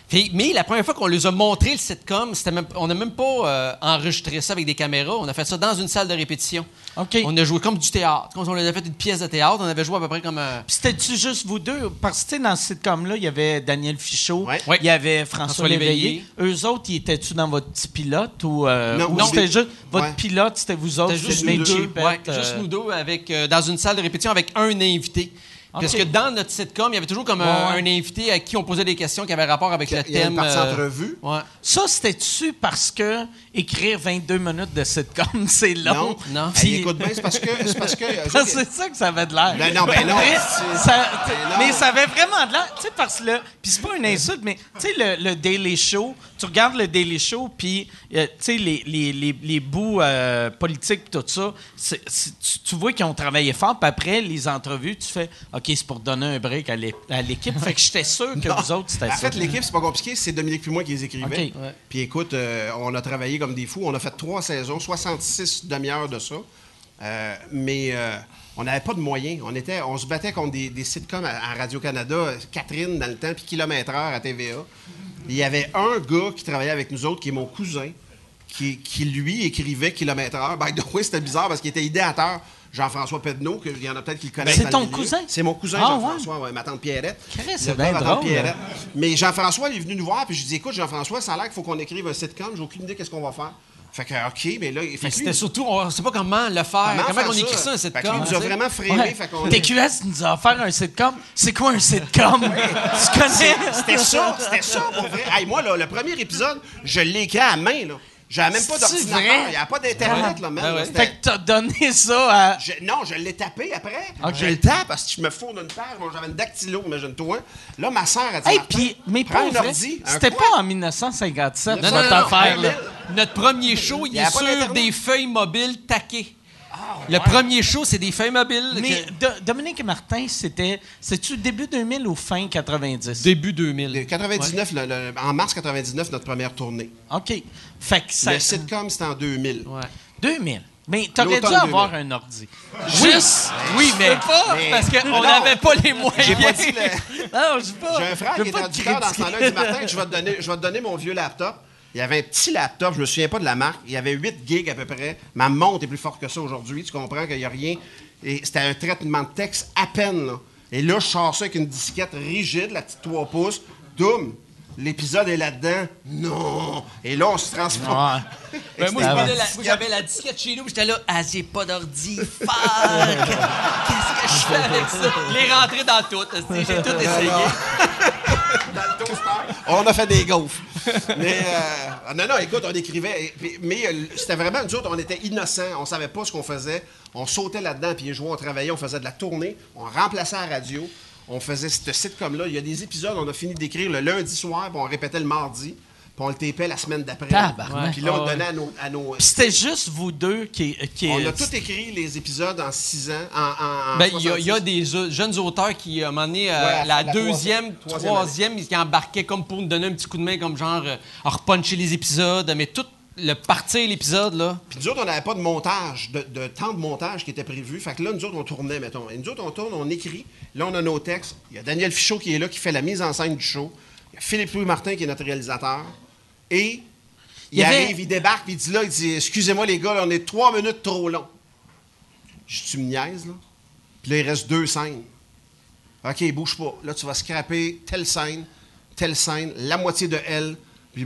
Puis- mais la première fois qu'on les a montré le sitcom, même, on n'a même pas euh, enregistré ça avec des caméras. On a fait ça dans une salle de répétition. On a joué comme du théâtre. Quand on avait fait une pièce de théâtre, on avait joué à peu près comme. euh, Puis C'était-tu juste vous deux? Parce que dans ce sitcom-là, il y avait Daniel Fichot, Ouais. Il y avait François, François Léveillé. Léveillé. Eux autres, ils étaient-tu dans votre petit pilote ou, euh, Non, ou non. c'était juste votre Ouais. pilote, c'était vous autres? C'était juste nous deux. Ouais, euh, juste nous deux avec, euh, dans une salle de répétition avec un invité. Parce que dans notre sitcom, il y avait toujours comme un, Ouais, ouais. un invité à qui on posait des questions qui avaient rapport avec le Il y a une thème. partie euh, entrevue. ouais. Ça, c'était-tu parce que écrire 22 minutes de sitcom, c'est long? Non, Non. Hey, écoute bien, c'est parce que. C'est parce que c'est ça que ça avait de l'air. Ben non, ben non. Mais ça, Ben non. mais ça avait vraiment de l'air. Tu sais, parce que là, puis c'est pas une insulte, mais tu sais, le, le Daily Show, tu regardes le Daily Show, puis euh, tu sais, les, les, les, les bouts euh, politiques, pis tout ça, tu, tu vois qu'ils ont travaillé fort, puis après, les entrevues, tu fais, OK, c'est pour donner un break à l'é- à l'équipe. fait que j'étais sûr que vous autres, c'était En ça. fait, l'équipe, c'est pas compliqué, c'est Dominique puis moi qui les écrivait. Ouais. Puis écoute, euh, on a travaillé comme des fous. On a fait trois saisons, 66 demi-heures de ça. Euh, mais euh, on n'avait pas de moyens. On, était, on se battait contre des, des sitcoms à, à Radio-Canada, Catherine dans le temps, puis Kilomètre Heure à TVA. Il y avait un gars qui travaillait avec nous autres, qui est mon cousin, qui, qui, lui écrivait Kilomètre Heure. By the way, c'était bizarre parce qu'il était idéateur. Jean-François Pedneau, qu'il y en a peut-être qui le connaissent. C'est ton milieu. cousin? C'est mon cousin, Ah, Jean-François, ouais, ma tante Pierrette. C'est bien gars, ma tante drôle. Pierrette. Mais Jean-François, il est venu nous voir, puis je lui dis écoute, Jean-François, ça a l'air qu'il faut qu'on écrive un sitcom, j'ai aucune idée qu'est-ce qu'on va faire. Fait que, OK, mais là, il C'était surtout, on ne sait pas comment le faire. Comment, faire on écrit ça, un Fait sitcom? qu'il nous a vraiment freiné. Ouais. Fait qu'on- TQS nous a offert un sitcom. C'est quoi un sitcom? tu connais? C'était ça, c'était ça pour vrai. Hey, moi, là, le premier épisode, je l'ai écrit à main, là. J'avais même pas C'est d'ordinateur. vrai? Il n'y a pas d'Internet, là, man. Ben ouais. là, c'était- Fait que t'as donné ça à. Je- non, je l'ai tapé après. Je le tape parce que je me fous d'une page. Moi, j'avais une dactylo, imagine-toi. Là, ma soeur a dit Hey, puis, mais pas un ordi. C'était pas en 1957, Non, votre non, non, non. affaire, là. Notre premier show, il, y est sur des feuilles mobiles taquées. Le premier show, c'est des feuilles mobiles. Mais que- Do- Dominique et Martin, c'était. C'est-tu début 2000 ou fin 90? Début 2000. Le 99, le- le- en mars 99, notre première tournée. OK. Fait que ça. Le sitcom, c'était en 2000. Ouais. 2000. Mais t'aurais dû avoir 2000. un ordi. Juste, oui, mais pas Mais- parce qu'on Non. n'avait pas les moyens. J'ai pas dit le- Non, je pas. J'ai un frère qui est traducteur dans ce temps-là. Il dit Martin, je vais, te donner, je vais te donner mon vieux laptop. Il y avait un petit laptop, je me souviens pas de la marque. Il y avait 8 gigs à peu près. Ma montre est plus forte que ça aujourd'hui. Tu comprends qu'il n'y a rien. Et c'était un traitement de texte à peine. Et là, je sors ça avec une disquette rigide, la petite 3 pouces. Doum! L'épisode est là-dedans? Non. Et là, on se transforme. Ben, moi, je la- j'avais la disquette chez nous, puis j'étais là, ah, j'ai pas d'ordi, fuck! Qu'est-ce que je fais avec ça? Les rentrer dans tout, j'ai tout essayé. dans le toaster. On a fait des gaufres. Mais euh, non, non, écoute, on écrivait. mais euh, c'était vraiment, nous autres, on était innocents. On savait pas ce qu'on faisait. On sautait là-dedans, puis les joueurs, on travaillait, on faisait de la tournée. On remplaçait la radio. On faisait ce sitcom-là. Il y a des épisodes, on a fini d'écrire le lundi soir, puis on répétait le mardi. Puis on le tapait la semaine d'après. Puis là, on donnait à nos. à nos- Puis c'était juste vous deux qui. qui on a tout écrit, les épisodes, en six ans. En, en- en Ben, il y, a- il y a 66. des euh, jeunes auteurs qui, à un moment donné, euh, la, la deuxième, troisième- troisième, ils embarquaient comme pour nous donner un petit coup de main, comme genre, euh, à repuncher les épisodes, mais tout le partir l'épisode, là. Puis nous autres, on n'avait pas de montage, de, de temps de montage qui était prévu. Fait que là, nous autres, on tournait, mettons. Et nous autres, on tourne, on écrit. Là, on a nos textes. Il y a Daniel Fichot qui est là, qui fait la mise en scène du show. Il y a Philippe-Louis Martin qui est notre réalisateur. Et il, Il y avait- arrive, il débarque, puis il dit là, il dit Excusez-moi, les gars, là, on est trois minutes trop long. Je dis, tu me niaises, là? Puis là, il reste deux scènes. OK, bouge pas. Là, tu vas scraper telle scène, telle scène, la moitié de elle.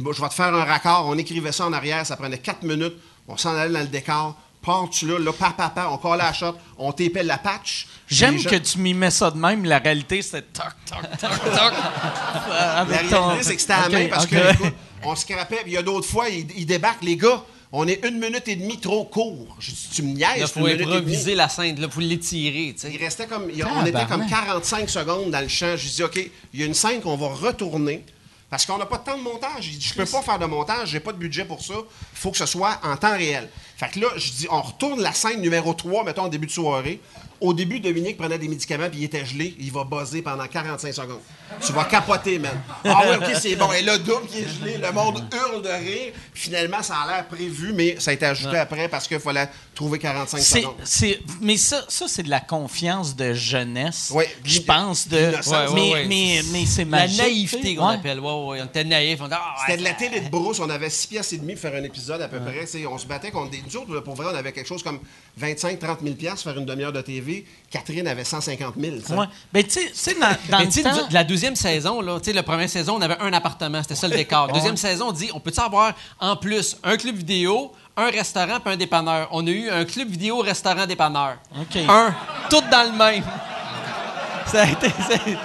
Puis je vais te faire un raccord. On écrivait ça en arrière, ça prenait quatre minutes. On s'en allait dans le décor. Pars-tu là, là, pa, pa, pa, on collait la shot, on tapait la patch. J'aime gens- que tu m'y mets ça de même. La réalité, c'était toc, toc, toc, toc. La Avec ton- réalité, c'est que c'était à la main parce ok. que, écoute, on scrapait, puis il y a d'autres fois, ils, ils débarquent, les gars, on est une minute et demie trop court. Je dis, tu me niaises, Il faut improviser la scène, il faut l'étirer, Il restait comme, il- on était comme 45 secondes dans le champ. Je dis, OK, il y a une scène qu'on va retourner parce qu'on n'a pas de temps de montage. Il dit, je peux pas faire de montage, j'ai pas de budget pour ça. Il faut que ce soit en temps réel. Fait que là, je dis, on retourne la scène numéro 3, mettons, en début de soirée. Au début, Dominique prenait des médicaments puis il était gelé. Il va buzzer pendant 45 secondes. Tu vas capoter, man. Ah ouais, OK, c'est bon. Et là, Dom qui est gelé, le monde hurle de rire. Finalement, ça a l'air prévu, mais ça a été ajouté après parce qu'il fallait trouver 45 C'est, secondes. c'est, mais ça, ça c'est de la confiance de jeunesse. Ouais, je pense de. l'innocence. Ouais, ouais, mais, ouais. mais, mais c'est La magique. naïveté tu sais. qu'on Ouais. appelle. Ouais, ouais, on était naïfs. On dit, ah, ouais, C'était de la télé de brousse. On avait 6 piastres et demi pour faire un épisode à peu près. On se battait contre des... Nous autres, là, pour vrai, on avait quelque chose comme 25-30 000 piastres faire une demi-heure de TV. Catherine avait 150 000. tu sais. Ouais. Ben, tu sais- dans, dans le temps. la deuxième saison, là, tu sais, la première saison, on avait un appartement, c'était ça le décor. Deuxième saison, on dit, on peut-tu avoir en plus un club vidéo, un restaurant puis un dépanneur? On a eu un club vidéo, restaurant, dépanneur. OK. Un, tout dans le même. Ça a été,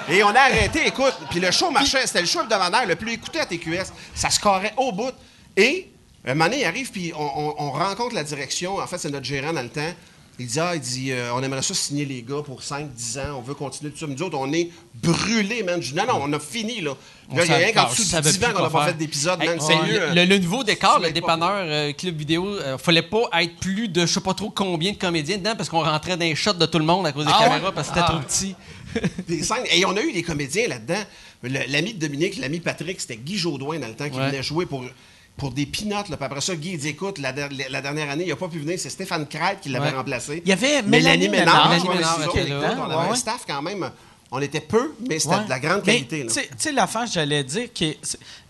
Et on a arrêté, écoute. Puis le show marchait. C'était le show hebdomadaire le plus écouté à TQS. Ça se carrait au bout. Et un moment donné, il arrive, puis on, on- on rencontre la direction. En fait, c'est notre gérant dans le temps. Il dit, ah, il dit, euh, on aimerait ça signer les gars pour 5, 10 ans. On veut continuer tout ça. Nous autres, on est brûlés, man. Je dis, non, non, on a fini, là. Là, il y a rien qu'en dessous de savait 10 plus ans qu'on n'a pas fait d'épisode, Hey, man. le, euh, le- le nouveau décor, le dépanneur euh, club vidéo, euh, fallait pas être plus de je sais pas trop combien de comédiens dedans parce qu'on rentrait dans les shots de tout le monde à cause des Ah caméras parce que c'était trop petit. des scènes. Et on a eu des comédiens là-dedans. L'ami de Dominique, l'ami Patrick, c'était Guy Jodoin dans le temps qui Ouais. venait jouer pour, pour des pinottes. Là. Puis après ça, Guy il dit écoute, la, der- la dernière année, il n'a pas pu venir. C'est Stéphane Crête qui l'avait Ouais. remplacé. Il y avait Mélanie Mélanie Ménard. Ménard. avec Ménard là. Écoute, On avait Ouais, un staff quand même. On était peu, mais c'était Ouais. de la grande qualité. Tu sais- l'affaire, j'allais dire que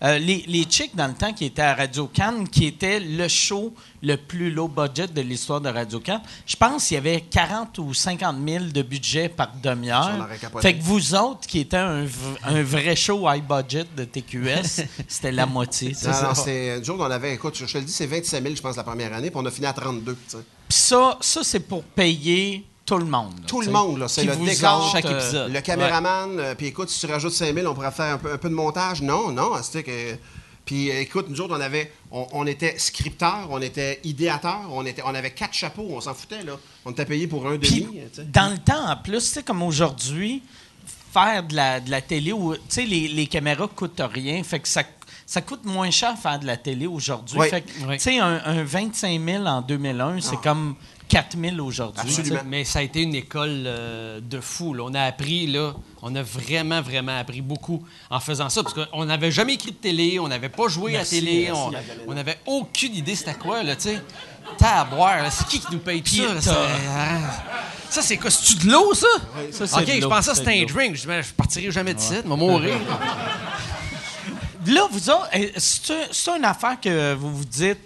euh, les, les chicks, dans le temps, qui étaient à Radio Cannes, qui était le show le plus low budget de l'histoire de Radio Cannes, je pense qu'il y avait 40 ou 50 000 de budget par demi-heure. Fait que vous autres, qui étaient un, un vrai show high budget de TQS, c'était la moitié. Non, non, c'est- nous autres, on avait, écoute, je je te le dis, c'est 27 000, je pense, la première année, puis on a fini à 32. tu sais. Puis ça, ça c'est pour payer tout le monde. là, Tout le monde, là, c'est le décor, chaque euh, épisode. Le caméraman, euh, puis écoute, si tu rajoutes 5 000, on pourrait faire un peu, un peu de montage. Non, non, c'était que. Puis euh, écoute, nous autres, on avait, on, on était scripteurs, on était idéateurs, on était, on avait quatre chapeaux, on s'en foutait là. On était payé pour un demi. dans le temps, en plus, tu sais, comme aujourd'hui, faire de la, de la télé, où, tu sais, les, les caméras coûtent rien, fait que ça, ça coûte moins cher faire de la télé aujourd'hui. Oui. Fait que, Oui. tu sais, un, un 25 000 en 2001, c'est comme 4 000 aujourd'hui. Mais ça a été une école euh, de fou. là. On a appris, là, on a vraiment, vraiment appris beaucoup en faisant ça. Parce qu'on n'avait jamais écrit de télé, on n'avait pas joué Merci, à télé, merci, on- n'avait aucune idée c'était quoi, là, tu sais. T'as à boire, là. c'est qui qui nous paye tout Puis ça? là? Ça, c'est quoi? C'est-tu de l'eau, ça? Ça, c'est OK, de je pensais que c'était de un drink. Je, me- je partirai jamais d'ici, je vais mourir. Là, vous autres, eh, c'est c'est une affaire que vous vous dites.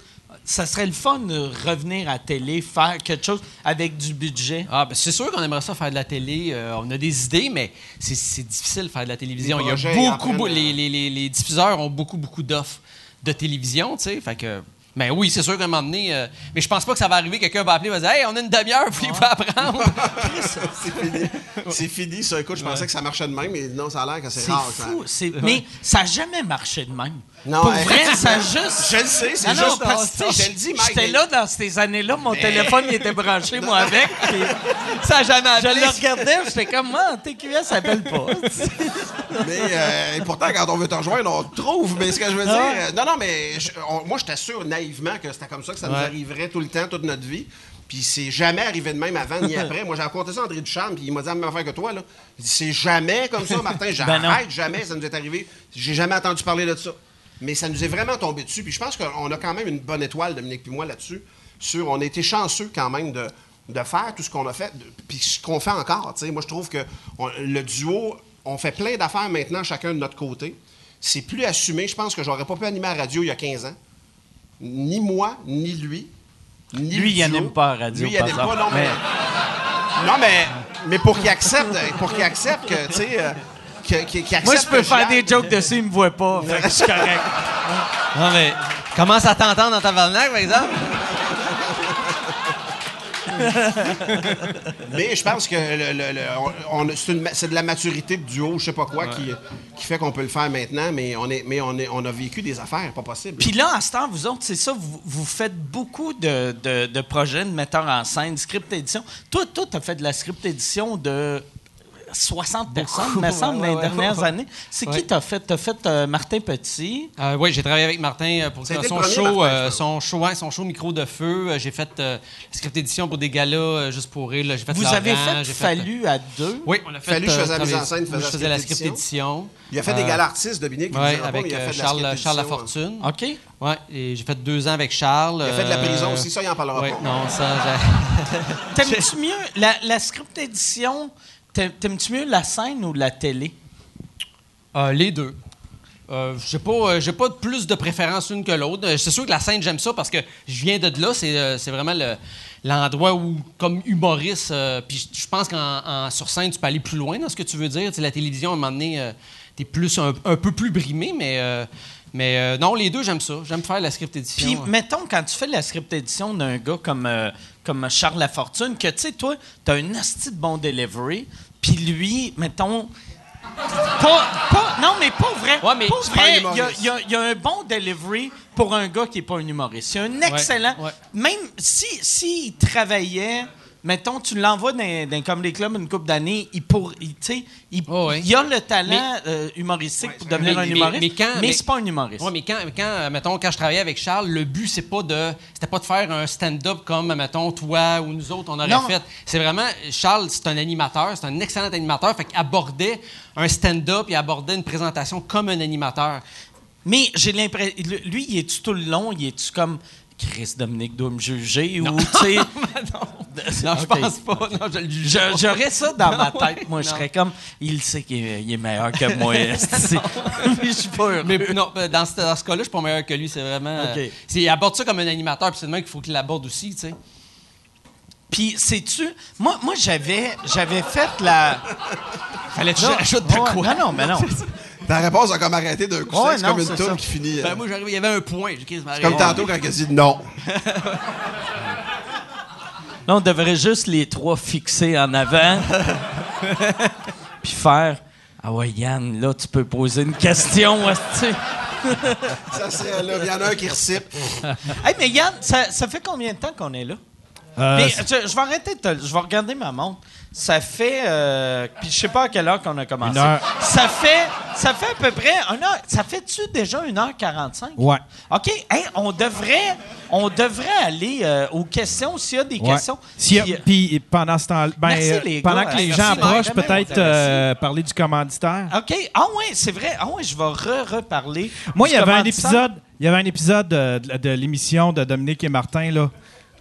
Ça serait le fun de revenir à télé, faire quelque chose avec du budget. Ah, ben c'est sûr qu'on aimerait ça faire de la télé. euh, on a des idées, mais c'est, difficile de faire de la télévision. Les Il y a beaucoup, apprennent, les, les- les- les diffuseurs ont beaucoup, beaucoup d'offres de télévision, tu sais. Fait que, ben oui, c'est sûr qu'à un moment donné, euh, mais je pense pas que ça va arriver. Quelqu'un va appeler, va dire, hey, on a une demi-heure, vous pouvez pas apprendre. c'est fini. C'est fini, ça. Écoute, je pensais que ça marchait de même, mais non, ça a l'air que c'est C'est rare. ça. fou. c'est- Mais ça n'a jamais marché de même. Non, Pour vrai, ça juste. Je le sais, c'est Non, non, juste. parce que, je te le dis, Mike. J'étais là dans ces années-là, mon téléphone il était branché, moi, avec. puis ça a jamais je appelé. le regardais, j'étais comme, moi, TQS s'appelle pas. Mais euh, et pourtant, quand on veut te rejoindre, on te trouve. Mais ce que je veux dire. euh, non, non, mais je- on- moi, j'étais sûr naïvement que c'était comme ça que ça nous arriverait tout le temps, toute notre vie. Puis c'est jamais arrivé de même avant ni après. Moi, j'ai raconté ça à André Ducharme, puis il m'a dit la même affaire que toi. Là. Il dit, C'est jamais comme ça, Martin. J'arrête, Ben non. jamais. Ça nous est arrivé. J'ai jamais entendu parler de ça. Mais ça nous est vraiment tombé dessus. Puis je pense qu'on a quand même une bonne étoile, Dominique puis moi, là-dessus. Sur, on a été chanceux quand même de, de faire tout ce qu'on a fait, puis ce qu'on fait encore. Moi, je trouve que on- le duo, on fait plein d'affaires maintenant, chacun de notre côté. C'est plus assumé. Je pense que j'aurais pas pu animer à la radio il y a 15 ans. Ni moi, ni lui. Ni Lui, il duo. anime pas à la radio, Lui, il par anime pas, non, mais... Non, mais, mais pour qu'il accepte, pour qu'il accepte que, tu sais... euh, qu'il Moi, je peux que faire des jokes dessus, il me voit pas. Fait que je suis correct. Non, mais commence à t'entendre dans ta tabarnak, par exemple. Mais je pense que le- le- le- on- on- c'est, une ma- c'est de la maturité de duo, je sais pas quoi, qui, qui fait qu'on peut le faire maintenant, mais on, est, mais on, est, on a vécu des affaires, pas possible. Puis là, à ce temps, vous autres, c'est ça, vous, vous faites beaucoup de, de- de projets de metteurs en scène, script édition. Toi, toi, tu as fait de la script édition de 60 personnes, me semble, ouais, dans les dernières ouais. années. C'est Ouais. qui t'as fait? T'as fait euh, Martin Petit? Euh, oui, j'ai travaillé avec Martin euh, pour son premier, show, Martin, euh, son show, son show micro de feu. J'ai fait euh, script édition pour des galas juste pour rire. J'ai fait Vous Laurent, avez fait j'ai Fallu à deux? Oui, on a fait. Fallu, je faisais la mise en scène, je la faisais la script édition. il a fait des galas artistes, Dominique, Oui, avec mais il a fait de la Charles, Charles Lafortune. OK. Ouais, et j'ai fait deux ans avec Charles. Il a fait de la euh, prison aussi, ça, il en parlera ouais, pas. non, ça, j'ai- T'aimes-tu mieux la, la script édition? Taimes- T'aimes-tu mieux la scène ou la télé? Euh, les deux. Euh, j'ai pas, euh, pas plus de préférence une que l'autre. Euh, C'est sûr que la scène, j'aime ça parce que je viens de là. C'est, vraiment le- l'endroit où, comme humoriste, puis je pense qu'en en- sur scène, tu peux aller plus loin dans ce que tu veux dire. La télévision, à un moment donné, euh, t'es plus un, un peu plus brimé, mais, mais euh, non, les deux, j'aime ça. J'aime faire la script édition. Puis, mettons, quand tu fais la script édition d'un gars comme, euh, comme Charles Lafortune, que, tu sais, toi, t'as un asti de bon delivery, puis lui, mettons... Pas, pas- non, mais pas vrai. Ouais, mais pas vrai. Il y, a, y y un bon delivery pour un gars qui n'est pas un humoriste. C'est un excellent... ouais. Même si, s'il travaillait... Mettons, tu l'envoies dans, dans comme les clubs une couple d'années, il, pour, il, tu sais, il, Oh, il a le talent euh, humoristique pour devenir mais- un humoriste, mais, mais quand- mais- c'est pas un humoriste. Oui, mais quand, quand, mettons, quand je travaillais avec Charles, le but, c'est pas de, c'était pas de faire un stand-up comme, mettons, toi ou nous autres, on aurait Non. fait. C'est vraiment, Charles, c'est un animateur, c'est un excellent animateur, fait qu'il abordait un stand-up, il abordait une présentation comme un animateur. Mais j'ai l'impression. Lui, il est-tu tout le long? Il est-tu comme. Chris Dominique doit me juger ou, tu sais? Non, je pense pas. Non, je le juge. J'aurais ça dans ma tête. Moi, je serais comme. Il sait qu'il est, il est meilleur que moi. je suis pas heureux. Mais non, euh, dans ce, dans ce cas-là, je suis pas meilleur que lui. C'est vraiment. euh, Ok. c'est- il aborde ça comme un animateur, puis c'est le même qu'il faut qu'il l'aborde aussi, tu sais. Puis, sais-tu. Moi, moi j'avais, j'avais fait la. Fallait que j'ajoute de ouais, quoi? Non, non, mais non. Ta réponse a comme arrêté d'un coup Ouais, c'est non, comme une ça. qui finit. euh, Ben, moi, j'arrive, il y avait un point. Comme tantôt quand il a dit non. Là, on devrait juste les trois fixer en avant. Puis faire. Ah ouais, Yann, là, tu peux poser une question. esti. Ça serait là. Il y en a un qui recipe. Hey, mais Yann, ça, ça fait combien de temps qu'on est là? Euh, Mais je, je vais arrêter de te- Je vais regarder ma montre. Ça fait. euh, puis je sais pas à quelle heure qu'on a commencé. Une heure. Ça fait. Ça fait à peu près. Une heure, ça fait-tu déjà 1h45? Ouais. OK. Hey, on devrait. On devrait aller euh, aux questions s'il y a des Ouais. questions. A- Puis, euh, pendant ce temps, ben, Merci, euh, les pendant que les gens approchent, peut-être euh, parler du commanditaire. OK. Ah ouais, c'est vrai. Ah ouais, je vais re-reparler. Moi, il y avait un épisode, il y avait un épisode euh, de, de l'émission de Dominique et Martin là.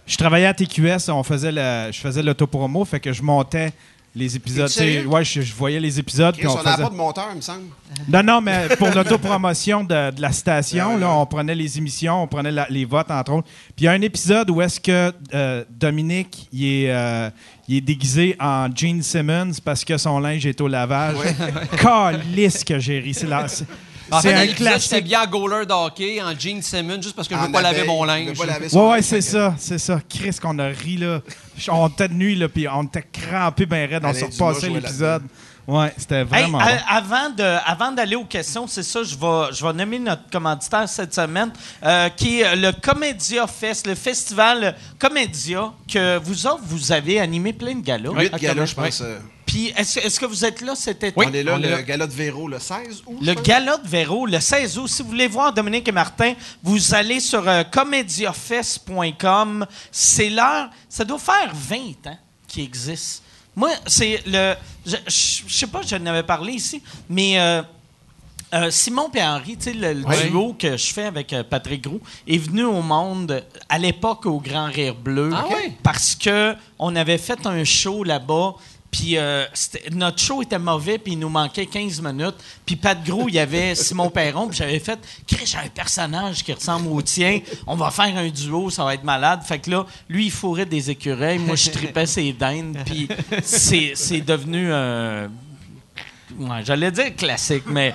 Je travaillais à TQS, on faisait je faisais l'autopromo, fait que je montais les épisodes. Ouais, je, je voyais les épisodes. Chris, on on n'a faisait- pas de monteur, il me semble. Non, non, mais pour l'autopromotion de, de la station, Ouais, ouais, là, ouais. on prenait les émissions, on prenait la- les votes, entre autres. Puis il y a un épisode où est-ce que euh, Dominique, il est, euh, il est déguisé en Gene Simmons parce que son linge est au lavage. Calisse que j'ai ri. C'est la- c'est- En c'est fait, un l'épisode, j'étais classique. bien en goaler de hockey, en jean Simmons, juste parce que je veux En pas laver mon linge. Ouais, ouais, c'est ça, c'est ça. Chris, qu'on a ri, là. On était de nuit, là, puis on était crampés ben raide. On s'est repassé l'épisode. Ouais, c'était vraiment bon. avant de, avant d'aller aux questions, c'est ça, je vais, je vais nommer notre commanditaire cette semaine, euh, qui est le Comédia Fest, le festival Comédia, que vous autres, vous avez animé plein de galas. Huit à galas, je pense. euh, Puis, est-ce que vous êtes là cet été? on est là, on est le là. gala de Véro, le 16 août. Le gala de Véro, le 16 août. Si vous voulez voir Dominique et Martin, vous allez sur euh, comediafest.com. C'est l'heure. Ça doit faire 20 ans qu'il existe. Moi, c'est le. Je, je- je sais pas, je n'avais parlé ici, mais. euh, euh, Simon et Henri, tu sais, le, le duo que je fais avec euh, Patrick Gros, est venu au monde à l'époque au Grand Rire Bleu. Ah? Parce que on avait fait un show là-bas, puis euh, notre show était mauvais, puis il nous manquait 15 minutes. Puis Pat Gros, il y avait Simon Perron, puis j'avais fait « Chris, j'ai un personnage qui ressemble au tien, on va faire un duo, ça va être malade. » Fait que là, lui, il fourrait des écureuils, moi, je tripais ses dindes, puis c'est c'est devenu... euh, Ouais, j'allais dire classique, mais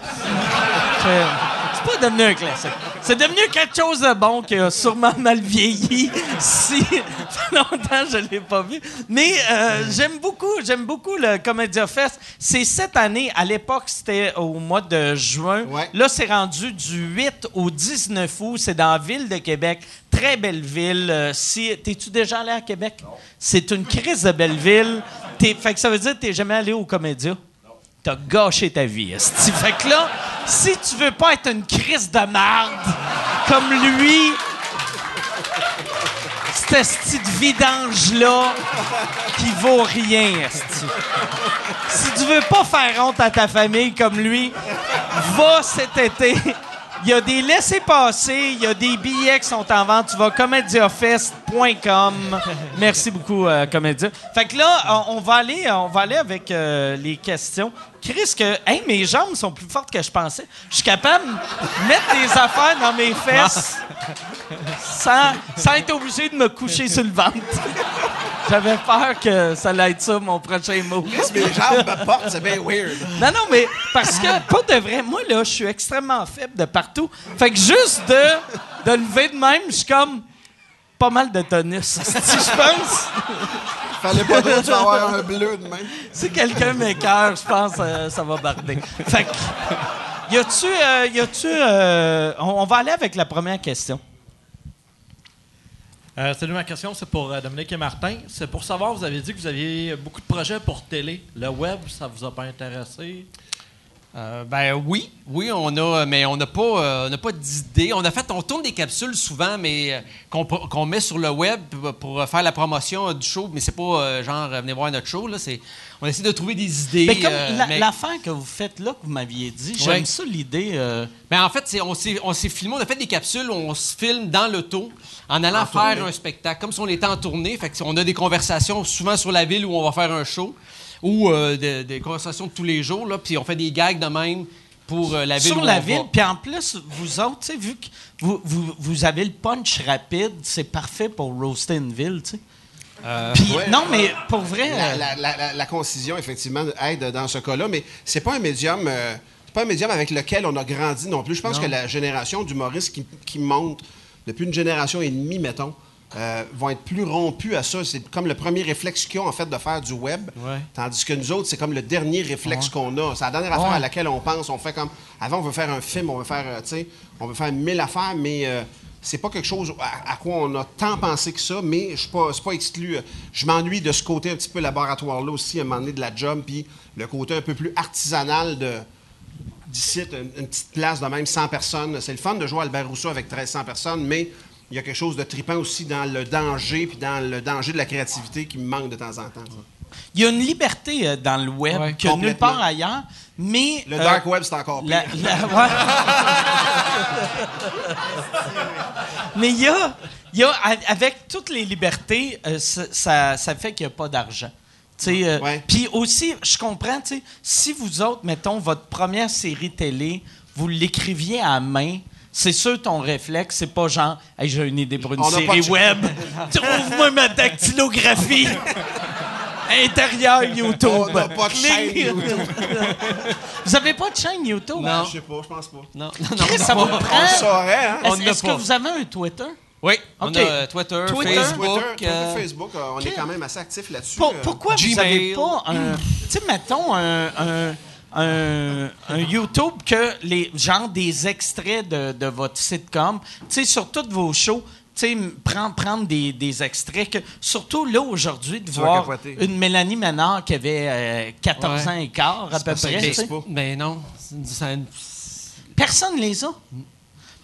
c'est pas devenu un classique. C'est devenu quelque chose de bon qui a sûrement mal vieilli. Si longtemps je l'ai pas vu, mais euh, j'aime beaucoup, j'aime beaucoup le Comédia Fest. C'est cette année. À l'époque, c'était au mois de juin. Ouais. Là, c'est rendu du 8 au 19 août. C'est dans la ville de Québec. Très belle ville. Euh, si t'es-tu déjà allé à Québec? C'est une crise de belle ville. T'es- fait que ça veut dire que t'es jamais allé au Comédia T'as gâché ta vie, esti. Fait que là, si tu veux pas être une crise de marde comme lui, cette esti de vidange-là qui vaut rien, esti. Si tu veux pas faire honte à ta famille comme lui, va cet été. Il y a des laissés-passer, il y a des billets qui sont en vente. Tu vas comediafest.com. Merci beaucoup, euh, Comédia. Fait que là, on, on va aller, on va aller avec euh, les questions. Chris, que, hey, mes jambes sont plus fortes que je pensais. Je suis capable de mettre des affaires dans mes fesses sans, sans être obligé de me coucher sur le ventre. J'avais peur que ça allait être ça, mon prochain mot. Chris, mes jambes me portent, c'est bien weird. Non, non, mais parce que, pas de vrai, moi, là, je suis extrêmement faible de partout. Fait que juste de, de lever de même, je suis comme pas mal de tonus. esti, Je pense. Fallait pas trop avoir un bleu de même. Si quelqu'un m'écœure, je pense que ça va barder. Fait que, y a-tu. euh, y a-tu. euh, on, on va aller avec la première question. Euh, salut, ma question, c'est pour euh, Dominique et Martin. C'est pour savoir, vous avez dit que vous aviez beaucoup de projets pour télé. Le web, ça vous a pas intéressé? Euh, ben oui, oui, on a, mais on n'a pas, euh, on pas d'idée. On a fait, on tourne des capsules souvent, mais euh, qu'on, met sur le web pour, pour faire la promotion euh, du show, mais c'est pas genre venez voir notre show là. C'est, on essaie de trouver des idées. Mais comme euh, la- mais- l'affaire que vous faites là, que vous m'aviez dit, j'aime Ouais. ça l'idée. Ben, en fait, c'est- on s'est, on s'est filmé, on a fait des capsules où on se filme dans l'auto en allant faire un spectacle, comme si on était en tournée. Fait que on a des conversations souvent sur la ville où on va faire un show ou euh, de- des conversations de tous les jours, là, puis on fait des gags de même pour euh, la ville sur où la on ville. Puis en plus, vous autres, tu sais, vu que vous, vous, vous avez le punch rapide, c'est parfait pour roaster une ville, tu sais. Puis, Ouais. non, mais pour vrai. La, euh, la- la- la- la concision, effectivement, aide dans ce cas-là, mais c'est pas un médium. euh, c'est pas un médium avec lequel on a grandi non plus. Je pense que la génération d'humoristes qui, qui monte depuis une génération et demie, mettons, euh, vont être plus rompus à ça. C'est comme le premier réflexe qu'ils ont, en fait, de faire du web. Ouais. Tandis que nous autres, c'est comme le dernier réflexe qu'on a. C'est la dernière affaire à laquelle on pense. On fait comme. Avant, on veut faire un film, on veut faire, euh, tu sais, on veut faire mille affaires, mais. euh, c'est pas quelque chose à, à quoi on a tant pensé que ça, mais je suis pas exclu. Je m'ennuie de ce côté un petit peu laboratoire-là aussi, à un moment donné de la job, puis le côté un peu plus artisanal de d'ici, une, une petite place de même 100 personnes. C'est le fun de jouer à Albert Rousseau avec 1300 personnes, mais il y a quelque chose de trippant aussi dans le danger, puis dans le danger de la créativité qui me manque de temps en temps. Il y a une liberté euh, dans le web Ouais, que nulle part ailleurs, mais. Le euh, dark web, c'est encore pire. la- la- ouais. mais il y a, il y a, a- avec toutes les libertés, euh, ça, ça- fait qu'il n'y a pas d'argent. Euh, Ouais. Puis aussi, je comprends, si vous autres, mettons, votre première série télé, vous l'écriviez à main, c'est sûr ton réflexe, c'est pas genre, hey, j'ai une idée pour une On série de- web, trouve-moi ma dactylographie. Intérieur YouTube. On n'a pas de chaîne YouTube. Vous avez pas de chaîne YouTube? Non. Je sais pas, je pense pas. Non, non, non. Chris, ça vous On le prend. saurait, hein? On Est-ce que vous avez un Twitter? Oui, on OK. a euh, Twitter, Twitter? Facebook. Twitter, Twitter, euh, Facebook, euh, on est quand même assez actifs là-dessus. Pour- euh. pourquoi vous Gmail. n'avez pas un. Tu sais, mettons un. un un, un YouTube que les genre des extraits de, de votre sitcom, tu sais, sur toutes vos shows, tu sais, prendre, prendre des, des extraits que, surtout là aujourd'hui, de Tu voir une Mélanie Ménard qui avait euh, 14 Ouais. ans et quart à peu près. pas. Ben non. ça- Personne les a.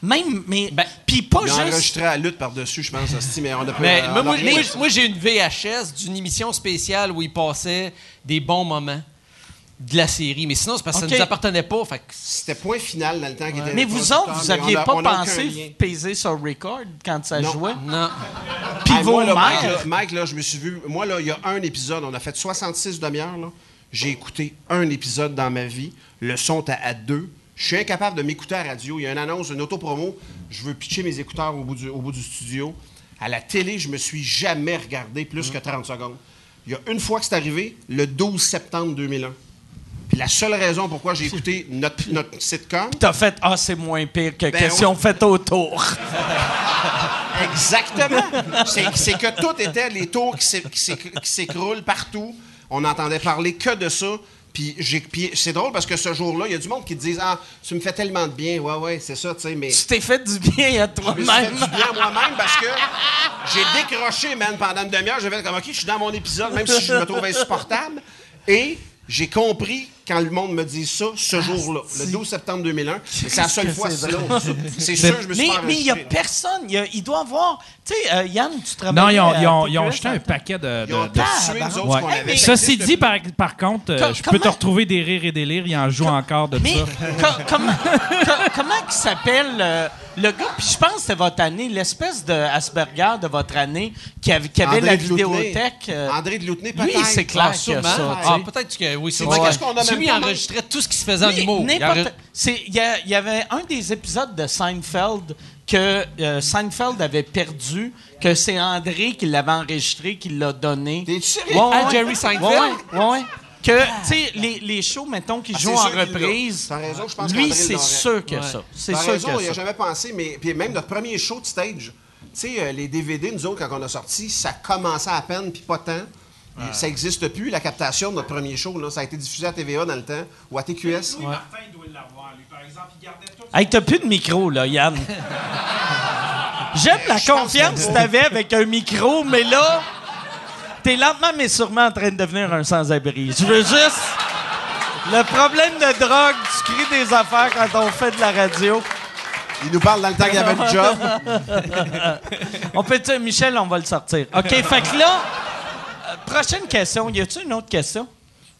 Même, mais. Ben, Puis pas juste. enregistré à lutte par-dessus, je pense, hostie, mais on a pas Mais on moi, a moi, rien. moi, moi, j'ai une VHS d'une émission spéciale où il passait des bons moments de la série. Mais sinon, c'est parce que ça nous appartenait pas. Fait que C'était point final dans le temps qui était. Mais vous autres, vous mais on aviez a- pas pensé peser sur record quand ça Non. jouait? non. Puis Ah, vos moi, là, Mike, mères? là, Mike, là, je me suis vu. Moi, là, il y a un épisode. On a fait 66 demi-heures. là. J'ai écouté un épisode dans ma vie. Le son était à deux. Je suis incapable de m'écouter à la radio. Il y a une annonce, une autopromo. Je veux pitcher mes écouteurs au bout du, au bout du studio. À la télé, je me suis jamais regardé plus que 30 secondes. Il y a une fois que c'est arrivé, le 12 septembre 2001. Puis la seule raison pourquoi j'ai écouté notre, notre sitcom, T'as fait Ah, c'est moins pire que Ben question faite autour. Exactement. C'est que tout était les tours qui s'é- qui s'é- qui s'écroulent partout. On n'entendait parler que de ça. Puis c'est drôle parce que ce jour-là, il y a du monde qui te disent Ah, tu me fais tellement de bien. Ouais, ouais, c'est ça, tu sais. Mais Tu t'es fait du bien à je me suis fait toi-même. du bien à moi-même parce que j'ai décroché, man, pendant une demi-heure. J'ai fait comme OK, je suis dans mon épisode, même si je me trouve insupportable. Et j'ai compris quand le monde me dit ça ce jour-là, le 12 septembre 2001. Et C'est la seule que fois, c'est c'est. C'est sûr, je me suis Mais il n'y a personne. Il, y a- il doit avoir. Tu sais, euh, Yann, tu travailles. Non, ils ont, ils ont, à ils ont jeté un paquet de. Ils ont de- tué, Ah, autres, Ouais. avait. Ceci existe dit, par, par contre, euh, je peux te comment- retrouver des rires et des délires. Il en joue encore de Mais ça. co- comment, co- comment il s'appelle euh, le gars? Puis je pense que c'était votre année, l'espèce de Asperger de votre année qui avait, qui avait André la vidéothèque. euh, André de Loutenay, lui, peut-être. c'est clair Ah, que sûrement. ça. Ah, peut-être que oui, C'est sûrement. parce qu'on a Il enregistrait tout ce qui se faisait en humour. Il y, avait un des épisodes de Seinfeld que euh, Seinfeld avait perdu, que c'est André qui l'avait enregistré, qui l'a donné. Sérieux? Ouais, À ouais. Jerry Seinfeld? Ouais, ouais, ouais. Que, tu sais, les, les shows, mettons, qui Ah, jouent en reprise, T'as raison, je pense lui, c'est sûr que Ouais. ça. C'est T'as sûr raison, que il ça. a jamais pensé, mais puis même notre premier show de stage, tu sais, euh, les DVD, nous autres, quand on a sorti, ça commençait à peine, puis pas tant. Ça n'existe plus, la captation de notre premier show. Là. Ça a été diffusé à TVA dans le temps, ou à TQS. Martin doit l'avoir, lui, par exemple. Il gardait tout. Hey, t'as plus de micro, là, Yann. J'aime la Je confiance que- t'avais avec un micro, mais là, t'es lentement mais sûrement en train de devenir un sans-abri. Je veux juste... Le problème de drogue, tu cries des affaires quand on fait de la radio. Il nous parle dans le temps qu'il y avait le job. On peut dire, Michel, on va le sortir. OK, fait que là, prochaine question. Y a-tu une autre question?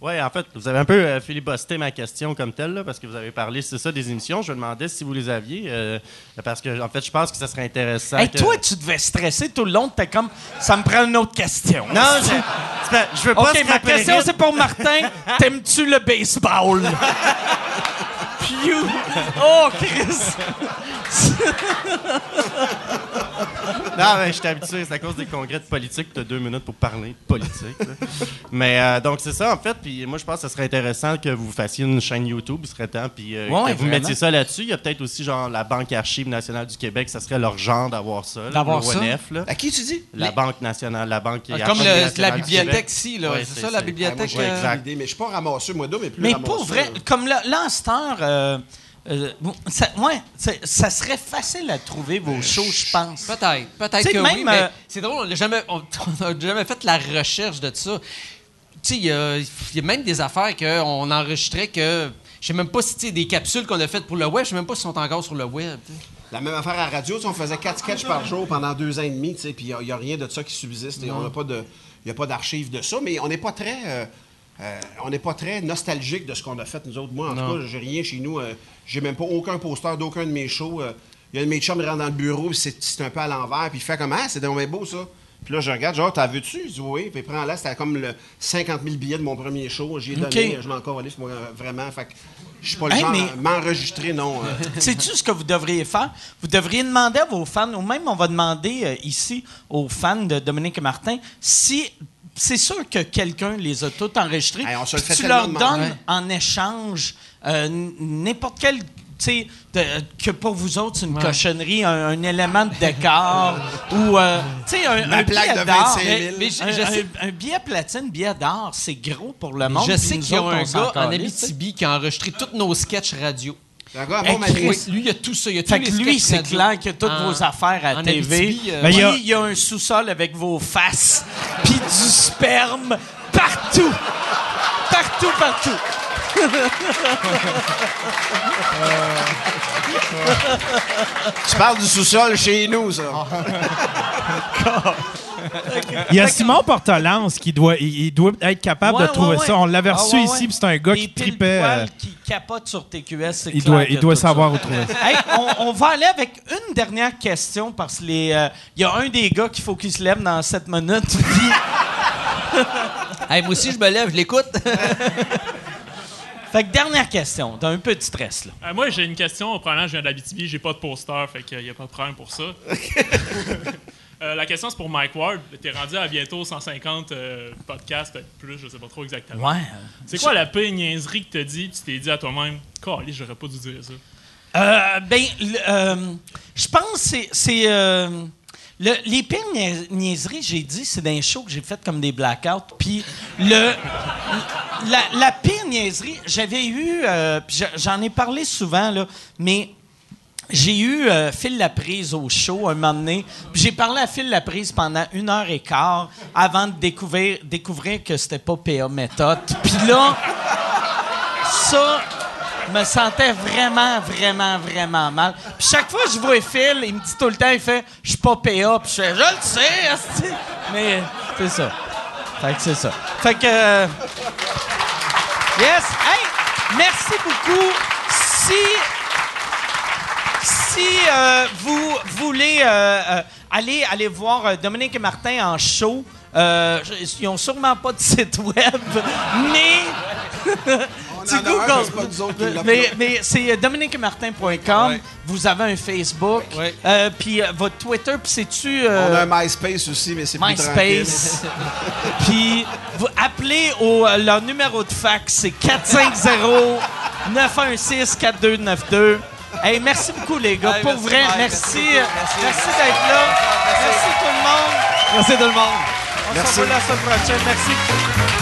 Oui, en fait, vous avez un peu euh, filibosté ma question comme telle, là, parce que vous avez parlé, c'est ça, des émissions. Je me demandais si vous les aviez, euh, parce que, en fait, je pense que ça serait intéressant. Hey, que- toi, tu devais stresser tout le long. T'es comme, ça me prend une autre question. Non, je, veux pas OK, ma question, c'est pour Martin. T'aimes-tu le baseball? Pew! Oh, Chris! Non, mais je suis habitué, c'est à cause des congrès de politique, tu as deux minutes pour parler de politique. là. mais euh, donc, c'est ça, en fait. Puis moi, je pense que ce serait intéressant que vous fassiez une chaîne YouTube, il serait temps, puis euh, Ouais, que vous vraiment. mettiez ça là-dessus. Il y a peut-être aussi, genre, la Banque Archive nationale du Québec, ça serait leur genre d'avoir ça. là, D'avoir l'ONF, là. À qui tu dis? La Banque nationale, la Banque Ah, Archive Comme le- nationale la du bibliothèque Québec. ici, là. Ouais, c'est c'est- ça, la bibliothèque. Ah, moi, euh, exact. l'idée, mais je suis pas ramasseux, moi, d'eau, mais plus Mais ramasseux, pour vrai, là. comme là, là, en cette heure, euh, euh, bon, ça, ouais, ça serait facile à trouver vos shows, je pense. Peut-être, peut-être que même, oui, mais euh, c'est drôle, on n'a jamais, on, on a jamais fait la recherche de ça. Tu sais, il y a, il y a même des affaires qu'on enregistrait que... Je sais même pas si, tu sais, des capsules qu'on a faites pour le web, je sais même pas si sont encore sur le web. La même affaire à la radio, on faisait quatre sketchs par jour pendant deux ans et demi, tu sais, puis il n'y a, rien de ça qui subsiste. pas de, il y a pas d'archives de ça, mais on n'est pas très, euh, euh, on n'est pas très nostalgique de ce qu'on a fait nous autres. Moi, en tout cas, j'ai rien chez nous. euh, j'ai même pas aucun poster d'aucun de mes shows. euh. Il y a un de mes chums qui rentre dans le bureau, c'est, un peu à l'envers, puis il fait comme ah, c'est bien beau ça. Puis là, je regarde, genre, t'as vu-tu? Il dit oui. Puis prends là, c'était comme le 50 000 billets de mon premier show. J'ai donné, je m'en allé, moi, vraiment. Fait que je suis pas le Hey, genre mais- m'enregistrer, non. euh. Sais-tu ce que vous devriez faire? Vous devriez demander à vos fans, ou même on va demander euh, ici aux fans de Dominique et Martin, si c'est sûr que quelqu'un les a tous enregistrés. Hey, on se le puis fait tu leur donnes en échange euh, n'importe quel. tu sais, de- que pour vous autres, c'est une cochonnerie, un, un élément de décor ou euh, tu sais, un, un plaque billet de d'or. 25 000. Mais- Mais je- un, un- billet platine, billet d'or, c'est gros pour le monde. Je sais qu'il y a un gars en. Abitibi qui a enregistré tous nos sketchs radio. Chris, Lui, il y a tout ça. Il y a tous Fait les que lui, c'est clair qu'il y a toutes En- vos affaires à en TV. Abitibi, euh, Ben, il y a- il y a un sous-sol avec vos faces, puis du sperme partout. Partout, partout. Tu parles du sous-sol chez nous, ça. Il y a Simon Portalance qui doit, il, il doit être capable Ouais, de trouver ouais, ouais. ça. On l'avait Ah, reçu ouais, ici, ouais. puis c'est un gars Des qui tripait. euh, qui capotent sur TQS, c'est il clair doit, qu'il y il a doit tout ça. savoir où trouver ça. Hey, on, on va aller avec une dernière question parce que les, euh, il y a un des gars qu'il faut qu'il se lève dans 7 minutes. puis- Hey, moi aussi, je me lève, je l'écoute. Fait que dernière question, t'as un peu de stress là. Euh, moi, j'ai une question. Probablement, je viens de l'Abitibi, j'ai pas de poster, fait qu'il n'y a pas de problème pour ça. Euh, la question, c'est pour Mike Ward. T'es rendu à bientôt 150 euh, podcasts, peut-être plus, je sais pas trop exactement. Ouais. C'est quoi la pire niaiserie que t'as dit, tu t'es dit à toi-même, Calé, j'aurais pas dû dire ça? Euh, ben, euh, je pense que c'est. Le- les pires nia- niaiseries, j'ai dit, c'est d'un show que j'ai fait comme des blackouts. Puis le, la, pire niaiserie, j'avais eu, euh, j'en ai parlé souvent, là, mais j'ai eu euh, Phil Laprise au show un moment donné. J'ai parlé à Phil Laprise pendant une heure et quart avant de découvrir, découvrir que c'était pas PA méthode. Puis là, ça, me sentais vraiment, vraiment, vraiment mal. Puis chaque fois que je vois Phil, il me dit tout le temps, il fait « Je suis pas PA », puis je fais « Je le sais. Mais c'est ça. Fait que c'est ça. Fait que... euh, yes! Hey! Merci beaucoup. Si... Si euh, vous voulez euh, aller, aller voir Dominique et Martin en show, ils n'ont sûrement pas de site web, mais tu Google. mais c'est. Mais, euh, dominiquemartin.com. Ouais. Vous avez un Facebook. Ouais. Euh, puis euh, votre Twitter, puis c'est-tu... On a un MySpace aussi, mais c'est plus. MySpace. Puis vous appelez au leur numéro de fax, c'est 450 916 4292. Hey, merci beaucoup les gars, Hey, pour merci, vrai, Mike. merci, Merci beaucoup. merci, Merci. d'être là, merci tout le monde. Merci tout le monde. On se revoit la semaine prochaine, merci.